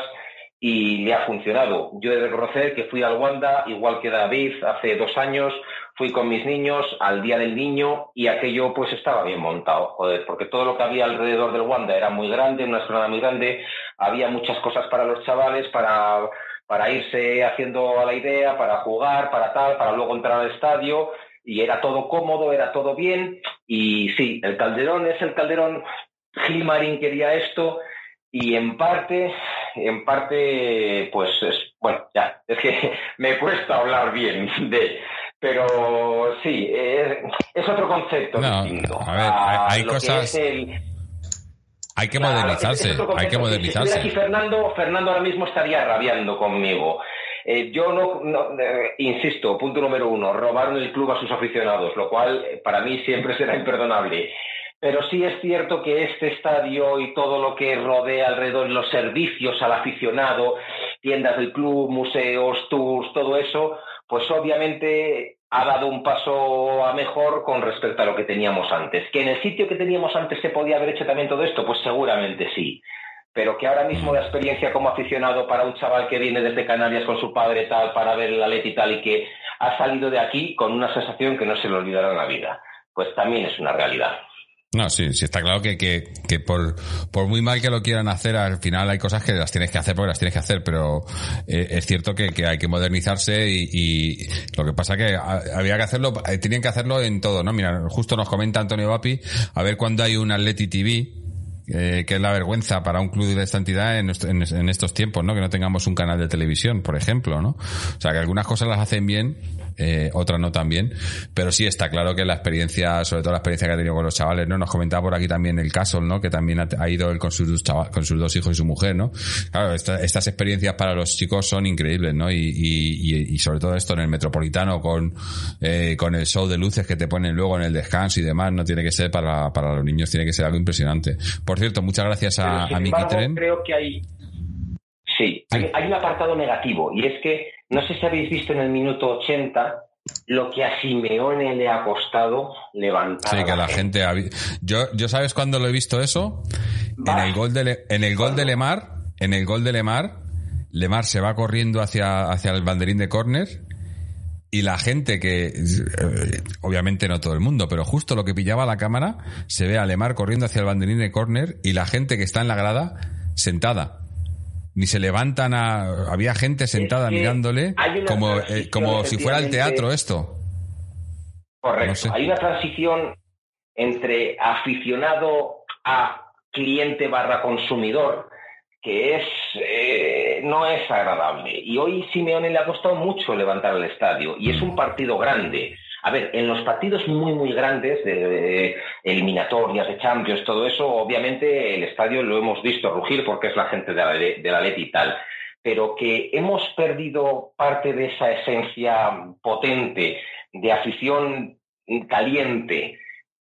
y le ha funcionado. Yo he de reconocer que fui al Wanda, igual que David, hace dos años, fui con mis niños al Día del Niño y aquello pues estaba bien montado, joder, porque todo lo que había alrededor del Wanda era muy grande, una zona muy grande, había muchas cosas para los chavales, para, para irse haciendo a la idea, para jugar, para tal, para luego entrar al estadio y era todo cómodo, era todo bien. Y sí, el Calderón es el Calderón. Gilmarín quería esto y en parte, en parte, pues es, bueno, ya, es que me cuesta hablar bien de, pero sí, es, otro concepto distinto. A ver, hay, cosas. Hay que modernizarse, hay que modernizarse. aquí Fernando, Fernando ahora mismo estaría rabiando conmigo. Eh, yo no, eh, insisto, punto número uno, robaron el club a sus aficionados, lo cual eh, para mí siempre será imperdonable. Pero sí es cierto que este estadio y todo lo que rodea alrededor, los servicios al aficionado, tiendas del club, museos, tours, todo eso, pues obviamente ha dado un paso a mejor con respecto a lo que teníamos antes. ¿Que en el sitio que teníamos antes se podía haber hecho también todo esto? Pues seguramente sí pero que ahora mismo la experiencia como aficionado para un chaval que viene desde Canarias con su padre tal, para ver el Atleti y tal, y que ha salido de aquí con una sensación que no se le olvidará en la vida, pues también es una realidad. No, sí, sí, está claro que, que, que por, por, muy mal que lo quieran hacer, al final hay cosas que las tienes que hacer porque las tienes que hacer, pero eh, es cierto que, que, hay que modernizarse y, y, lo que pasa que había que hacerlo, eh, tenían que hacerlo en todo, ¿no? Mira, justo nos comenta Antonio Vapi, a ver cuándo hay un Atleti TV, eh, que es la vergüenza para un club de esta entidad en, en, estos tiempos, ¿no? Que no tengamos un canal de televisión, por ejemplo, ¿no? O sea, que algunas cosas las hacen bien, eh, otras no tan bien, pero sí está claro que la experiencia, sobre todo la experiencia que ha tenido con los chavales, ¿no? Nos comentaba por aquí también el caso, ¿no? Que también ha, ido él con sus, con sus dos hijos y su mujer, ¿no? Claro, estas experiencias para los chicos son increíbles, ¿no? Y, y, y, sobre todo esto en el Metropolitano con, eh, con el show de luces que te ponen luego en el descanso y demás, no tiene que ser para, para los niños, tiene que ser algo impresionante. Por cierto, muchas gracias a, a Miki Tren. Creo que hay, sí, Hay, hay, un apartado negativo y es que no sé si habéis visto en el minuto 80 lo que a Simeone le ha costado levantar. Sí, que la gente. Yo, yo sabes cuándo lo he visto eso en el gol de en el gol de Lemar, en el gol de Lemar, Lemar se va corriendo hacia hacia el banderín de córner y la gente que, eh, obviamente no todo el mundo, pero justo lo que pillaba la cámara, se ve a Lemar corriendo hacia el banderín de córner y la gente que está en la grada sentada. Ni se levantan a... Había gente sentada mirándole como, eh, como si fuera el teatro esto. Correcto. Hay una transición entre aficionado a cliente barra consumidor que es eh, no es agradable. Y hoy Simeone le ha costado mucho levantar el estadio y es un partido grande. A ver, en los partidos muy, muy grandes, de, eliminatorias, de Champions, todo eso, obviamente el estadio lo hemos visto rugir porque es la gente de la, de la Leti y tal. Pero que hemos perdido parte de esa esencia potente de afición caliente,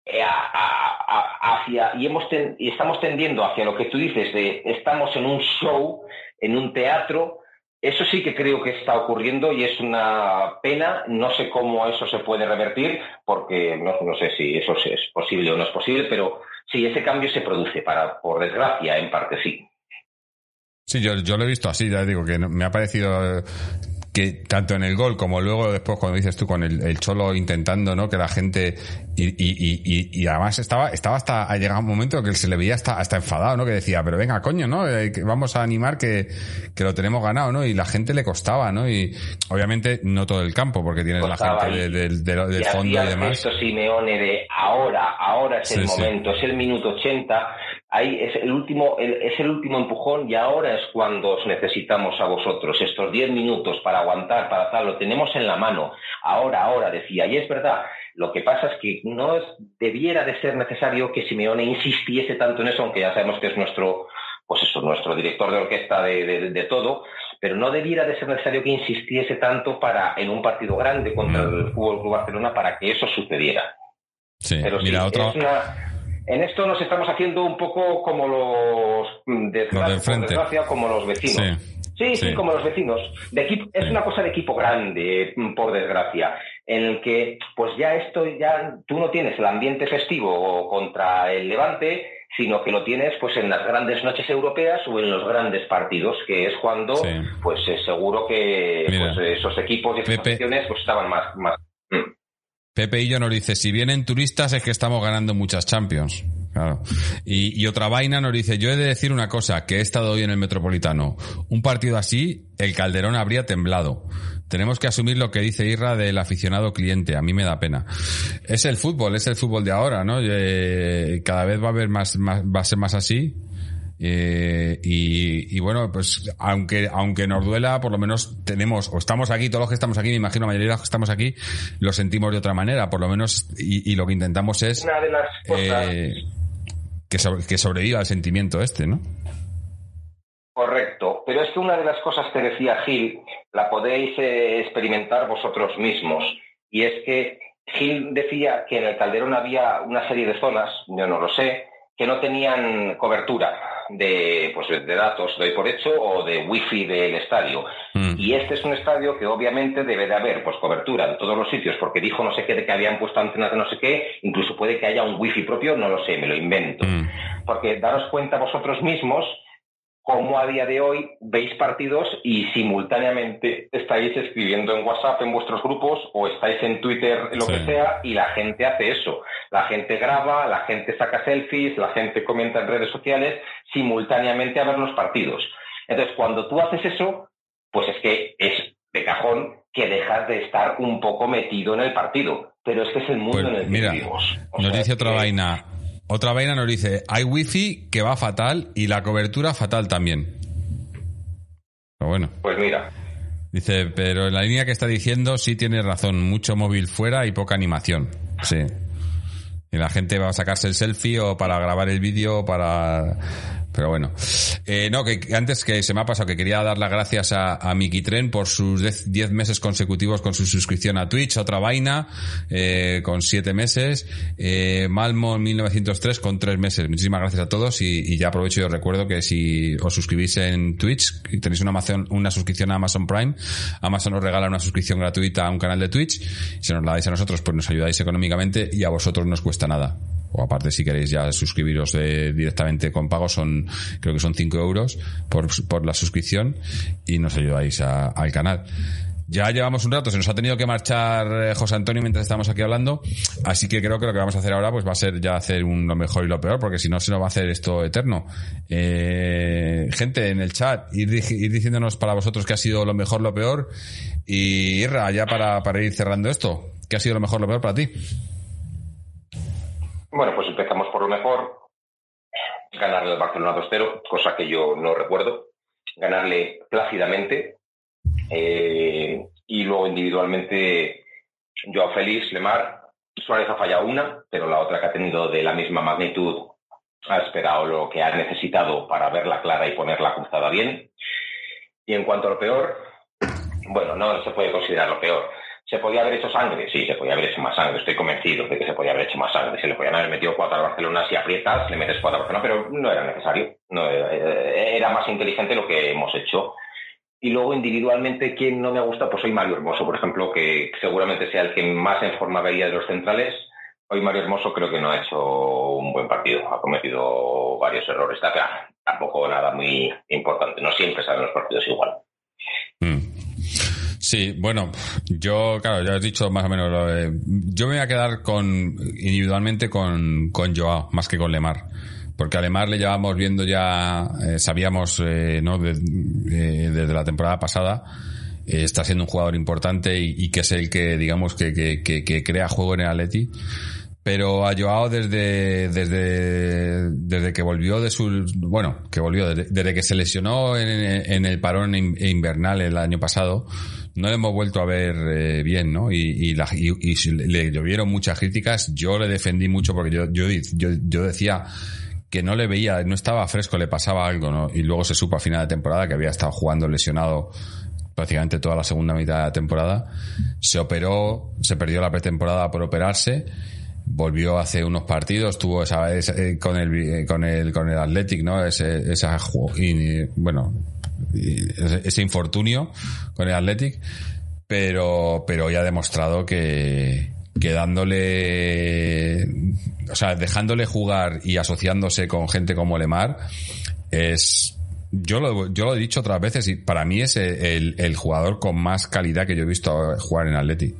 eh, hacia, y, hemos y estamos tendiendo hacia lo que tú dices de estamos en un show, en un teatro, eso sí que creo que está ocurriendo y es una pena. No sé cómo eso se puede revertir, porque no, no sé si eso es posible o no es posible, pero sí, ese cambio se produce, para, por desgracia, en parte sí. Sí, yo, yo lo he visto así, ya digo, que me ha parecido que tanto en el gol como luego después cuando dices tú con el, el Cholo intentando, ¿no? Que la gente y, y, y, y además estaba, estaba hasta, ha llegado un momento que se le veía hasta, hasta enfadado, ¿no? Que decía, pero venga, coño, ¿no? Eh, vamos a animar que, que lo tenemos ganado, ¿no? Y la gente le costaba, ¿no? Y obviamente no todo el campo, porque tienes la gente de- del- fondo y demás. gesto Simeone de ahora, ahora es el sí. momento, es el minuto 80, ahí es el último, el- es el último empujón y ahora es cuando os necesitamos a vosotros, estos 10 minutos para aguantar, para tal, lo tenemos en la mano, ahora, ahora, decía, y es verdad, lo que pasa es que no es- debiera de ser necesario que Simeone insistiese tanto en eso, aunque ya sabemos que es nuestro, pues eso, nuestro director de orquesta de, de- de todo, pero no debiera de ser necesario que insistiese tanto para en un partido grande contra Mm. el Fútbol Club Barcelona para que eso sucediera. Sí, Pero sí, mira, otro, es una- en esto nos estamos haciendo un poco como los mm, desgracia- frente. desgracia, como los vecinos. Sí. Sí, sí, Sí. como los vecinos. De equipo, es Sí. una cosa de equipo grande, mm, por desgracia, en el que, pues ya esto, ya tú no tienes el ambiente festivo contra el Levante, sino que lo tienes, pues en las grandes noches europeas o en los grandes partidos, que es cuando, Sí. pues eh, seguro que Mira. pues, esos equipos y esas Pepe. pues estaban más, más. Pepe Illo nos dice, si vienen turistas es que estamos ganando muchas Champions. Claro. Y, y otra vaina nos dice, yo he de decir una cosa, que he estado hoy en el Metropolitano. Un partido así, el Calderón habría temblado. Tenemos que asumir lo que dice Irra del aficionado cliente. A mí me da pena. Es el fútbol, es el fútbol de ahora, ¿no? Eh, cada vez va a haber más, más va a ser más así. Eh, y, y bueno, pues aunque, aunque nos duela, por lo menos tenemos, o estamos aquí, todos los que estamos aquí, me imagino la mayoría de los que estamos aquí, lo sentimos de otra manera, por lo menos, y, y lo que intentamos es Una de las cosas. eh, que, sobre- que sobreviva el sentimiento este, ¿no? Correcto, pero es que una de las cosas que decía Gil la podéis eh, experimentar vosotros mismos y es que Gil decía que en el Calderón había una serie de zonas, yo no lo sé, que no tenían cobertura de, pues, de datos, doy por hecho, o de wifi del estadio. Mm. Y este es un estadio que obviamente debe de haber pues cobertura en todos los sitios, porque dijo no sé qué de que habían puesto antenas de no sé qué, incluso puede que haya un wifi propio, no lo sé, me lo invento. Mm. Porque daros cuenta vosotros mismos cómo a día de hoy veis partidos y simultáneamente estáis escribiendo en WhatsApp en vuestros grupos o estáis en Twitter, lo Sí. que sea, y la gente hace eso. La gente graba, la gente saca selfies, la gente comenta en redes sociales simultáneamente a ver los partidos. Entonces, cuando tú haces eso, pues es que es de cajón que dejas de estar un poco metido en el partido. Pero es que es el mundo Pues, en el que mira, vivimos. O Nos sea dice otra que- vaina. Otra vaina nos dice, hay wifi que va fatal y la cobertura fatal también. Pero bueno. Pues mira, Dice, pero en la línea que está diciendo sí tiene razón, mucho móvil fuera y poca animación. Sí. Y la gente va a sacarse el selfie o para grabar el vídeo o para... Pero bueno. Eh, no, que antes que se me ha pasado que quería dar las gracias a, a Miki Tren por sus 10 meses consecutivos con su suscripción a Twitch, otra vaina, eh, con 7 meses, eh, Malmo 1903 con 3 meses. Muchísimas gracias a todos y, y ya aprovecho y os recuerdo que si os suscribís en Twitch y tenéis una, Amazon- una suscripción a Amazon Prime, Amazon os regala una suscripción gratuita a un canal de Twitch. Si nos la dais a nosotros, pues nos ayudáis económicamente y a vosotros no os cuesta nada. O aparte, si queréis ya suscribiros eh, directamente con pago, son, creo que son 5 euros por, por la suscripción y nos ayudáis a- al canal. Ya llevamos un rato, se nos ha tenido que marchar eh, José Antonio mientras estamos aquí hablando, así que creo que lo que vamos a hacer ahora pues va a ser ya hacer un, lo mejor y lo peor, porque si no se nos va a hacer esto eterno. Eh, gente en el chat, ir, di- ir diciéndonos para vosotros qué ha sido lo mejor, lo peor, y Irra, ya para, para ir cerrando esto, ¿qué ha sido lo mejor, lo peor para ti? Bueno, pues empezamos por lo mejor. Ganarle al Barcelona 2-0, cosa que yo no recuerdo. Ganarle plácidamente. Eh, y luego individualmente, Joao Félix, Lemar. Suárez ha fallado una, pero la otra que ha tenido de la misma magnitud ha esperado lo que ha necesitado para verla clara y ponerla cruzada bien. Y en cuanto a lo peor, bueno, no se puede considerar lo peor. ¿Se podía haber hecho sangre? Sí, se podía haber hecho más sangre. Estoy convencido de que se podía haber hecho más sangre. Se le podían haber metido cuatro a Barcelona si aprietas, le metes cuatro a Barcelona, pero no era necesario. No, eh, era más inteligente lo que hemos hecho. Y luego individualmente, ¿quién no me gusta? Pues hoy Mario Hermoso, por ejemplo, que seguramente sea el que más en forma veía de los centrales. Hoy Mario Hermoso creo que no ha hecho un buen partido. Ha cometido varios errores. Está- Tampoco nada muy importante. No siempre salen los partidos igual. Mm. Sí, bueno, yo, claro, ya he dicho más o menos lo Yo me voy a quedar con individualmente con, con Joao, más que con Lemar. Porque a Lemar le llevábamos viendo ya, eh, sabíamos, eh, ¿no? De- desde la temporada pasada, eh, está siendo un jugador importante y, y que es el que, digamos, que, que, que, que crea juego en el Atleti. Pero a Joao desde, desde, desde que volvió de su, bueno, que volvió, desde, que se lesionó en, en el parón in- invernal el año pasado, no le hemos vuelto a ver eh, bien, ¿no? Y, le llovieron muchas críticas, yo le defendí mucho porque yo, yo, yo, yo decía que no le veía, no estaba fresco, le pasaba algo, ¿no? Y luego se supo a final de temporada que había estado jugando lesionado prácticamente toda la segunda mitad de la temporada. Se operó, se perdió la pretemporada por operarse, volvió hace unos partidos, tuvo esa, esa- eh, con el eh, con el con el Athletic, ¿no? Ese, esa y, bueno, ese, infortunio con el Athletic, pero pero hoy ha demostrado que que dándole o sea, dejándole jugar y asociándose con gente como Lemar es yo lo, yo lo he dicho otras veces y para mí es el, jugador con más calidad que yo he visto jugar en Atleti.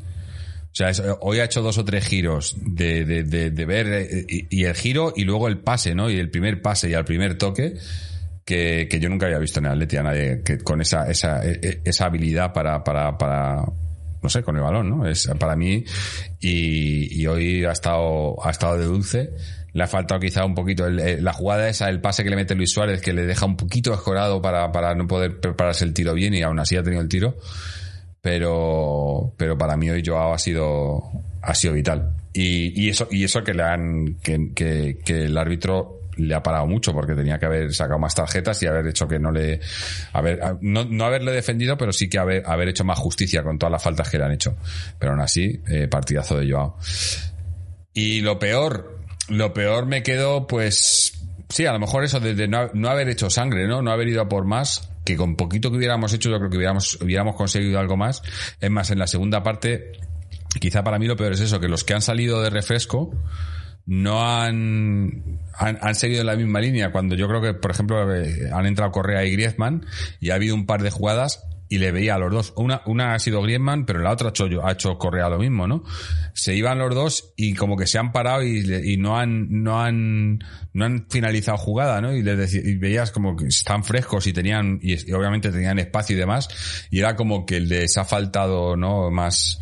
O sea, es- hoy ha hecho dos o tres giros de, de, de, ver eh, y el giro y luego el pase, ¿no? Y el primer pase y al primer toque que, que yo nunca había visto en el Atleti a nadie que con esa, esa, e- e- esa habilidad para, para, para, no sé, con el balón, ¿no? Es para mí y, y hoy ha estado, ha estado de dulce. Le ha faltado quizá un poquito el- el- la jugada esa, el pase que le mete Luis Suárez, que le deja un poquito escorado para, para no poder prepararse el tiro bien y aún así ha tenido el tiro. Pero, pero para mí hoy Joao ha sido, ha sido vital. Y, y eso, y eso que le han, que, que, que el árbitro le ha parado mucho porque tenía que haber sacado más tarjetas y haber hecho que no le, haber, no, no haberle defendido, pero sí que haber, haber hecho más justicia con todas las faltas que le han hecho. Pero aún así, eh, partidazo de Joao. Y lo peor, lo peor me quedó, pues, sí, a lo mejor eso de, de no, no haber hecho sangre, ¿no? No haber ido a por más, que con poquito que hubiéramos hecho, yo creo que hubiéramos, hubiéramos conseguido algo más. Es más, en la segunda parte, quizá para mí lo peor es eso, que los que han salido de refresco no han, han, han seguido la misma línea. Cuando yo creo que, por ejemplo, eh, han entrado Correa y Griezmann y ha habido un par de jugadas y le veía a los dos. Una, una ha sido Griezmann, pero la otra ha hecho, ha hecho Correa lo mismo, ¿no? Se iban los dos y como que se han parado y, y no han, no han, no han finalizado jugada, ¿no? Y, les deci- y veías como que están frescos y tenían, y, y obviamente tenían espacio y demás, y era como que les ha faltado, ¿no? Más,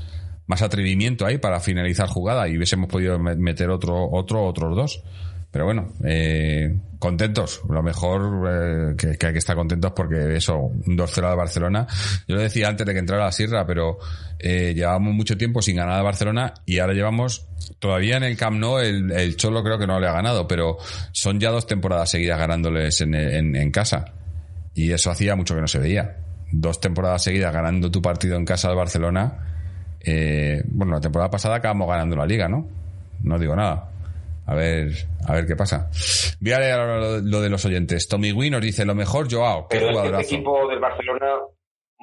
más atrevimiento ahí para finalizar jugada y hubiésemos podido me- meter otro, otro, otros dos. Pero bueno, eh, contentos. Lo mejor eh, que, hay que estar contentos porque eso, un 2-0 de Barcelona. Yo lo decía antes de que entrara la Sierra, pero eh, llevábamos mucho tiempo sin ganar a Barcelona y ahora llevamos todavía en el Camp Nou el, Cholo creo que no le ha ganado, pero son ya dos temporadas seguidas ganándoles en, en, en casa. Y eso hacía mucho que no se veía. Dos temporadas seguidas ganando tu partido en casa al Barcelona. Eh, bueno, la temporada pasada acabamos ganando la liga, ¿no? No digo nada. A ver, a ver qué pasa. Voy a leer ahora lo, lo de los oyentes. Tommy Wee nos dice, lo mejor Joao, qué Pero es que este equipo del Barcelona,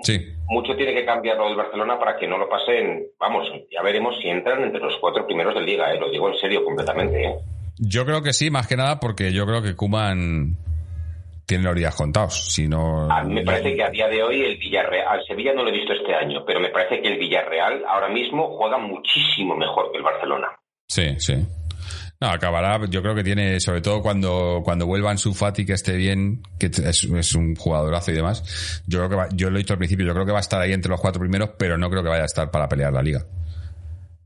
Sí, mucho tiene que cambiar lo del Barcelona para que no lo pasen. Vamos, ya veremos si entran entre los cuatro primeros de liga, ¿eh? lo digo en serio completamente. ¿eh? yo creo que sí, más que nada porque yo creo que Kuman tiene los días contados. Si no, A mí me parece que a día de hoy el Villarreal, al Sevilla no lo he visto este año, pero me parece que el Villarreal ahora mismo juega muchísimo mejor que el Barcelona. Sí, sí. No, acabará, yo creo que tiene, sobre todo cuando, cuando vuelva en su Fati que esté bien, que es, es un jugadorazo y demás. Yo creo que va- yo lo he dicho al principio, yo creo que va a estar ahí entre los cuatro primeros, pero no creo que vaya a estar para pelear la liga.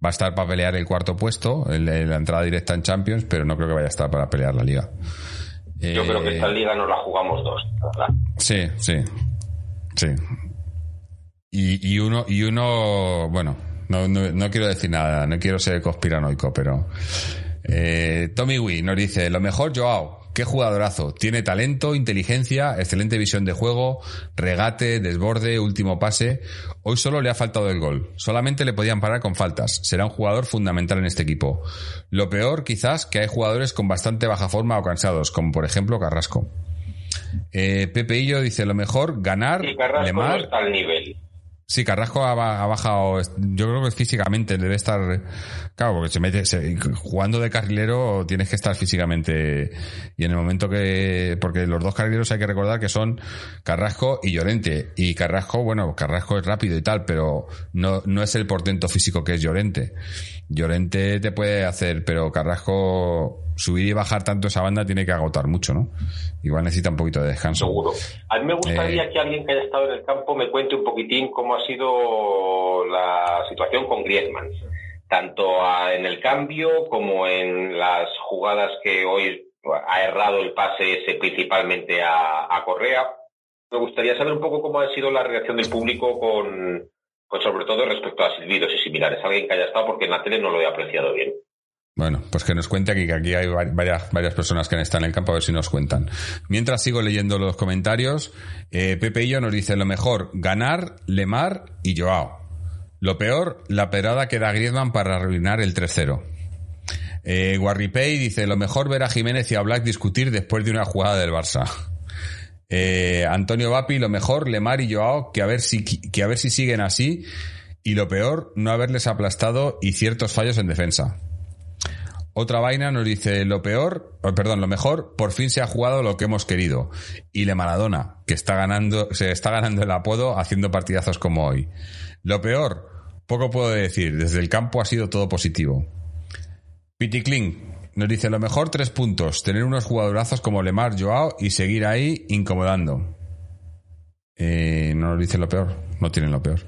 Va a estar para pelear el cuarto puesto, el la entrada directa en Champions, pero no creo que vaya a estar para pelear la liga. Yo Eh, creo que esta liga nos la jugamos dos, ¿verdad? Sí, sí. Sí. Y, y uno, y uno, bueno, no, no, no quiero decir nada, no quiero ser conspiranoico, pero eh, Tommy Wee nos dice, lo mejor Joao, qué jugadorazo, tiene talento, inteligencia, excelente visión de juego, regate, desborde, último pase. Hoy solo le ha faltado el gol, solamente le podían parar con faltas, será un jugador fundamental en este equipo. Lo peor quizás que hay jugadores con bastante baja forma o cansados, como por ejemplo Carrasco. Eh, Pepe Illo dice, lo mejor, ganar, Y Carrasco no está al nivel. Sí, Carrasco ha, ba- ha bajado. Yo creo que físicamente debe estar. Claro, porque se mete. jugando de carrilero tienes que estar físicamente. Y en el momento que. Porque los dos carrileros hay que recordar que son Carrasco y Llorente. Y Carrasco, bueno, Carrasco es rápido y tal, pero no, no es el portento físico que es Llorente. Llorente te puede hacer, pero Carrasco subir y bajar tanto esa banda tiene que agotar mucho, ¿no? Igual necesita un poquito de descanso. Seguro. A mí me gustaría Eh. que alguien que haya estado en el campo me cuente un poquitín cómo ha sido la situación con Griezmann, tanto a- en el cambio como en las jugadas que hoy ha errado el pase ese principalmente a, a Correa. Me gustaría saber un poco cómo ha sido la reacción del público con, pues sobre todo respecto a silbidos y similares. Alguien que haya estado porque en la tele no lo he apreciado bien. Bueno, pues que nos cuente aquí, que aquí hay va- varias, varias personas que están en el campo, a ver si nos cuentan. Mientras sigo leyendo los comentarios, eh, Pepe y yo nos dice lo mejor, ganar, Lemar y Joao. Lo peor, la perada que da Griezmann para arruinar el 3-0. Eh, dice lo mejor ver a Jiménez y a Black discutir después de una jugada del Barça. Eh, Antonio Vapi, lo mejor, Lemar y Joao, que a ver si, que a ver si siguen así. Y lo peor, no haberles aplastado y ciertos fallos en defensa. Otra vaina nos dice lo peor, perdón, lo mejor, por fin se ha jugado lo que hemos querido. Y Le Maradona, que está ganando, se está ganando el apodo haciendo partidazos como hoy. Lo peor, poco puedo decir, desde el campo ha sido todo positivo. Piticlin nos dice lo mejor tres puntos, tener unos jugadorazos como Lemar, Joao y seguir ahí incomodando. Eh, no nos dice lo peor, no tienen lo peor.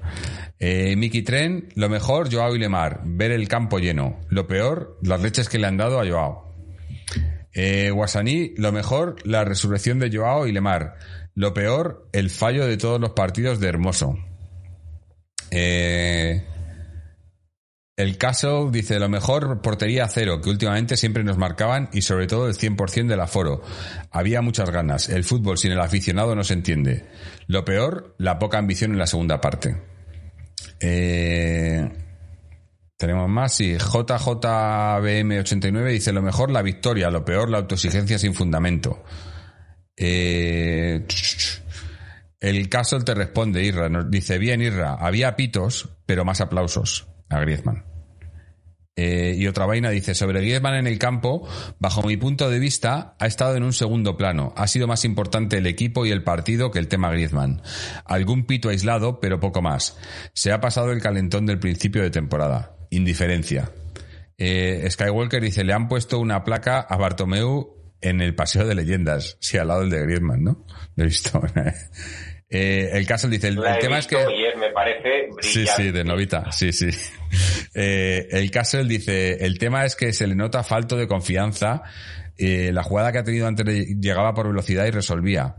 Eh, Miki Tren, lo mejor, Joao y Lemar, ver el campo lleno. Lo peor, las leches que le han dado a Joao. Eh, Guasaní, lo mejor, la resurrección de Joao y Lemar. Lo peor, el fallo de todos los partidos de Hermoso. Eh, el caso dice lo mejor portería cero, que últimamente siempre nos marcaban y sobre todo el 100% del aforo. Había muchas ganas. El fútbol sin el aficionado no se entiende. Lo peor, la poca ambición en la segunda parte. Eh, tenemos más, sí. JJBM89 dice lo mejor la victoria, lo peor la autoexigencia sin fundamento. Eh, el caso te responde, Irra. Nos dice, bien, Irra, había pitos, pero más aplausos a Griezmann. Eh, y otra vaina dice, sobre Griezmann en el campo, bajo mi punto de vista, ha estado en un segundo plano. Ha sido más importante el equipo y el partido que el tema Griezmann. Algún pito aislado, pero poco más. Se ha pasado el calentón del principio de temporada. Indiferencia. Eh, Skywalker dice, le han puesto una placa a Bartomeu en el Paseo de Leyendas. Sí, al lado del de Griezmann, ¿no? He visto. Eh, el caso dice, el, tema es que... me parece Sí, brillante. sí, de novita, sí, sí. Eh, el caso, él dice, el tema es que se le nota falto de confianza. Eh, la jugada que ha tenido antes le- llegaba por velocidad y resolvía.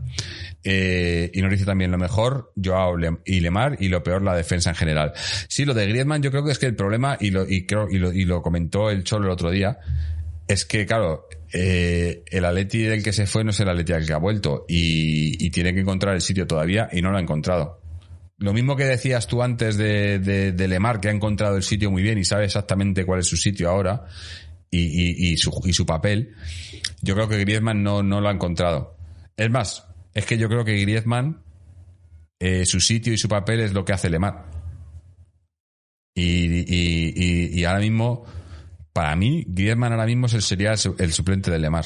Eh, y nos dice también lo mejor, Joao y Lemar, y lo peor, la defensa en general. Sí, lo de Griezmann, yo creo que es que el problema, y lo, y creo, y lo, y lo comentó el Cholo el otro día, es que, claro, eh, el Atleti del que se fue no es el Atleti del que ha vuelto y, tiene que encontrar el sitio todavía y no lo ha encontrado. Lo mismo que decías tú antes de, Lemar, que ha encontrado el sitio muy bien y sabe exactamente cuál es su sitio ahora y, su, papel, yo creo que Griezmann no, lo ha encontrado. Es más, es que yo creo que Griezmann, eh, su sitio y su papel es lo que hace Lemar. Y ahora mismo, para mí, Griezmann ahora mismo sería el, su- el suplente de Lemar.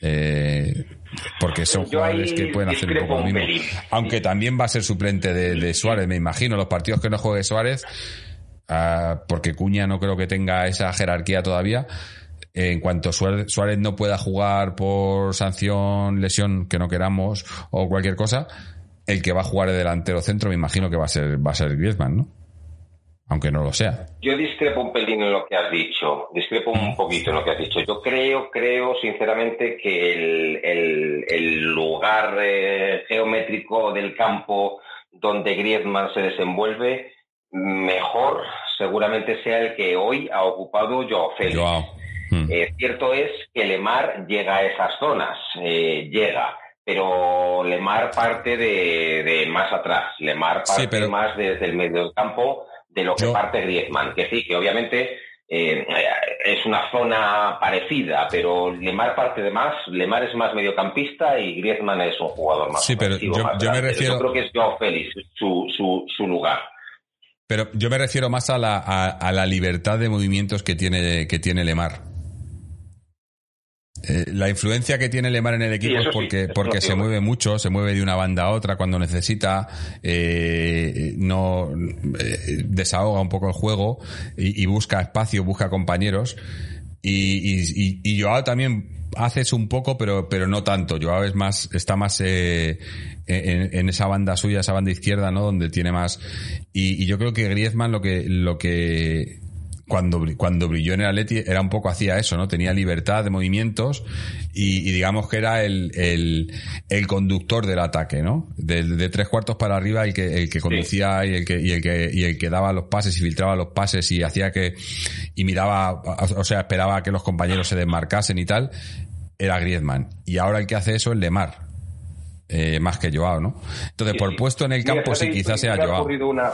Eh, porque son jugadores que pueden hacer un poco lo mismo. Aunque también va a ser suplente de, de Suárez, me imagino. Los partidos que no juegue Suárez, ah, porque Cuña no creo que tenga esa jerarquía todavía. En cuanto Suárez, Suárez no pueda jugar por sanción, lesión que no queramos o cualquier cosa, el que va a jugar de delantero centro me imagino que va a ser va a ser Griezmann, ¿no? Aunque no lo sea. Yo discrepo un pelín en lo que has dicho, discrepo un poquito en lo que has dicho. Yo creo, creo sinceramente que el, el- el lugar eh, geométrico del campo donde Griezmann se desenvuelve, mejor seguramente sea el que hoy ha ocupado Joao Félix. Joao. Mm. Eh, cierto es que Lemar llega a esas zonas, eh, llega, pero Lemar parte de, de más atrás, Lemar parte Sí, pero- más desde el medio del campo de lo que parte Griezmann, que sí, que obviamente eh, es una zona parecida, pero Lemar parte de más, Lemar es más mediocampista y Griezmann es un jugador más Sí, pero yo- más yo me refiero- Yo creo que es Joao Félix su, su, su lugar. Pero yo me refiero más a la, a, a la libertad de movimientos que tiene, que tiene Lemar. Eh, la influencia que tiene Lemar en el equipo es porque, porque se mueve mucho, se mueve de una banda a otra cuando necesita, eh, no eh, desahoga un poco el juego y, y busca espacio, busca compañeros. Y, y, y, y Joao también hace eso un poco, pero, pero no tanto. Joao es más, está más eh, en, en esa banda suya, esa banda izquierda, ¿no? Donde tiene más. Y, y yo creo que Griezmann lo que, lo que cuando, cuando brilló en el Atleti era un poco hacía eso, ¿no? Tenía libertad de movimientos y, y digamos que era el, el, el conductor del ataque, ¿no? De, de tres cuartos para arriba el que, el que conducía y el que, y el que, y el que daba los pases y filtraba los pases y hacía que, y miraba, o sea, esperaba que los compañeros se desmarcasen y tal, era Griezmann. Y ahora el que hace eso es Lemar. Eh, más que Joao, ¿no? Entonces, por puesto en el campo, sí, quizás sea Joao. una...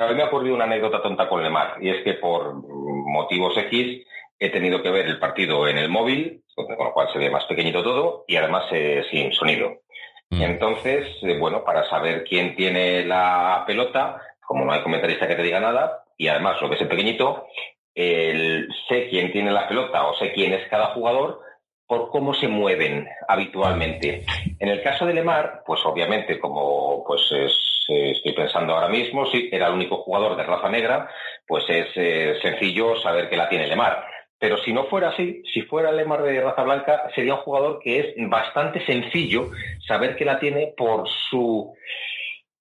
A mí me ha ocurrido una anécdota tonta con Lemar, y es que por motivos X he tenido que ver el partido en el móvil, con lo cual se ve más pequeñito todo, y además eh, sin sonido. Mm. Entonces, eh, bueno, para saber quién tiene la pelota, como no hay comentarista que te diga nada, y además lo ves en pequeñito, el- sé quién tiene la pelota o sé quién es cada jugador por cómo se mueven habitualmente. En el caso de Lemar, pues obviamente, como pues es, eh, estoy pensando ahora mismo, sí, era el único jugador de raza negra, pues es eh, sencillo saber que la tiene Lemar. Pero si no fuera así, si fuera Lemar de raza blanca, sería un jugador que es bastante sencillo saber que la tiene por su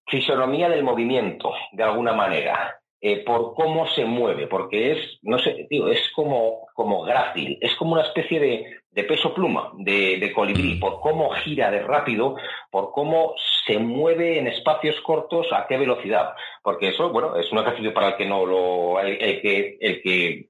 fisonomía del movimiento, de alguna manera. Eh, por cómo se mueve, porque es, no sé, digo, es como, como grácil, es como una especie de, de peso pluma, de, de colibrí, por cómo gira de rápido, por cómo se mueve en espacios cortos, a qué velocidad. Porque eso, bueno, es un ejercicio para el que no lo, el, el que, el que,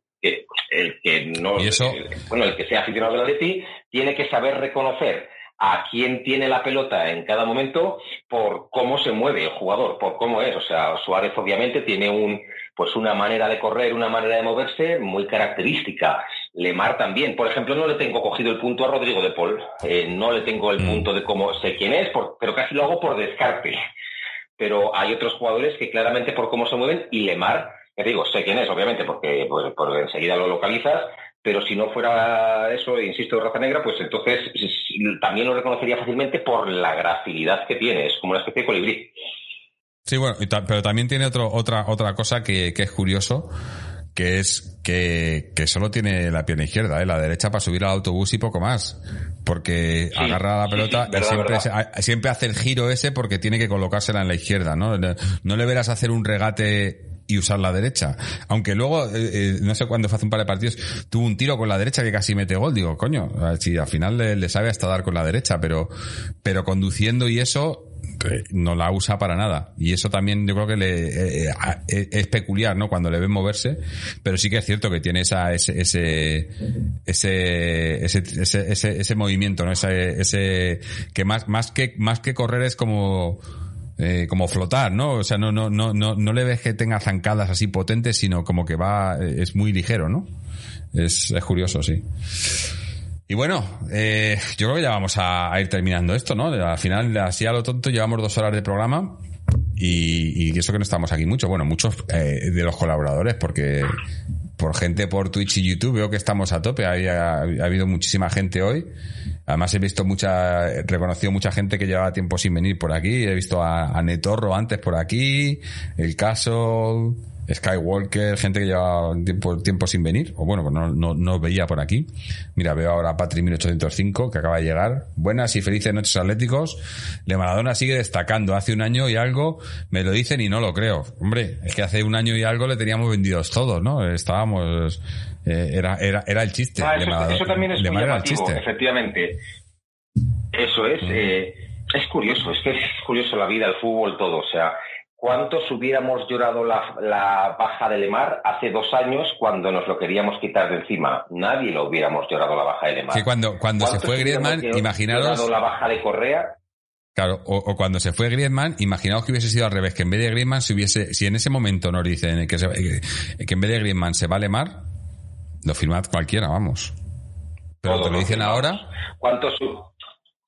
el que no, Y eso- bueno, el que sea aficionado del Atleti, tiene que saber reconocer a quién tiene la pelota en cada momento por cómo se mueve el jugador, por cómo es. O sea, Suárez obviamente tiene un, pues una manera de correr, una manera de moverse muy característica. Lemar también. Por ejemplo, no le tengo cogido el punto a Rodrigo de Paul. Eh, no le tengo el Mm. punto de cómo sé quién es, por- pero casi lo hago por descarte. Pero hay otros jugadores que claramente por cómo se mueven y Lemar, ya digo, sé quién es, obviamente, porque pues, enseguida lo localizas, pero si no fuera eso, insisto, raza negra, pues entonces también lo reconocería fácilmente por la gracilidad que tiene, es como una especie de colibrí. Sí, bueno, y ta- pero también tiene otro, otra, otra cosa que, que es curioso, que es que, que solo tiene la pierna izquierda, ¿eh? la derecha para subir al autobús y poco más. Porque Sí, agarra la pelota sí, y verdad, siempre, verdad. se- a- siempre hace el giro ese porque tiene que colocársela en la izquierda. No, no le verás hacer un regate y usar la derecha. Aunque luego, eh, eh, no sé cuándo fue hace un par de partidos, tuvo un tiro con la derecha que casi mete gol. Digo, coño, si al final le, sabe hasta dar con la derecha, pero, pero conduciendo y eso, eh, no la usa para nada. Y eso también yo creo que le eh, eh, es peculiar, ¿no? Cuando le ven moverse, pero sí que es cierto que tiene esa, ese, ese, ese, ese, ese, ese movimiento, ¿no? Ese, ese, que más, más que, más que correr es como, eh, como flotar, ¿no? O sea, no, no, no, no, no le ves que tenga zancadas así potentes, sino como que va, eh, es muy ligero, ¿no? Es, es curioso, sí. Y bueno, eh, yo creo que ya vamos a, ir terminando esto, ¿no? Al final, así a lo tonto, llevamos dos horas de programa y, y eso que no estamos aquí mucho. Bueno, muchos eh, de los colaboradores, porque por gente por Twitch y YouTube veo que estamos a tope. Hay- Ha, ha habido muchísima gente hoy. Además he visto mucha, he reconocido mucha gente que llevaba tiempo sin venir por aquí. He visto a, a Netorro antes por aquí, el caso, Skywalker, gente que llevaba tiempo, tiempo sin venir, o bueno, pues no, no, no veía por aquí. Mira, veo ahora a Patri 1805, que acaba de llegar. Buenas y felices noches atléticos. Le Maradona sigue destacando. Hace un año y algo me lo dicen y no lo creo. Hombre, es que hace un año y algo le teníamos vendidos todos, ¿no? Estábamos, eh, era, era, era el chiste. Ah, eso, también es muy llamativo, efectivamente. Eso es, eh, es curioso, es que es curioso la vida, el fútbol, todo. O sea, ¿cuántos hubiéramos llorado la, la baja de Lemar hace dos años cuando nos lo queríamos quitar de encima? Nadie lo hubiéramos llorado la baja de Lemar. Que cuando, cuando se ¿Cuántos fue Griezmann, llorado imaginaros, la baja de Correa? claro, o, o cuando se fue Griezmann, imaginaos que hubiese sido al revés, que en vez de Griezmann se hubiese, si en ese momento nos dicen que, se- que en vez de Griezmann se va Lemar, lo firmad cualquiera, vamos. Pero Todos te lo dicen ahora, ¿Cuántos,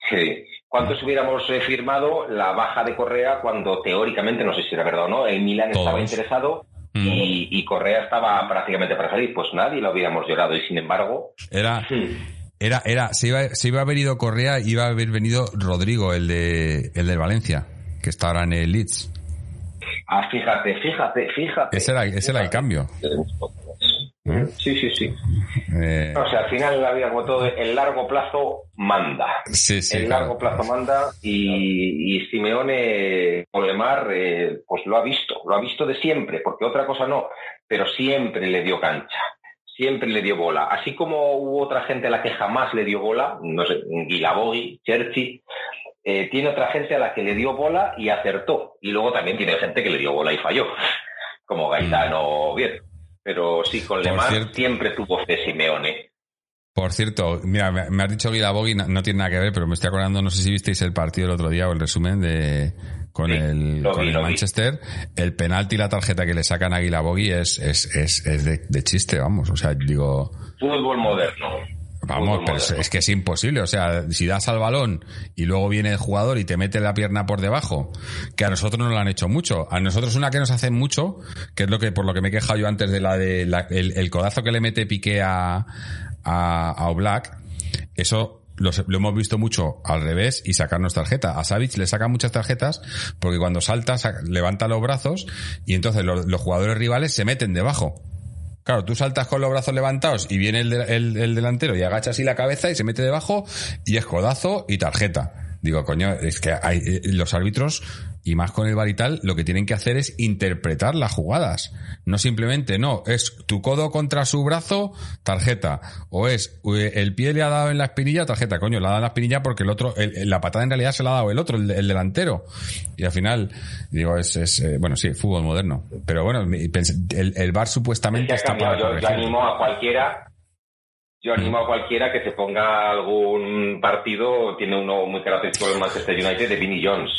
sí, ¿Cuántos hubiéramos eh, firmado la baja de Correa cuando teóricamente, no sé si era verdad o no, el Milan estaba interesado Mm. y, y Correa estaba prácticamente para salir? Pues nadie lo hubiéramos llorado y sin embargo... Era, hmm, era, era, se iba, se iba a haber ido Correa y iba a haber venido Rodrigo, el de, el del Valencia, que está ahora en el Leeds. Ah, fíjate, fíjate, fíjate. Ese era, ese era el cambio. ¿Mm? Sí, sí, sí. Eh, O sea, al final la vida, como todo, el largo plazo manda. sí, sí. el claro. largo plazo manda y, y Simeone Olemar eh, pues lo ha visto, lo ha visto de siempre, porque otra cosa no, pero siempre le dio cancha, siempre le dio bola. Así como hubo otra gente a la que jamás le dio bola, no sé, Guilabogui, Cherchi, eh, tiene otra gente a la que le dio bola y acertó. Y luego también tiene gente que le dio bola y falló, como Gaetano bien. Pero sí, con Lemar cierto- siempre tuvo fe Simeone. Por cierto, mira, me, has dicho Guilabogui, no, no tiene nada que ver, pero me estoy acordando, no sé si visteis el partido el otro día o el resumen de con Sí, el, con vi, el vi. Manchester. El penalti y la tarjeta que le sacan a Guilabogui es, es, es, es de, de chiste, vamos. O sea, digo, Fútbol moderno. Vamos, pero es, que es imposible. O sea, si das al balón y luego viene el jugador y te mete la pierna por debajo, que a nosotros nos lo han hecho mucho. A nosotros una que nos hacen mucho, que es lo que por lo que me he quejado yo antes de la de la- el, el codazo que le mete Piqué a, a, a Oblak, eso lo hemos visto mucho al revés y sacarnos tarjeta. A Savic le sacan muchas tarjetas porque cuando salta saca- levanta los brazos y entonces los, los jugadores rivales se meten debajo. Claro, tú saltas con los brazos levantados y viene el, de- el- el delantero y agacha así la cabeza y se mete debajo y es codazo y tarjeta. Digo, coño, es que hay, eh, los árbitros, y más con el varital, lo que tienen que hacer es interpretar las jugadas. No simplemente, no, es tu codo contra su brazo, tarjeta. O es eh, el pie le ha dado en la espinilla, tarjeta. Coño, le ha dado en la espinilla porque el otro, el- la patada en realidad se la ha dado el otro, el, el delantero. Y al final, digo, es, es eh, bueno, sí, fútbol moderno. Pero bueno, el, el bar Es supuestamente que está para Yo, yo animo a cualquiera, yo animo a cualquiera que se ponga algún partido, tiene uno muy característico del Manchester United de Vinnie Jones.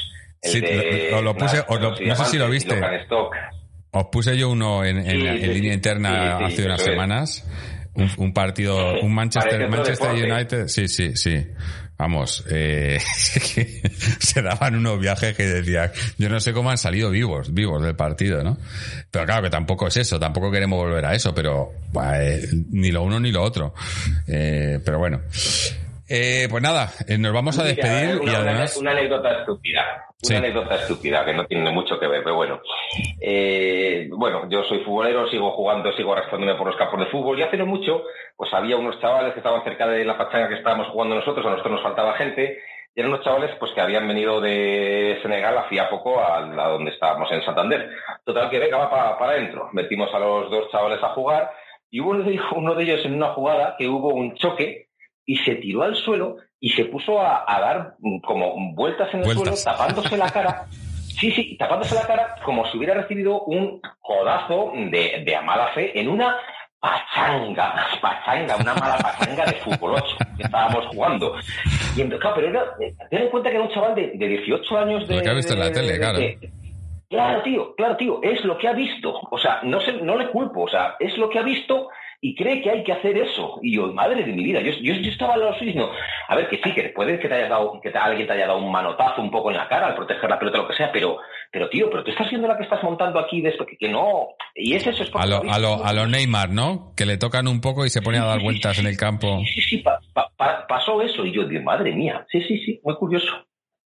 Sí, de lo- lo puse- os lo- no sé si lo viste. Os puse yo uno en, en- Sí, en sí, línea interna Sí, hace unas semanas. Un, un partido, un Manchester, Manchester deporte. United, sí, sí, sí. Vamos, eh, se daban unos viajes que decían, yo no sé cómo han salido vivos, vivos del partido, ¿no? Pero claro que tampoco es eso, tampoco queremos volver a eso, pero bah, eh, ni lo uno ni lo otro. Eh, pero bueno. Eh, pues nada, eh, nos vamos a Mira, despedir una, y una- además... una anécdota estúpida. Una Sí. anécdota estúpida que no tiene mucho que ver, pero bueno. Eh, bueno, yo soy futbolero, sigo jugando, sigo arrastrándome por los campos de fútbol y hace no mucho, pues había unos chavales que estaban cerca de la pachanga que estábamos jugando nosotros, a nosotros nos faltaba gente, y eran unos chavales pues que habían venido de Senegal hacía poco a, a donde estábamos en Santander. Total que venga, va para, para adentro. Metimos a los dos chavales a jugar y hubo uno de, uno de ellos en una jugada que hubo un choque y se tiró al suelo y se puso a, a dar mm, como vueltas en el Vueltas. suelo, tapándose la cara. Sí, sí, tapándose la cara como si hubiera recibido un codazo de, de a mala fe en una pachanga, pachanga, una mala pachanga de fútbol 8 que estábamos jugando. Y entonces, claro, pero era, eh, ten en cuenta que era un chaval de, de 18 años de... Lo que ha visto en la de- tele, claro. de- Claro, tío, claro, tío, es lo que ha visto. O sea, no, se, no le culpo, o sea, es lo que ha visto y cree que hay que hacer eso. Y yo, madre de mi vida, yo, yo, yo estaba al lado suyo diciendo, a ver, que sí, que puede que te haya dado, que te- alguien te haya dado un manotazo un poco en la cara al proteger la pelota, lo que sea, pero, pero tío, pero tú estás viendo la que estás montando aquí después, que, que no. Y es eso, es A lo, a, lo, a lo Neymar, ¿no? Que le tocan un poco y se pone a dar vueltas en el campo. Sí, sí, pa- pa- pa- pasó eso y yo madre mía, sí, sí, sí, muy curioso.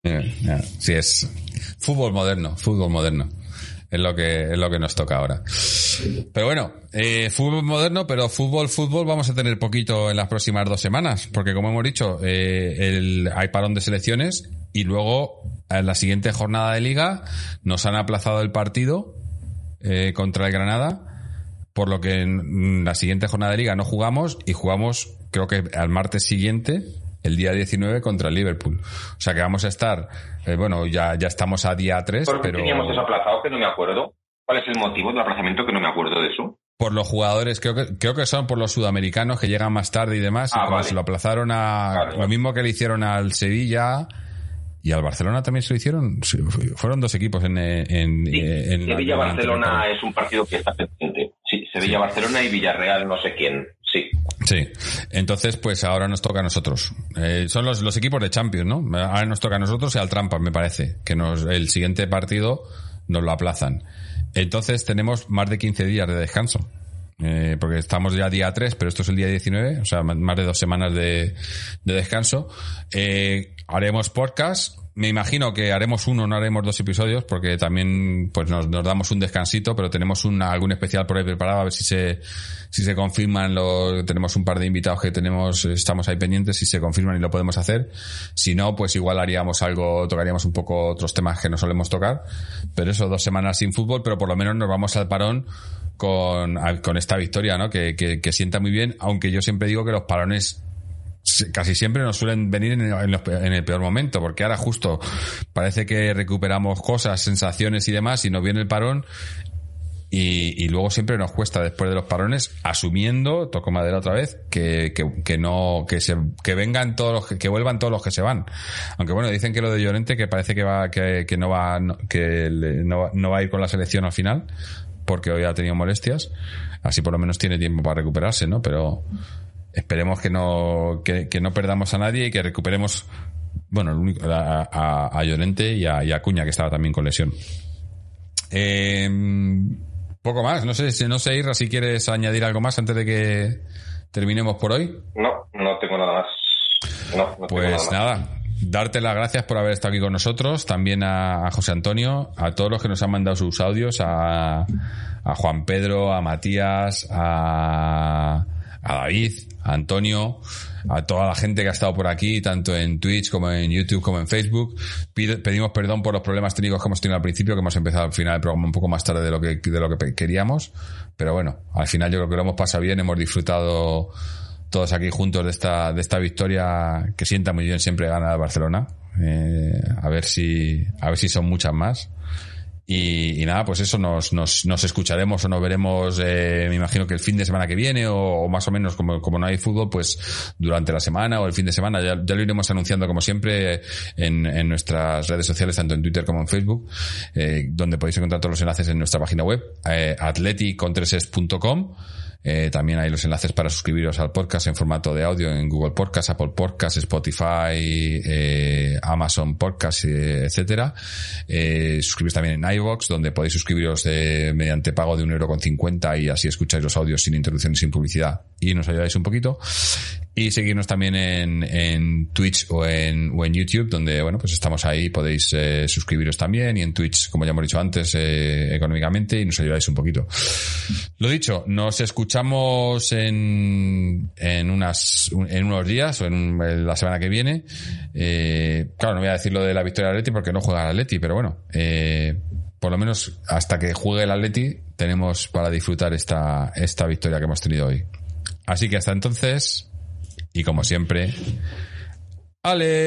Sí, es fútbol moderno, fútbol moderno. Es lo que, es lo que nos toca ahora. Pero bueno, eh, fútbol moderno, pero fútbol, fútbol vamos a tener poquito en las próximas dos semanas, porque como hemos dicho, eh, hay parón de selecciones y luego en la siguiente jornada de liga nos han aplazado el partido eh, contra el Granada, por lo que en la siguiente jornada de liga no jugamos y jugamos creo que al martes siguiente, el día 19 contra el Liverpool. O sea que vamos a estar, eh, bueno, ya, ya estamos a día 3, ¿Por qué pero teníamos eso aplazado que no me acuerdo? ¿Cuál es el motivo del aplazamiento que no me acuerdo de eso? por los jugadores, creo que, creo que son por los sudamericanos que llegan más tarde y demás, y Ah, como vale. se lo aplazaron a lo mismo que le hicieron al Sevilla y al Barcelona también se lo hicieron, fueron dos equipos en, eh, en, Sí, eh, en Sevilla-Barcelona es un partido que está pendiente. Sí, Sevilla-Barcelona y Villarreal no sé quién. Sí. Sí, entonces pues ahora nos toca a nosotros. Eh, son los, equipos de Champions, ¿no? Ahora nos toca a nosotros y al Trampa, me parece, que nos el siguiente partido nos lo aplazan. Entonces tenemos más de 15 días de descanso. Eh, porque estamos ya día 3, pero esto es el día 19, o sea, más de dos semanas de, de descanso. Eh, haremos podcast, me imagino que haremos uno, no haremos dos episodios, porque también pues nos, nos damos un descansito, pero tenemos una, algún especial por ahí preparado a ver si se, si se confirman los, tenemos un par de invitados que tenemos, estamos ahí pendientes, si se confirman y lo podemos hacer. Si no, pues igual haríamos algo, tocaríamos un poco otros temas que no solemos tocar, pero eso, dos semanas sin fútbol, pero por lo menos nos vamos al parón con, con esta victoria, ¿no? Que, que, que sienta muy bien, aunque yo siempre digo que los parones casi siempre nos suelen venir en el, en el, peor momento, porque ahora justo parece que recuperamos cosas, sensaciones y demás, y nos viene el parón. Y, luego siempre nos cuesta después de los parones, asumiendo, toco madera otra vez, que, que, no, que se, que vengan todos los que, que, vuelvan todos los que se van. Aunque bueno, dicen que lo de Llorente, que parece que va, que, que no va, que no, no va a ir con la selección al final, porque hoy ha tenido molestias. Así por lo menos tiene tiempo para recuperarse, ¿no? Pero, esperemos que no, que, que, no perdamos a nadie y que recuperemos, bueno, a, a, a Llorente y a, y a, Cuña, que estaba también con lesión. Eh, poco más, no sé, no sé, Irra, si quieres añadir algo más antes de que terminemos por hoy. No, no tengo nada más. No, no pues nada, nada darte las gracias por haber estado aquí con nosotros, también a, a, José Antonio, a todos los que nos han mandado sus audios, a, a Juan Pedro, a Matías, a, a David, Antonio, a toda la gente que ha estado por aquí, tanto en Twitch como en YouTube como en Facebook. Pedimos perdón por los problemas técnicos que hemos tenido al principio, que hemos empezado al final del programa un poco más tarde de lo que, de lo que queríamos. Pero bueno, al final yo creo que lo hemos pasado bien, hemos disfrutado todos aquí juntos de esta, de esta victoria que sienta muy bien siempre gana el Barcelona. Eh, a ver si, a ver si son muchas más. Y, y, nada, pues eso, nos, nos, nos escucharemos o nos veremos, eh, me imagino que el fin de semana que viene o, más o menos como, como no hay fútbol, pues durante la semana o el fin de semana. Ya, ya lo iremos anunciando como siempre en, en, nuestras redes sociales, tanto en Twitter como en Facebook, eh, donde podéis encontrar todos los enlaces en nuestra página web, eh, atleticontreses.com. Eh, también hay los enlaces para suscribiros al podcast en formato de audio en Google Podcast, Apple Podcast, Spotify, eh, Amazon Podcast, eh, etcétera. Eh, suscribiros también en iVoox, donde podéis suscribiros mediante pago de un euro con cincuenta y así escucháis los audios sin interrupción y sin publicidad y nos ayudáis un poquito. Y seguirnos también en, en Twitch o en, o en YouTube, donde, bueno, pues estamos ahí, podéis eh, suscribiros también y en Twitch, como ya hemos dicho antes, eh, económicamente y nos ayudáis un poquito. Lo dicho, nos escuchamos en, en unas, en unos días o en la semana que viene. Eh, claro, no voy a decir lo de la victoria del Atleti porque no juega el Atleti, pero bueno, por lo menos hasta que juegue el Atleti tenemos para disfrutar esta, esta victoria que hemos tenido hoy. Así que hasta entonces, y como siempre, Aleti.